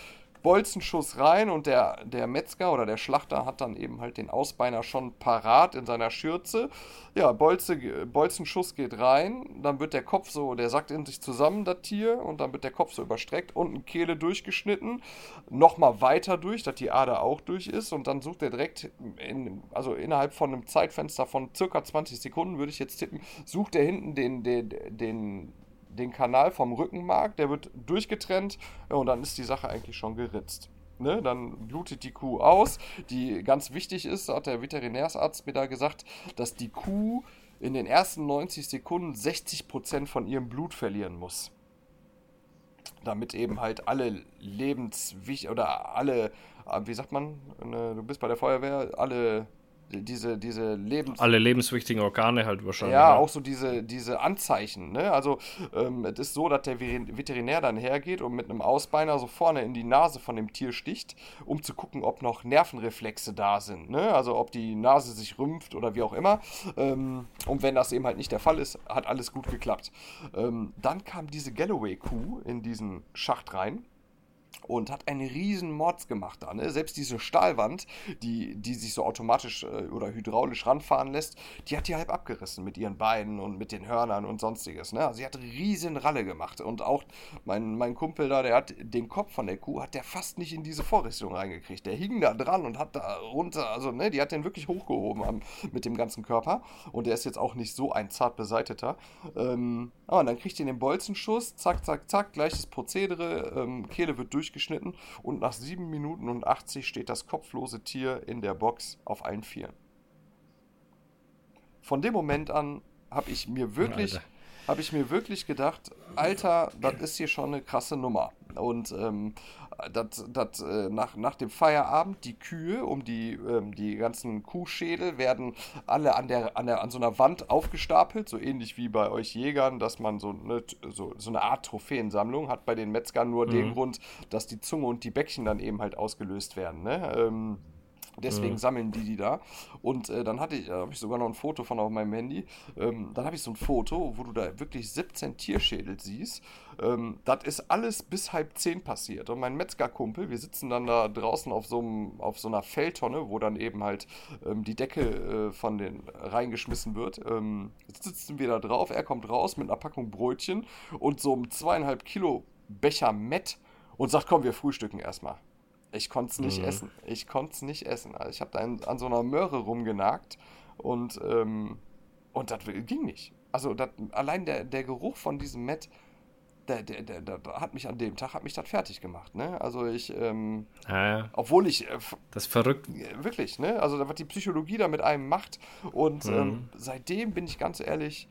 Bolzenschuss rein und der, der Metzger oder der Schlachter hat dann eben halt den Ausbeiner schon parat in seiner Schürze. Ja, Bolze, Bolzenschuss geht rein, dann wird der Kopf so, der sackt in sich zusammen, das Tier, und dann wird der Kopf so überstreckt, unten Kehle durchgeschnitten, nochmal weiter durch, dass die Ader auch durch ist und dann sucht er direkt, in, also innerhalb von einem Zeitfenster von circa 20 Sekunden, würde ich jetzt tippen, sucht er hinten den, den, den den Kanal vom Rückenmark, der wird durchgetrennt ja, und dann ist die Sache eigentlich schon geritzt. Ne, dann blutet die Kuh aus. Die ganz wichtig ist, hat der Veterinärsarzt mir da gesagt, dass die Kuh in den ersten 90 Sekunden 60% von ihrem Blut verlieren muss. Damit eben halt alle lebenswichtig oder alle, wie sagt man, ne, du bist bei der Feuerwehr, alle diese, diese Lebens... Alle lebenswichtigen Organe halt wahrscheinlich. Ja, ja. auch so diese, diese Anzeichen. Ne? Also ähm, es ist so, dass der Veterinär dann hergeht und mit einem Ausbeiner so vorne in die Nase von dem Tier sticht, um zu gucken, ob noch Nervenreflexe da sind. Ne? Also ob die Nase sich rümpft oder wie auch immer. Ähm, und wenn das eben halt nicht der Fall ist, hat alles gut geklappt. Ähm, dann kam diese Galloway-Kuh in diesen Schacht rein und hat einen riesen Mords gemacht da. Ne? Selbst diese Stahlwand, die, die sich so automatisch äh, oder hydraulisch ranfahren lässt, die hat die halb abgerissen mit ihren Beinen und mit den Hörnern und sonstiges. Ne? Also sie hat riesen Ralle gemacht. Und auch mein, mein Kumpel da, der hat den Kopf von der Kuh, hat der fast nicht in diese Vorrichtung reingekriegt. Der hing da dran und hat da runter, also ne, die hat den wirklich hochgehoben am, mit dem ganzen Körper. Und der ist jetzt auch nicht so ein zart beseiteter. Ähm, ah, und dann kriegt ihr den Bolzenschuss, zack, zack, zack, gleiches Prozedere, ähm, Kehle wird durch durchgeschnitten und nach 7 Minuten und 80 steht das kopflose Tier in der Box auf allen Vieren. Von dem Moment an habe ich mir wirklich, habe ich mir wirklich gedacht, Alter, das ist hier schon eine krasse Nummer. Und ähm, dat, dat, äh, nach, nach dem Feierabend die Kühe um die, ähm, die ganzen Kuhschädel werden alle an, der, an, der, an so einer Wand aufgestapelt, so ähnlich wie bei euch Jägern, dass man so eine, so, so eine Art Trophäensammlung hat bei den Metzgern nur mhm. den Grund, dass die Zunge und die Bäckchen dann eben halt ausgelöst werden. Ne? Ähm, Deswegen mhm. sammeln die die da. Und äh, dann hatte ich, habe ich sogar noch ein Foto von auf meinem Handy. Ähm, dann habe ich so ein Foto, wo du da wirklich 17 Tierschädel siehst. Ähm, das ist alles bis halb zehn passiert. Und mein Metzgerkumpel, wir sitzen dann da draußen auf so, einem, auf so einer Feldtonne, wo dann eben halt ähm, die Decke äh, von den reingeschmissen wird. Ähm, jetzt sitzen wir da drauf, er kommt raus mit einer Packung Brötchen und so einem zweieinhalb Kilo Becher Mett und sagt, komm, wir frühstücken erstmal. Ich konnte es nicht mhm. essen. Ich konnte es nicht essen. Also ich habe da an so einer Möhre rumgenagt und, ähm, und das ging nicht. Also dat, allein der, der Geruch von diesem Met, der, der, der, der, hat mich an dem Tag hat mich das fertig gemacht. Ne? Also ich, ähm, ja, ja. obwohl ich. Äh, das ist verrückt. Wirklich, ne? Also was die Psychologie da mit einem macht. Und mhm. ähm, seitdem bin ich ganz ehrlich,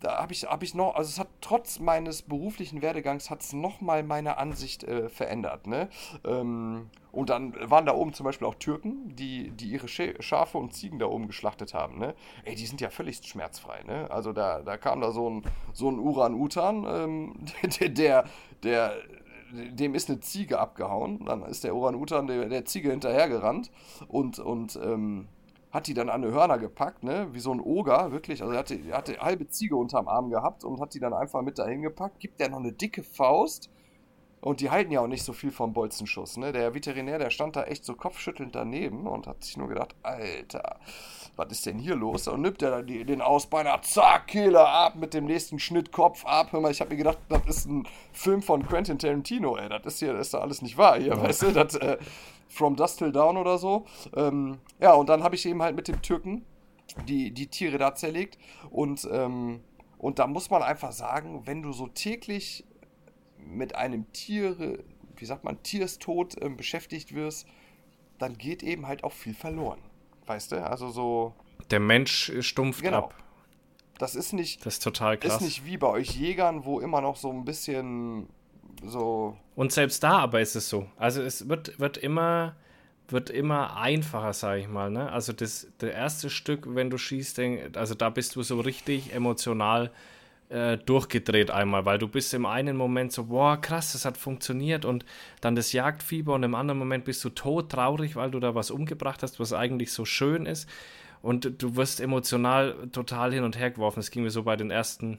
da habe ich, hab ich noch, also es hat trotz meines beruflichen Werdegangs hat es nochmal meine Ansicht äh, verändert. Ne? Ähm, und dann waren da oben zum Beispiel auch Türken, die, die ihre Schafe und Ziegen da oben geschlachtet haben. Ne? Ey, die sind ja völlig schmerzfrei. Ne? Also da, da kam da so ein, so ein Uran-Utan, ähm, der, der, der, dem ist eine Ziege abgehauen. Dann ist der Uran-Utan der, der Ziege hinterhergerannt und, und ähm, hat die dann an die Hörner gepackt, ne? Wie so ein Oger, wirklich. Also er hatte, er hatte halbe Ziege unterm Arm gehabt und hat die dann einfach mit dahin gepackt, gibt der noch eine dicke Faust. Und die halten ja auch nicht so viel vom Bolzenschuss, ne? Der Veterinär, der stand da echt so kopfschüttelnd daneben und hat sich nur gedacht, Alter, was ist denn hier los? Und nimmt er dann die, den Ausbeiner, zack, Kehler ab, mit dem nächsten Schnitt, Kopf ab. Hör mal, ich habe mir gedacht, das ist ein Film von Quentin Tarantino, ey. Das ist hier, das ist doch alles nicht wahr hier, weißt du? Das, äh, From Dust Till Down oder so. Ähm, ja, und dann habe ich eben halt mit dem Türken die, die Tiere da zerlegt. Und, ähm, und da muss man einfach sagen, wenn du so täglich mit einem Tier, wie sagt man, Tierstod äh, beschäftigt wirst, dann geht eben halt auch viel verloren. Weißt du? Also so. Der Mensch stumpft genau. ab. Das ist nicht. Das ist total krass. Ist nicht wie bei euch Jägern, wo immer noch so ein bisschen so. Und selbst da aber ist es so. Also es wird, wird immer wird immer einfacher, sage ich mal. Ne? Also das, das erste Stück, wenn du schießt, also da bist du so richtig emotional äh, durchgedreht einmal, weil du bist im einen Moment so, boah, krass, das hat funktioniert und dann das Jagdfieber und im anderen Moment bist du tot traurig, weil du da was umgebracht hast, was eigentlich so schön ist und du wirst emotional total hin und her geworfen. Das ging mir so bei den ersten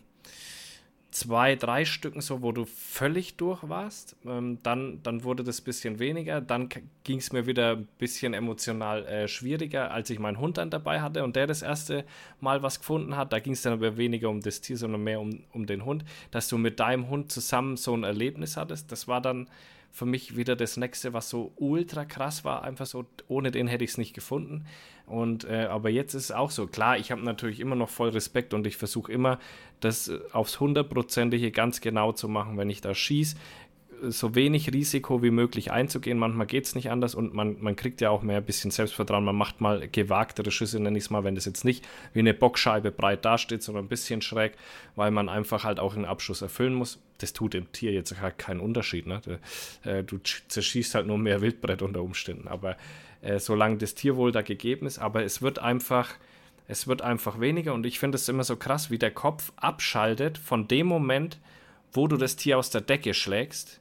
zwei, drei Stücken so, wo du völlig durch warst. Ähm, dann, dann wurde das ein bisschen weniger. Dann ging es mir wieder ein bisschen emotional äh, schwieriger, als ich meinen Hund dann dabei hatte und der das erste Mal was gefunden hat. Da ging es dann aber weniger um das Tier, sondern mehr um, um den Hund. Dass du mit deinem Hund zusammen so ein Erlebnis hattest, das war dann für mich wieder das nächste, was so ultra krass war. Einfach so, ohne den hätte ich es nicht gefunden. Und äh, aber jetzt ist es auch so. Klar, ich habe natürlich immer noch voll Respekt und ich versuche immer, das aufs hundertprozentige ganz genau zu machen, wenn ich da schieße so wenig Risiko wie möglich einzugehen. Manchmal geht es nicht anders und man, man kriegt ja auch mehr ein bisschen Selbstvertrauen. Man macht mal gewagtere Schüsse, nenne ich es mal, wenn das jetzt nicht wie eine Bockscheibe breit dasteht, sondern ein bisschen schräg, weil man einfach halt auch einen Abschuss erfüllen muss. Das tut dem Tier jetzt halt keinen Unterschied. Ne? Du, äh, zerschießt halt nur mehr Wildbrett unter Umständen. Aber äh, solange das Tierwohl da gegeben ist, aber es wird einfach. Es wird einfach weniger und ich finde es immer so krass, wie der Kopf abschaltet von dem Moment, wo du das Tier aus der Decke schlägst,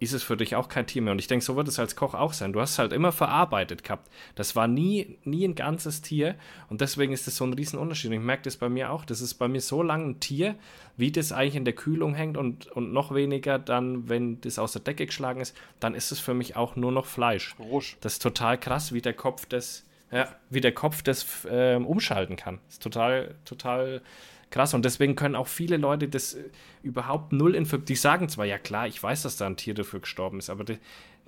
ist es für dich auch kein Tier mehr. Und ich denke, so wird es als Koch auch sein. Du hast es halt immer verarbeitet gehabt. Das war nie, nie ein ganzes Tier. Und deswegen ist das so ein Riesenunterschied. Und ich merke das bei mir auch. Das ist bei mir so lange ein Tier, wie das eigentlich in der Kühlung hängt und, und noch weniger dann, wenn das aus der Decke geschlagen ist, dann ist es für mich auch nur noch Fleisch. Rusch. Das ist total krass, wie der Kopf das, ja, wie der Kopf das äh, umschalten kann. Das ist total, total krass. Und deswegen können auch viele Leute das äh, überhaupt null in Die sagen zwar, ja klar, ich weiß, dass da ein Tier dafür gestorben ist, aber die,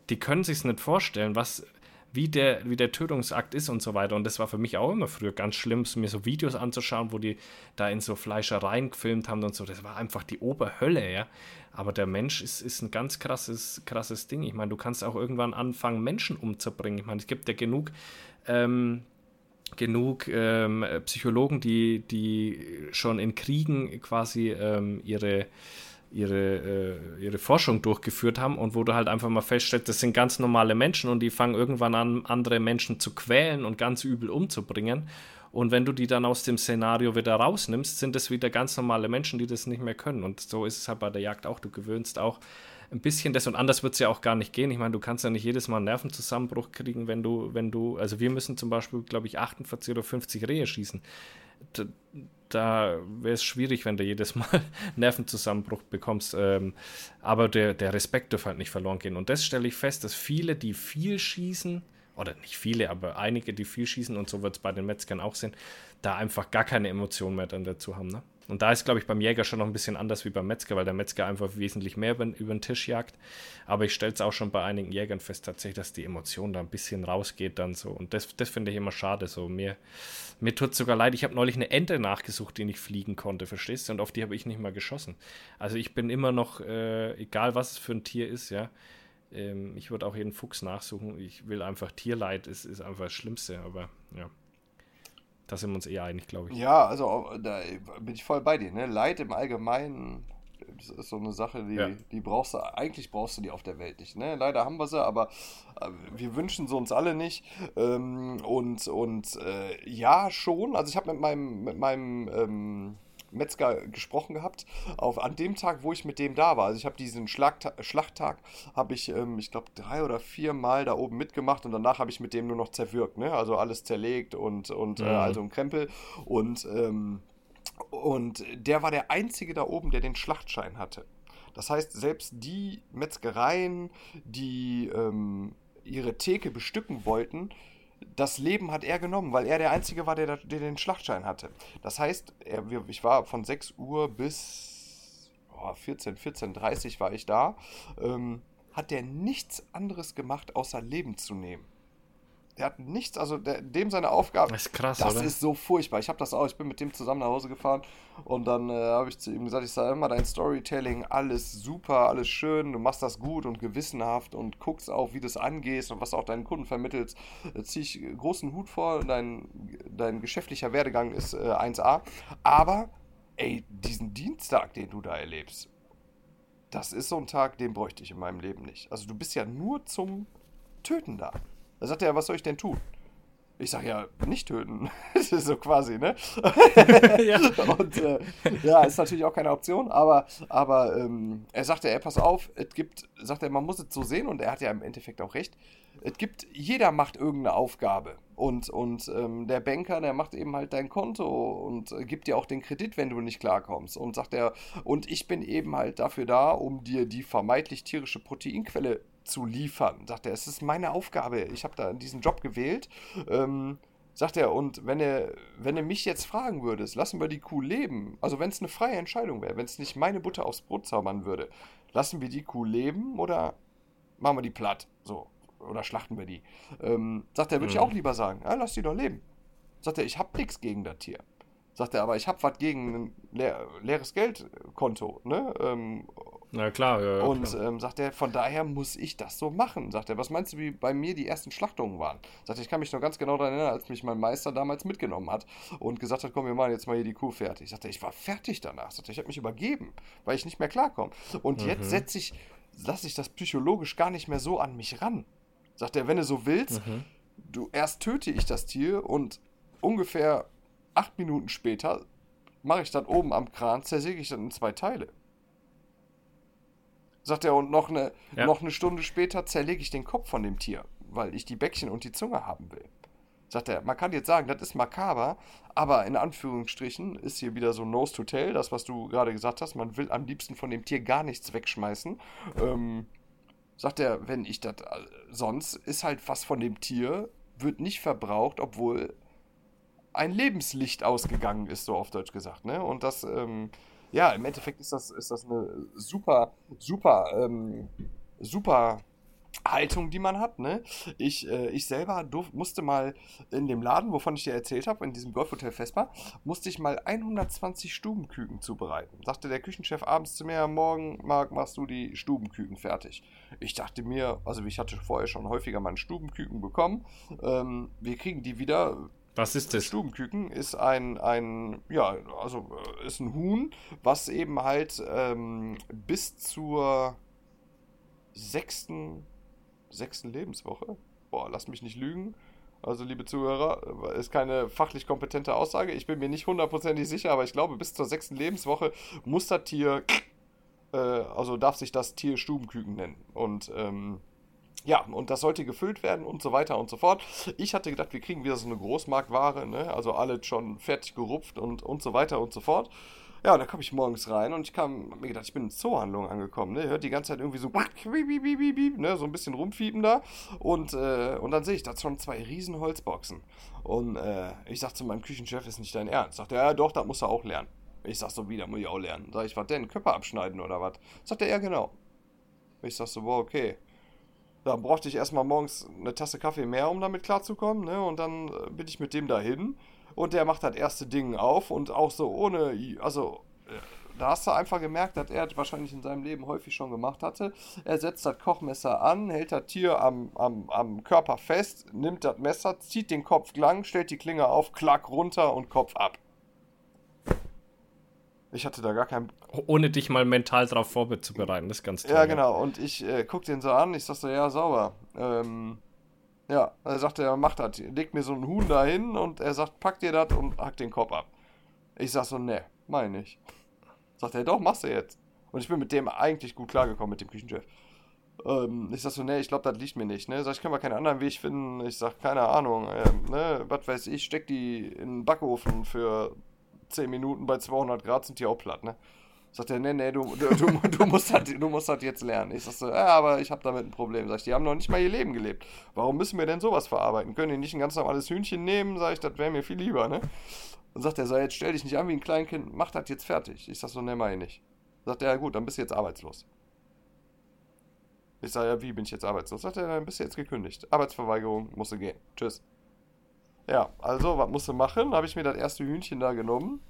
die können sich nicht vorstellen, was, wie der, wie der Tötungsakt ist und so weiter. Und das war für mich auch immer früher ganz schlimm, mir so Videos anzuschauen, wo die da in so Fleischereien gefilmt haben und so. Das war einfach die Oberhölle, ja. Aber der Mensch ist, ist ein ganz krasses, krasses Ding. Ich meine, du kannst auch irgendwann anfangen, Menschen umzubringen. Ich meine, es gibt ja genug ähm, genug ähm, Psychologen, die, die schon in Kriegen quasi ähm, ihre, ihre, äh, ihre Forschung durchgeführt haben und wo du halt einfach mal feststellst, das sind ganz normale Menschen und die fangen irgendwann an, andere Menschen zu quälen und ganz übel umzubringen. Und wenn du die dann aus dem Szenario wieder rausnimmst, sind es wieder ganz normale Menschen, die das nicht mehr können. Und so ist es halt bei der Jagd auch. Du gewöhnst auch ein bisschen das und anders wird es ja auch gar nicht gehen. Ich meine, du kannst ja nicht jedes Mal einen Nervenzusammenbruch kriegen, wenn du, wenn du, also wir müssen zum Beispiel, glaube ich, 48 oder 50 Rehe schießen. Da, da wäre es schwierig, wenn du jedes Mal Nervenzusammenbruch bekommst. Ähm, aber der, der Respekt darf halt nicht verloren gehen. Und das stelle ich fest, dass viele, die viel schießen, oder nicht viele, aber einige, die viel schießen, und so wird es bei den Metzgern auch sein, da einfach gar keine Emotionen mehr dann dazu haben. Ne? Und da ist, glaube ich, beim Jäger schon noch ein bisschen anders wie beim Metzger, weil der Metzger einfach wesentlich mehr über, über den Tisch jagt. Aber ich stelle es auch schon bei einigen Jägern fest, tatsächlich, dass die Emotion da ein bisschen rausgeht dann so. Und das, das finde ich immer schade. So, mir, mir tut es sogar leid. Ich habe neulich eine Ente nachgesucht, die nicht fliegen konnte, verstehst du? Und auf die habe ich nicht mal geschossen. Also ich bin immer noch, äh, egal was es für ein Tier ist, ja. Ähm, ich würde auch jeden Fuchs nachsuchen. Ich will einfach Tierleid, ist, ist einfach das Schlimmste, aber ja Da sind wir uns eher einig, glaube ich. Ja, also da bin ich voll bei dir. Ne? Leid im Allgemeinen das ist so eine Sache, die, ja. die brauchst du, eigentlich brauchst du die auf der Welt nicht. Ne? Leider haben wir sie, aber äh, wir wünschen sie uns alle nicht. Ähm, und und äh, ja, schon. Also ich habe mit meinem, mit meinem ähm, Metzger gesprochen gehabt, auf, an dem Tag, wo ich mit dem da war. Also ich habe diesen Schlagta Schlachttag, habe ich, ähm, ich glaube, drei oder vier Mal da oben mitgemacht und danach habe ich mit dem nur noch zerwirkt, ne? Also alles zerlegt und, und äh, mhm. äh, also ein Krempel. Und, ähm, und der war der Einzige da oben, der den Schlachtschein hatte. Das heißt, selbst die Metzgereien, die ähm, ihre Theke bestücken wollten, das Leben hat er genommen, weil er der Einzige war, der, der den Schlachtschein hatte. Das heißt, er, ich war von 6 Uhr bis oh, 14, 14.30 war ich da. Ähm, hat der nichts anderes gemacht, außer Leben zu nehmen. Der hat nichts, also der, dem seine Aufgabe. Das ist krass, Das oder? ist so furchtbar. Ich habe das auch. Ich bin mit dem zusammen nach Hause gefahren und dann äh, habe ich zu ihm gesagt, ich sage immer dein Storytelling, alles super, alles schön, du machst das gut und gewissenhaft und guckst auch, wie du es angehst und was auch deinen Kunden vermittelst. Da ziehe ich großen Hut vor. Dein, dein geschäftlicher Werdegang ist äh, 1A. Aber, ey, diesen Dienstag, den du da erlebst, das ist so ein Tag, den bräuchte ich in meinem Leben nicht. Also du bist ja nur zum Töten da. Da sagt er, was soll ich denn tun? Ich sage ja, nicht töten. so quasi, ne? ja. Und äh, ja, ist natürlich auch keine Option, aber, aber ähm, er sagte, ey, pass auf, es gibt, sagt er, man muss es so sehen und er hat ja im Endeffekt auch recht. Es gibt, jeder macht irgendeine Aufgabe. Und, und ähm, der Banker, der macht eben halt dein Konto und gibt dir auch den Kredit, wenn du nicht klarkommst. Und sagt er, und ich bin eben halt dafür da, um dir die vermeintlich tierische Proteinquelle zu liefern. Sagt er, es ist meine Aufgabe. Ich habe da diesen Job gewählt. Ähm, sagt er, und wenn er, wenn du mich jetzt fragen würdest, lassen wir die Kuh leben, also wenn es eine freie Entscheidung wäre, wenn es nicht meine Butter aufs Brot zaubern würde, lassen wir die Kuh leben oder machen wir die platt? So. Oder schlachten wir die? Ähm, sagt er, würde mhm. ich auch lieber sagen, ja, lass die doch leben. Sagt er, ich habe nichts gegen das Tier. Sagt er, aber ich habe was gegen ein leer, leeres Geldkonto. Ne? Ähm, na klar, ja. ja und klar. Ähm, sagt er, von daher muss ich das so machen. Sagt er, was meinst du, wie bei mir die ersten Schlachtungen waren? Sagt er, ich kann mich noch ganz genau daran erinnern, als mich mein Meister damals mitgenommen hat und gesagt hat, komm, wir machen jetzt mal hier die Kuh fertig. Sagt er, ich war fertig danach. Sagt er, ich habe mich übergeben, weil ich nicht mehr klarkomme. Und mhm. jetzt setze ich, lasse ich das psychologisch gar nicht mehr so an mich ran. Sagt er, wenn du so willst, mhm. du erst töte ich das Tier und ungefähr acht Minuten später mache ich dann oben am Kran, zersäge ich dann in zwei Teile. Sagt er, und noch eine, ja. noch eine Stunde später zerlege ich den Kopf von dem Tier, weil ich die Bäckchen und die Zunge haben will. Sagt er, man kann jetzt sagen, das ist makaber, aber in Anführungsstrichen ist hier wieder so Nose to Tail, das, was du gerade gesagt hast. Man will am liebsten von dem Tier gar nichts wegschmeißen. Ähm, sagt er, wenn ich das. Äh, sonst ist halt was von dem Tier, wird nicht verbraucht, obwohl ein Lebenslicht ausgegangen ist, so auf Deutsch gesagt. Ne? Und das. Ähm, ja, im Endeffekt ist das, ist das eine super, super, ähm, super Haltung, die man hat. Ne? Ich, äh, ich selber durf, musste mal in dem Laden, wovon ich dir erzählt habe, in diesem Golfhotel Vespa, musste ich mal 120 Stubenküken zubereiten. Sagte der Küchenchef abends zu mir, morgen, Marc, machst du die Stubenküken fertig. Ich dachte mir, also ich hatte vorher schon häufiger mal einen Stubenküken bekommen, ähm, wir kriegen die wieder was ist das? Stubenküken ist ein, ein, ja, also äh, ist ein Huhn, was eben halt ähm, bis zur sechsten, sechsten Lebenswoche, boah, lass mich nicht lügen, also liebe Zuhörer, ist keine fachlich kompetente Aussage, ich bin mir nicht hundertprozentig sicher, aber ich glaube, bis zur sechsten Lebenswoche muss das Tier, äh, also darf sich das Tier Stubenküken nennen. Und ähm, ja, und das sollte gefüllt werden und so weiter und so fort. Ich hatte gedacht, wir kriegen wieder so eine Großmarktware, ne? also alles schon fertig gerupft und, und so weiter und so fort. Ja, und dann kam ich morgens rein und ich kam, hab mir gedacht, ich bin in Zoohandlung angekommen, ne? Hört die ganze Zeit irgendwie so, ne? so ein bisschen rumfiepen da. Und, äh, und dann sehe ich da schon zwei riesen Holzboxen. Und äh, ich sag zu meinem Küchenchef, ist nicht dein Ernst. Sagt er, ja doch, das muss er auch lernen. Ich sag so, wieder, muss ich auch lernen. Sag ich, was denn? Köpfe abschneiden oder was? Sagt er, ja genau. Ich sag so, boah, okay. Da brauchte ich erstmal morgens eine Tasse Kaffee mehr, um damit klarzukommen. Ne? Und dann äh, bin ich mit dem dahin. Und der macht das erste Ding auf und auch so ohne, also äh, da hast du einfach gemerkt, dass er das wahrscheinlich in seinem Leben häufig schon gemacht hatte. Er setzt das Kochmesser an, hält das Tier am, am, am Körper fest, nimmt das Messer, zieht den Kopf lang, stellt die Klinge auf, klack runter und Kopf ab. Ich hatte da gar keinen. Ohne dich mal mental darauf vorzubereiten, das ist ganz toll. Ja, genau. Und ich äh, guck den so an, ich sag so, ja, sauber. Ähm, ja, er sagte, er macht das. Legt mir so ein Huhn dahin und er sagt, pack dir das und hack den Kopf ab. Ich sag so, ne, meine ich. Sagt er, doch, machst du jetzt. Und ich bin mit dem eigentlich gut klargekommen, mit dem Küchenchef. Ähm, ich sag so, ne, ich glaube, das liegt mir nicht. Ne? Sag ich, kann mal keinen anderen Weg finden. Ich sag, keine Ahnung. Ähm, ne, was weiß ich, steck die in den Backofen für 10 Minuten bei 200 Grad, sind die auch platt, ne? Sagt er, nee, nee, du, du, du, du, musst das, du musst das jetzt lernen. Ich sag so, ja, aber ich habe damit ein Problem. Sag ich, die haben noch nicht mal ihr Leben gelebt. Warum müssen wir denn sowas verarbeiten? Können die nicht ein ganz normales Hühnchen nehmen? Sag ich, das wäre mir viel lieber, ne? Und sagt er, so, jetzt stell dich nicht an wie ein Kleinkind, mach das jetzt fertig. Ich sag so, ne, mach ich nicht. Sagt er, ja gut, dann bist du jetzt arbeitslos. Ich sage, ja, wie bin ich jetzt arbeitslos? Sagt er, dann bist du jetzt gekündigt. Arbeitsverweigerung, musst du gehen. Tschüss. Ja, also, was musst du machen? Habe ich mir das erste Hühnchen da genommen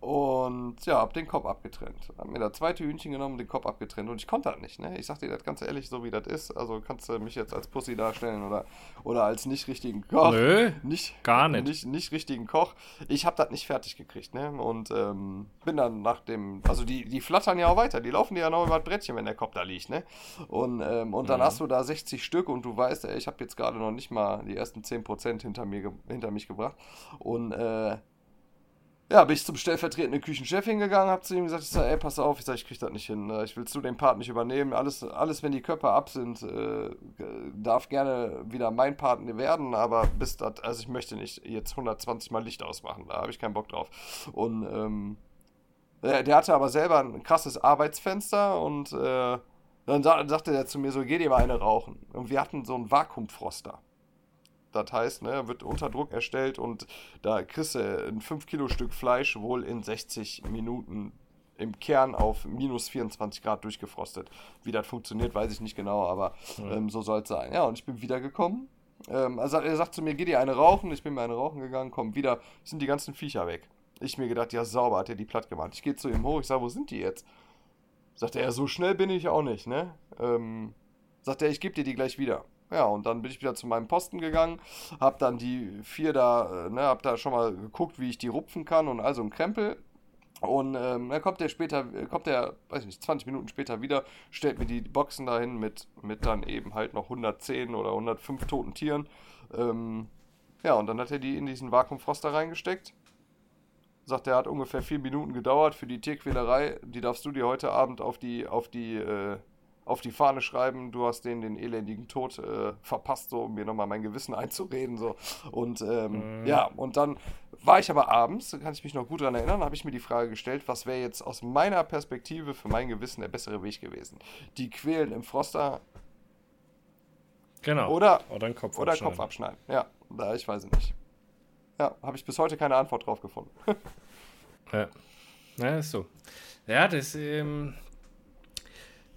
und ja, hab den Kopf abgetrennt. Hab mir das zweite Hühnchen genommen, den Kopf abgetrennt. Und ich konnte das nicht, ne? Ich sag dir das ganz ehrlich, so wie das ist. Also kannst du mich jetzt als Pussy darstellen oder, oder als nicht richtigen Koch. Nö, nicht, gar nicht. Nicht, nicht richtigen Koch. Ich hab das nicht fertig gekriegt, ne? Und ähm, bin dann nach dem. Also die, die flattern ja auch weiter. Die laufen ja noch über das Brettchen, wenn der Kopf da liegt, ne? Und, ähm, und dann mhm. hast du da 60 Stück und du weißt, ey, ich habe jetzt gerade noch nicht mal die ersten 10% hinter, mir, hinter mich gebracht. Und äh, ja, bin ich zum stellvertretenden Küchenchef hingegangen, hab zu ihm gesagt, ich sag, ey, pass auf, ich sag, ich krieg das nicht hin, ne? ich will zu dem Part nicht übernehmen, alles, alles wenn die Köpfe ab sind, äh, darf gerne wieder mein Part werden, aber bis das, also ich möchte nicht jetzt 120 Mal Licht ausmachen, da habe ich keinen Bock drauf. Und, ähm, der, der, hatte aber selber ein krasses Arbeitsfenster und, äh, dann sagte er zu mir so, geh dir mal eine rauchen. Und wir hatten so einen Vakuumfroster. Das heißt, ne, wird unter Druck erstellt und da kriegst du ein 5 Kilo Stück Fleisch wohl in 60 Minuten im Kern auf minus 24 Grad durchgefrostet. Wie das funktioniert, weiß ich nicht genau, aber ja. ähm, so soll es sein. Ja, und ich bin wiedergekommen. Ähm, also er sagt zu mir, geh dir eine rauchen. Ich bin mir eine rauchen gegangen, komm wieder, sind die ganzen Viecher weg. Ich mir gedacht, ja sauber, hat er die platt gemacht. Ich gehe zu ihm hoch, ich sage, wo sind die jetzt? Sagt er, ja, so schnell bin ich auch nicht, ne? Ähm, sagt er, ich gebe dir die gleich wieder. Ja, und dann bin ich wieder zu meinem Posten gegangen, hab dann die vier da, äh, ne, hab da schon mal geguckt, wie ich die rupfen kann und also ein Krempel. Und ähm, dann kommt der später, kommt der, weiß ich nicht, 20 Minuten später wieder, stellt mir die Boxen dahin mit, mit dann eben halt noch 110 oder 105 toten Tieren. Ähm, ja, und dann hat er die in diesen Vakuumfroster reingesteckt. Sagt, er hat ungefähr vier Minuten gedauert für die Tierquälerei. Die darfst du dir heute Abend auf die, auf die äh, auf die Fahne schreiben, du hast denen den elendigen Tod äh, verpasst, so um mir nochmal mein Gewissen einzureden. So. Und ähm, mhm. ja, und dann war ich aber abends, kann ich mich noch gut daran erinnern, habe ich mir die Frage gestellt, was wäre jetzt aus meiner Perspektive für mein Gewissen der bessere Weg gewesen? Die quälen im Froster. Genau. Oder, oder, Kopf, oder abschneiden. Kopf abschneiden. Ja, da ich weiß nicht. Ja, habe ich bis heute keine Antwort drauf gefunden. ja. Ja, ist so. Ja, das, ähm,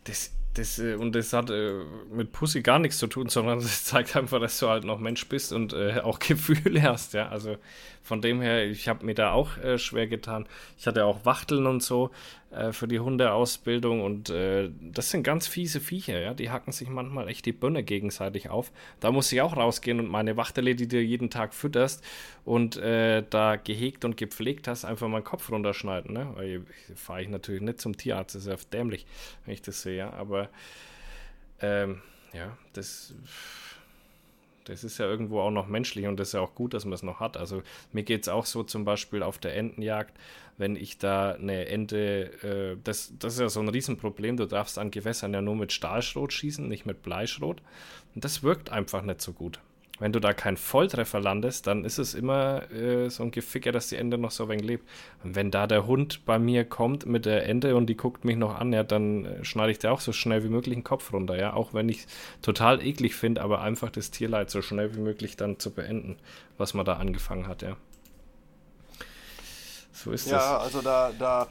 das das, äh, und das hat äh, mit Pussy gar nichts zu tun, sondern es zeigt einfach, dass du halt noch Mensch bist und äh, auch Gefühle hast, ja. Also von dem her, ich habe mir da auch äh, schwer getan. Ich hatte auch Wachteln und so äh, für die Hundeausbildung und äh, das sind ganz fiese Viecher, ja. Die hacken sich manchmal echt die Birne gegenseitig auf. Da muss ich auch rausgehen und meine Wachtele, die du jeden Tag fütterst und da gehegt und gepflegt hast, einfach meinen Kopf runterschneiden, ne? Weil fahre ich natürlich nicht zum Tierarzt, das ist ja dämlich, wenn ich das sehe, ja. Aber ähm, ja, das das ist ja irgendwo auch noch menschlich und das ist ja auch gut, dass man es noch hat. Also mir geht es auch so zum Beispiel auf der Entenjagd, wenn ich da eine Ente, äh, das, das ist ja so ein Riesenproblem, du darfst an Gewässern ja nur mit Stahlschrot schießen, nicht mit Bleischrot. Und das wirkt einfach nicht so gut wenn du da keinen Volltreffer landest, dann ist es immer äh, so ein Geficker, dass die Ente noch so wenig lebt. Und wenn da der Hund bei mir kommt mit der Ente und die guckt mich noch an, ja, dann äh, schneide ich dir auch so schnell wie möglich den Kopf runter, ja. Auch wenn ich total eklig finde, aber einfach das Tierleid so schnell wie möglich dann zu beenden, was man da angefangen hat, ja. So ist ja, das. Ja, also da, da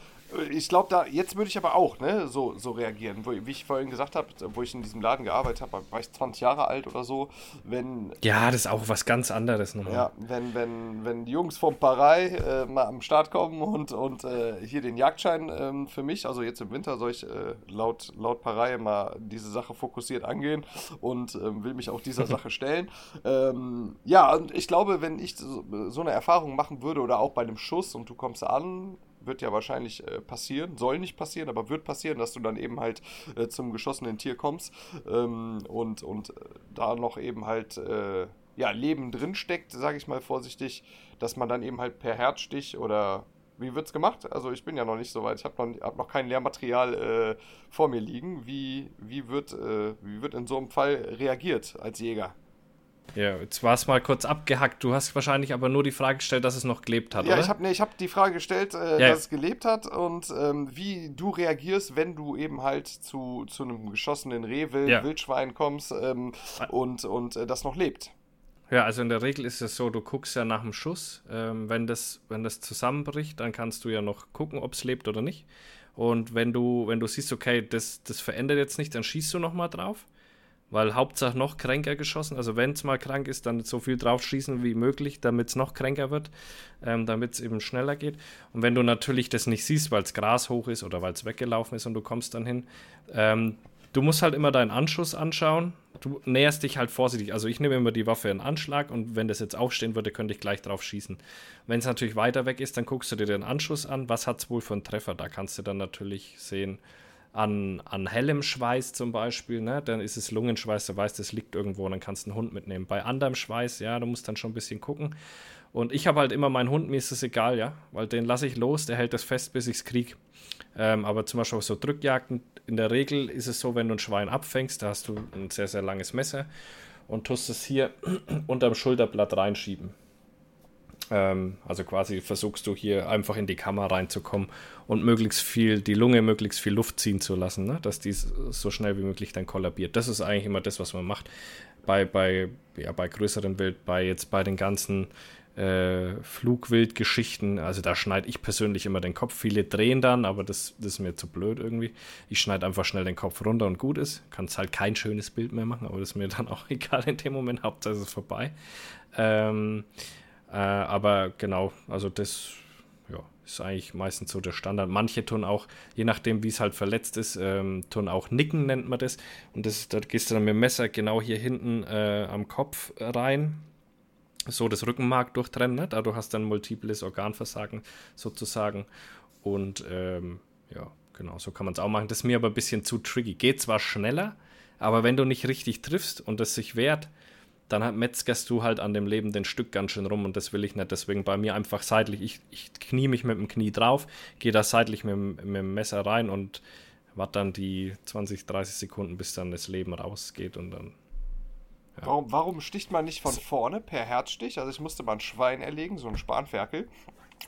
ich glaube, da jetzt würde ich aber auch ne, so, so reagieren. Wo, wie ich vorhin gesagt habe, wo ich in diesem Laden gearbeitet habe, war ich 20 Jahre alt oder so. Wenn, ja, das ist auch was ganz anderes nochmal. Ja, wenn, wenn, wenn die Jungs vom Parei äh, mal am Start kommen und, und äh, hier den Jagdschein äh, für mich, also jetzt im Winter soll ich äh, laut, laut Parei mal diese Sache fokussiert angehen und ähm, will mich auch dieser Sache stellen. Ähm, ja, und ich glaube, wenn ich so, so eine Erfahrung machen würde oder auch bei einem Schuss und du kommst an wird ja wahrscheinlich äh, passieren, soll nicht passieren, aber wird passieren, dass du dann eben halt äh, zum geschossenen Tier kommst ähm, und, und äh, da noch eben halt äh, ja, Leben drin steckt, sage ich mal vorsichtig, dass man dann eben halt per Herzstich oder wie wird es gemacht? Also ich bin ja noch nicht so weit, ich habe noch, hab noch kein Lehrmaterial äh, vor mir liegen. Wie, wie, wird, äh, wie wird in so einem Fall reagiert als Jäger? Ja, jetzt war es mal kurz abgehackt. Du hast wahrscheinlich aber nur die Frage gestellt, dass es noch gelebt hat, ja, oder? ich habe nee, hab die Frage gestellt, äh, ja. dass es gelebt hat und ähm, wie du reagierst, wenn du eben halt zu, zu einem geschossenen Rehwild, ja. Wildschwein kommst ähm, und, und äh, das noch lebt. Ja, also in der Regel ist es so, du guckst ja nach dem Schuss. Ähm, wenn, das, wenn das zusammenbricht, dann kannst du ja noch gucken, ob es lebt oder nicht. Und wenn du, wenn du siehst, okay, das, das verändert jetzt nicht, dann schießt du nochmal drauf weil Hauptsache noch kränker geschossen. Also wenn es mal krank ist, dann so viel drauf schießen wie möglich, damit es noch kränker wird, ähm, damit es eben schneller geht. Und wenn du natürlich das nicht siehst, weil es Gras hoch ist oder weil es weggelaufen ist und du kommst dann hin, ähm, du musst halt immer deinen Anschuss anschauen. Du näherst dich halt vorsichtig. Also ich nehme immer die Waffe in Anschlag und wenn das jetzt aufstehen würde, könnte ich gleich drauf schießen. Wenn es natürlich weiter weg ist, dann guckst du dir den Anschuss an. Was hat es wohl für einen Treffer? Da kannst du dann natürlich sehen, an, an hellem Schweiß zum Beispiel, ne, dann ist es Lungenschweiß, du weißt, es liegt irgendwo und dann kannst du einen Hund mitnehmen. Bei anderem Schweiß, ja, du musst dann schon ein bisschen gucken. Und ich habe halt immer meinen Hund, mir ist es egal, ja, weil den lasse ich los, der hält das fest, bis ich es kriege. Ähm, aber zum Beispiel so Drückjagden, in der Regel ist es so, wenn du ein Schwein abfängst, da hast du ein sehr, sehr langes Messer und tust es hier unterm Schulterblatt reinschieben. Ähm, also quasi versuchst du hier einfach in die Kammer reinzukommen und möglichst viel, die Lunge möglichst viel Luft ziehen zu lassen, ne? dass die so schnell wie möglich dann kollabiert. Das ist eigentlich immer das, was man macht. Bei, bei, ja, bei größerem Wild, bei jetzt bei den ganzen äh, Flugwildgeschichten, also da schneide ich persönlich immer den Kopf. Viele drehen dann, aber das, das ist mir zu blöd irgendwie. Ich schneide einfach schnell den Kopf runter und gut ist. Kann es halt kein schönes Bild mehr machen, aber das ist mir dann auch egal in dem Moment. Hauptsache es ist vorbei. Ähm, äh, aber genau, also das ja, ist eigentlich meistens so der Standard. Manche tun auch, je nachdem, wie es halt verletzt ist, ähm, tun auch Nicken, nennt man das. Und das, da gehst du dann mit dem Messer genau hier hinten äh, am Kopf rein. So das Rückenmark durchtrennen. Ne? Dadurch hast du dann multiples Organversagen sozusagen. Und ähm, ja, genau, so kann man es auch machen. Das ist mir aber ein bisschen zu tricky. Geht zwar schneller, aber wenn du nicht richtig triffst und es sich wehrt, dann metzgerst du halt an dem lebenden Stück ganz schön rum und das will ich nicht. Deswegen bei mir einfach seitlich, ich, ich knie mich mit dem Knie drauf, gehe da seitlich mit, mit dem Messer rein und warte dann die 20, 30 Sekunden, bis dann das Leben rausgeht und dann. Ja. Warum, warum sticht man nicht von vorne per Herzstich? Also ich musste mal ein Schwein erlegen, so ein Spanferkel.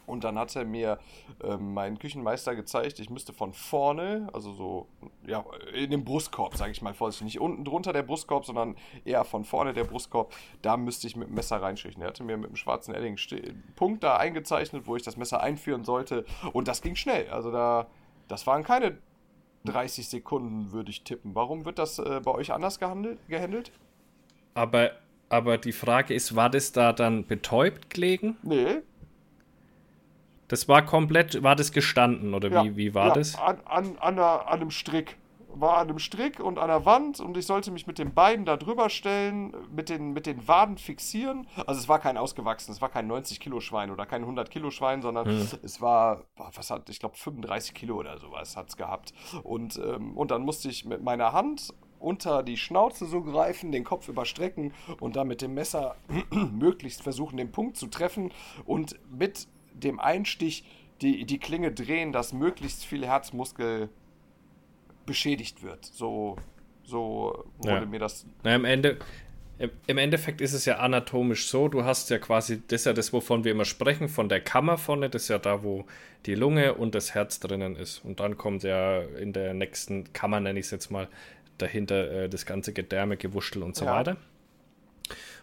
Und dann hat er mir äh, mein Küchenmeister gezeigt, ich müsste von vorne, also so, ja, in dem Brustkorb, sage ich mal vorsichtig, nicht unten drunter der Brustkorb, sondern eher von vorne der Brustkorb, da müsste ich mit dem Messer reinstechen. Er hatte mir mit dem schwarzen Edding Punkt da eingezeichnet, wo ich das Messer einführen sollte und das ging schnell. Also da, das waren keine 30 Sekunden, würde ich tippen. Warum wird das äh, bei euch anders gehandelt, gehandelt? Aber, aber die Frage ist, war das da dann betäubt gelegen? Nee, das war komplett, war das gestanden oder ja, wie, wie war ja, das? An, an, an, einer, an einem Strick. War an einem Strick und an der Wand und ich sollte mich mit den Beinen da drüber stellen, mit den, mit den Waden fixieren. Also es war kein ausgewachsenes, es war kein 90 Kilo Schwein oder kein 100 Kilo Schwein, sondern hm. es war, was hat, ich glaube 35 Kilo oder sowas hat es gehabt. Und, ähm, und dann musste ich mit meiner Hand unter die Schnauze so greifen, den Kopf überstrecken und dann mit dem Messer möglichst versuchen, den Punkt zu treffen und mit dem Einstich die, die Klinge drehen, dass möglichst viel Herzmuskel beschädigt wird. So, so wurde ja. mir das. Na, im, Ende, Im Endeffekt ist es ja anatomisch so, du hast ja quasi, das ist ja das, wovon wir immer sprechen, von der Kammer vorne, das ist ja da, wo die Lunge und das Herz drinnen ist. Und dann kommt ja in der nächsten Kammer, nenne ich es jetzt mal, dahinter äh, das ganze Gedärme, Gewuschtel und so ja. weiter.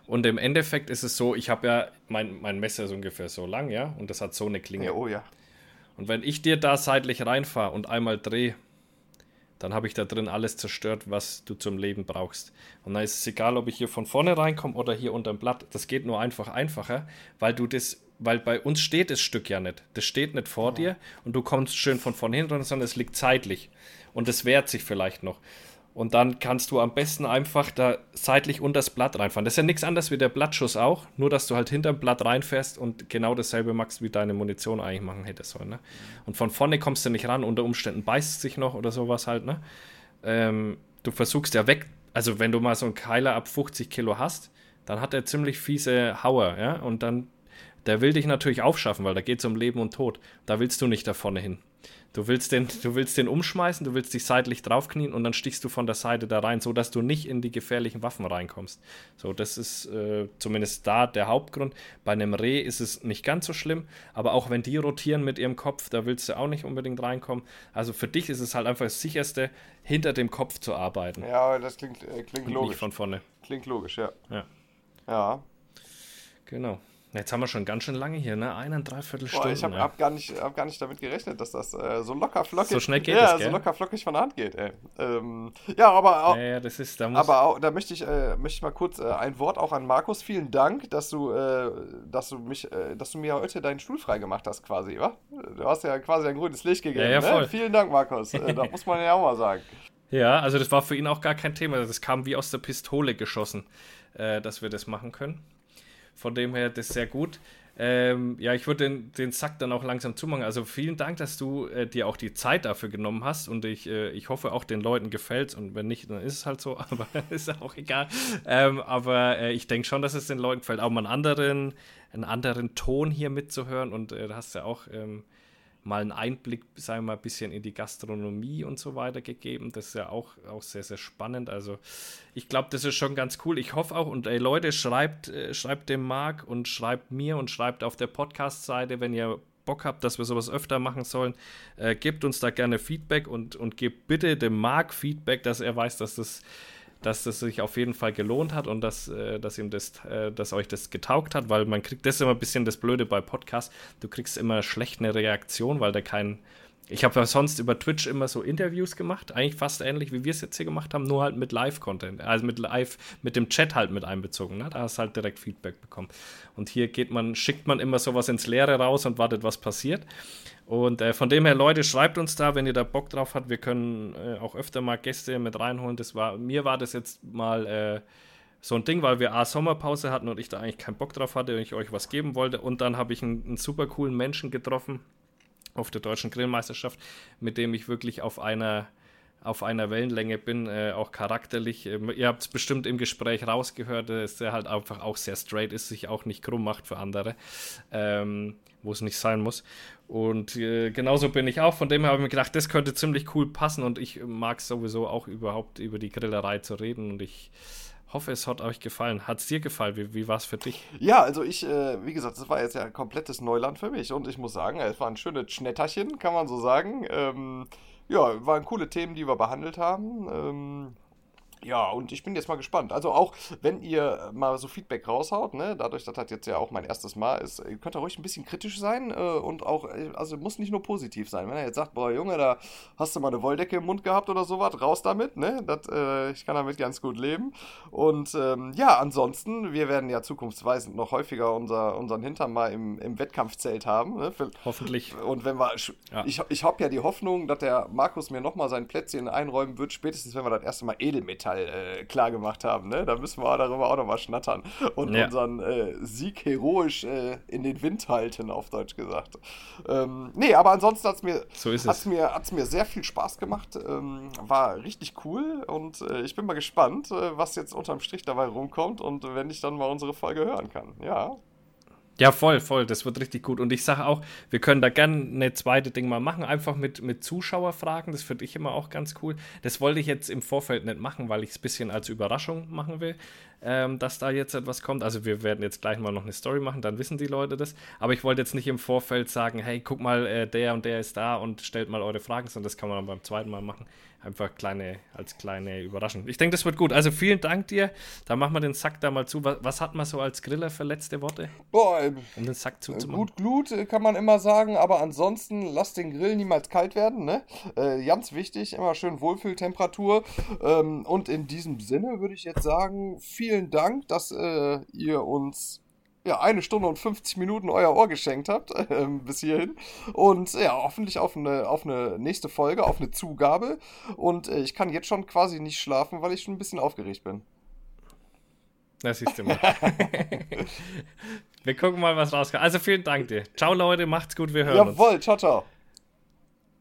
Und im Endeffekt ist es so, ich habe ja, mein, mein Messer ist ungefähr so lang, ja, und das hat so eine Klinge. Ja, oh ja. Und wenn ich dir da seitlich reinfahre und einmal drehe, dann habe ich da drin alles zerstört, was du zum Leben brauchst. Und dann ist es egal, ob ich hier von vorne reinkomme oder hier unterm Blatt. Das geht nur einfach einfacher, weil du das, weil bei uns steht das Stück ja nicht. Das steht nicht vor ja. dir und du kommst schön von vorne hin, sondern es liegt zeitlich. Und es wehrt sich vielleicht noch. Und dann kannst du am besten einfach da seitlich unter das Blatt reinfahren. Das ist ja nichts anderes wie der Blattschuss auch, nur dass du halt hinterm Blatt reinfährst und genau dasselbe machst, wie deine Munition eigentlich machen hätte sollen. Ne? Und von vorne kommst du nicht ran, unter Umständen beißt es sich noch oder sowas halt. Ne? Ähm, du versuchst ja weg, also wenn du mal so einen Keiler ab 50 Kilo hast, dann hat er ziemlich fiese Hauer, ja, und dann, der will dich natürlich aufschaffen, weil da geht es um Leben und Tod. Da willst du nicht da vorne hin. Du willst, den, du willst den umschmeißen, du willst dich seitlich draufknien und dann stichst du von der Seite da rein, sodass du nicht in die gefährlichen Waffen reinkommst. So, das ist äh, zumindest da der Hauptgrund. Bei einem Reh ist es nicht ganz so schlimm, aber auch wenn die rotieren mit ihrem Kopf, da willst du auch nicht unbedingt reinkommen. Also für dich ist es halt einfach das sicherste, hinter dem Kopf zu arbeiten. Ja, das klingt, äh, klingt logisch. Nicht von vorne. Klingt logisch, ja. Ja. Ja. Genau. Jetzt haben wir schon ganz schön lange hier, ne? Eine, dreiviertel Stunde. ich habe ja. hab gar, nicht, hab gar nicht damit gerechnet, dass das äh, so locker flockig So schnell geht ja, es, so locker flockig von der Hand geht, ey. Ähm, ja, aber auch, ja, ja, das ist, da muss aber auch, da möchte ich, äh, möchte ich mal kurz äh, ein Wort auch an Markus. Vielen Dank, dass du, äh, dass du mich, äh, dass du mir heute deinen Stuhl frei gemacht hast, quasi, wa? Du hast ja quasi ein grünes Licht gegeben. Ja, ja, voll. Ne? Vielen Dank, Markus. Äh, da muss man ja auch mal sagen. Ja, also das war für ihn auch gar kein Thema. Das kam wie aus der Pistole geschossen, dass wir das machen können. Von dem her, das sehr gut. Ähm, ja, ich würde den, den Sack dann auch langsam zumachen. Also vielen Dank, dass du äh, dir auch die Zeit dafür genommen hast und ich, äh, ich hoffe auch den Leuten gefällt und wenn nicht, dann ist es halt so, aber ist auch egal. Ähm, aber äh, ich denke schon, dass es den Leuten gefällt, auch mal einen anderen, einen anderen Ton hier mitzuhören und äh, da hast du ja auch ähm, mal einen Einblick, sagen wir mal, ein bisschen in die Gastronomie und so weiter gegeben. Das ist ja auch, auch sehr, sehr spannend. Also ich glaube, das ist schon ganz cool. Ich hoffe auch, und ey Leute, schreibt, äh, schreibt dem Marc und schreibt mir und schreibt auf der Podcast-Seite, wenn ihr Bock habt, dass wir sowas öfter machen sollen, äh, gebt uns da gerne Feedback und, und gebt bitte dem Marc Feedback, dass er weiß, dass das dass das sich auf jeden Fall gelohnt hat und dass, äh, dass ihm das, äh, dass euch das getaugt hat, weil man kriegt, das ist immer ein bisschen das Blöde bei Podcasts, du kriegst immer schlecht eine Reaktion, weil da kein, ich habe ja sonst über Twitch immer so Interviews gemacht, eigentlich fast ähnlich wie wir es jetzt hier gemacht haben, nur halt mit Live-Content, also mit Live, mit dem Chat halt mit einbezogen. Ne? Da hast du halt direkt Feedback bekommen. Und hier geht man, schickt man immer sowas ins Leere raus und wartet, was passiert. Und äh, von dem her, Leute, schreibt uns da, wenn ihr da Bock drauf habt. Wir können äh, auch öfter mal Gäste mit reinholen. Das war, mir war das jetzt mal äh, so ein Ding, weil wir A Sommerpause hatten und ich da eigentlich keinen Bock drauf hatte und ich euch was geben wollte. Und dann habe ich einen, einen super coolen Menschen getroffen auf der deutschen Grillmeisterschaft, mit dem ich wirklich auf einer auf einer Wellenlänge bin, äh, auch charakterlich. Ähm, ihr habt es bestimmt im Gespräch rausgehört, dass er halt einfach auch sehr straight ist, sich auch nicht krumm macht für andere, ähm, wo es nicht sein muss. Und äh, genauso bin ich auch. Von dem her habe ich mir gedacht, das könnte ziemlich cool passen und ich mag sowieso auch überhaupt über die Grillerei zu reden und ich hoffe, es hat euch gefallen. Hat es dir gefallen? Wie, wie war es für dich? Ja, also ich, äh, wie gesagt, das war jetzt ja ein komplettes Neuland für mich und ich muss sagen, es waren schöne Schnetterchen, kann man so sagen. Ähm, ja, waren coole Themen, die wir behandelt haben. Ähm, ja, und ich bin jetzt mal gespannt. Also auch, wenn ihr mal so Feedback raushaut, ne, dadurch, dass das jetzt ja auch mein erstes Mal ist, könnt ihr ruhig ein bisschen kritisch sein äh, und auch, äh, also muss nicht nur positiv sein. Wenn er jetzt sagt, boah, Junge, da hast du mal eine Wolldecke im Mund gehabt oder sowas, raus damit, ne, das, äh, ich kann damit ganz gut leben. Und ähm, ja, ansonsten, wir werden ja zukunftsweisend noch häufiger unser, unseren Hintern mal im, im Wettkampfzelt haben. Ne, für, Hoffentlich. Und wenn wir, ja. ich, ich habe ja die Hoffnung, dass der Markus mir nochmal sein Plätzchen einräumen wird, spätestens wenn wir das erste Mal Edelmetall Metall äh, klar gemacht haben. Ne? Da müssen wir darüber auch nochmal schnattern und ja. unseren äh, Sieg heroisch äh, in den Wind halten, auf Deutsch gesagt. Ähm, nee, aber ansonsten hat es mir, so hat's mir, hat's mir sehr viel Spaß gemacht. Ähm, war richtig cool und äh, ich bin mal gespannt, äh, was jetzt unterm Strich dabei rumkommt und wenn ich dann mal unsere Folge hören kann. Ja. Ja, voll, voll. Das wird richtig gut. Und ich sage auch, wir können da gerne eine zweite Ding mal machen, einfach mit, mit Zuschauerfragen. Das finde ich immer auch ganz cool. Das wollte ich jetzt im Vorfeld nicht machen, weil ich es ein bisschen als Überraschung machen will. Ähm, dass da jetzt etwas kommt. Also wir werden jetzt gleich mal noch eine Story machen, dann wissen die Leute das. Aber ich wollte jetzt nicht im Vorfeld sagen, hey, guck mal, äh, der und der ist da und stellt mal eure Fragen, sondern das kann man dann beim zweiten Mal machen. Einfach kleine, als kleine Überraschung. Ich denke, das wird gut. Also vielen Dank dir. Dann machen wir den Sack da mal zu. Was, was hat man so als Griller für letzte Worte? Boah, ähm, um den Sack zuzumachen. Gut Glut äh, kann man immer sagen, aber ansonsten lasst den Grill niemals kalt werden. Ne? Äh, ganz wichtig, immer schön Wohlfühltemperatur. Ähm, und in diesem Sinne würde ich jetzt sagen, vielen Dank, dass äh, ihr uns ja, eine Stunde und 50 Minuten euer Ohr geschenkt habt, äh, bis hierhin. Und ja, hoffentlich auf eine, auf eine nächste Folge, auf eine Zugabe. Und äh, ich kann jetzt schon quasi nicht schlafen, weil ich schon ein bisschen aufgeregt bin. Das siehst du mal. wir gucken mal, was rauskommt. Also vielen Dank dir. Ciao, Leute, macht's gut, wir hören Jawohl, uns. ciao, ciao.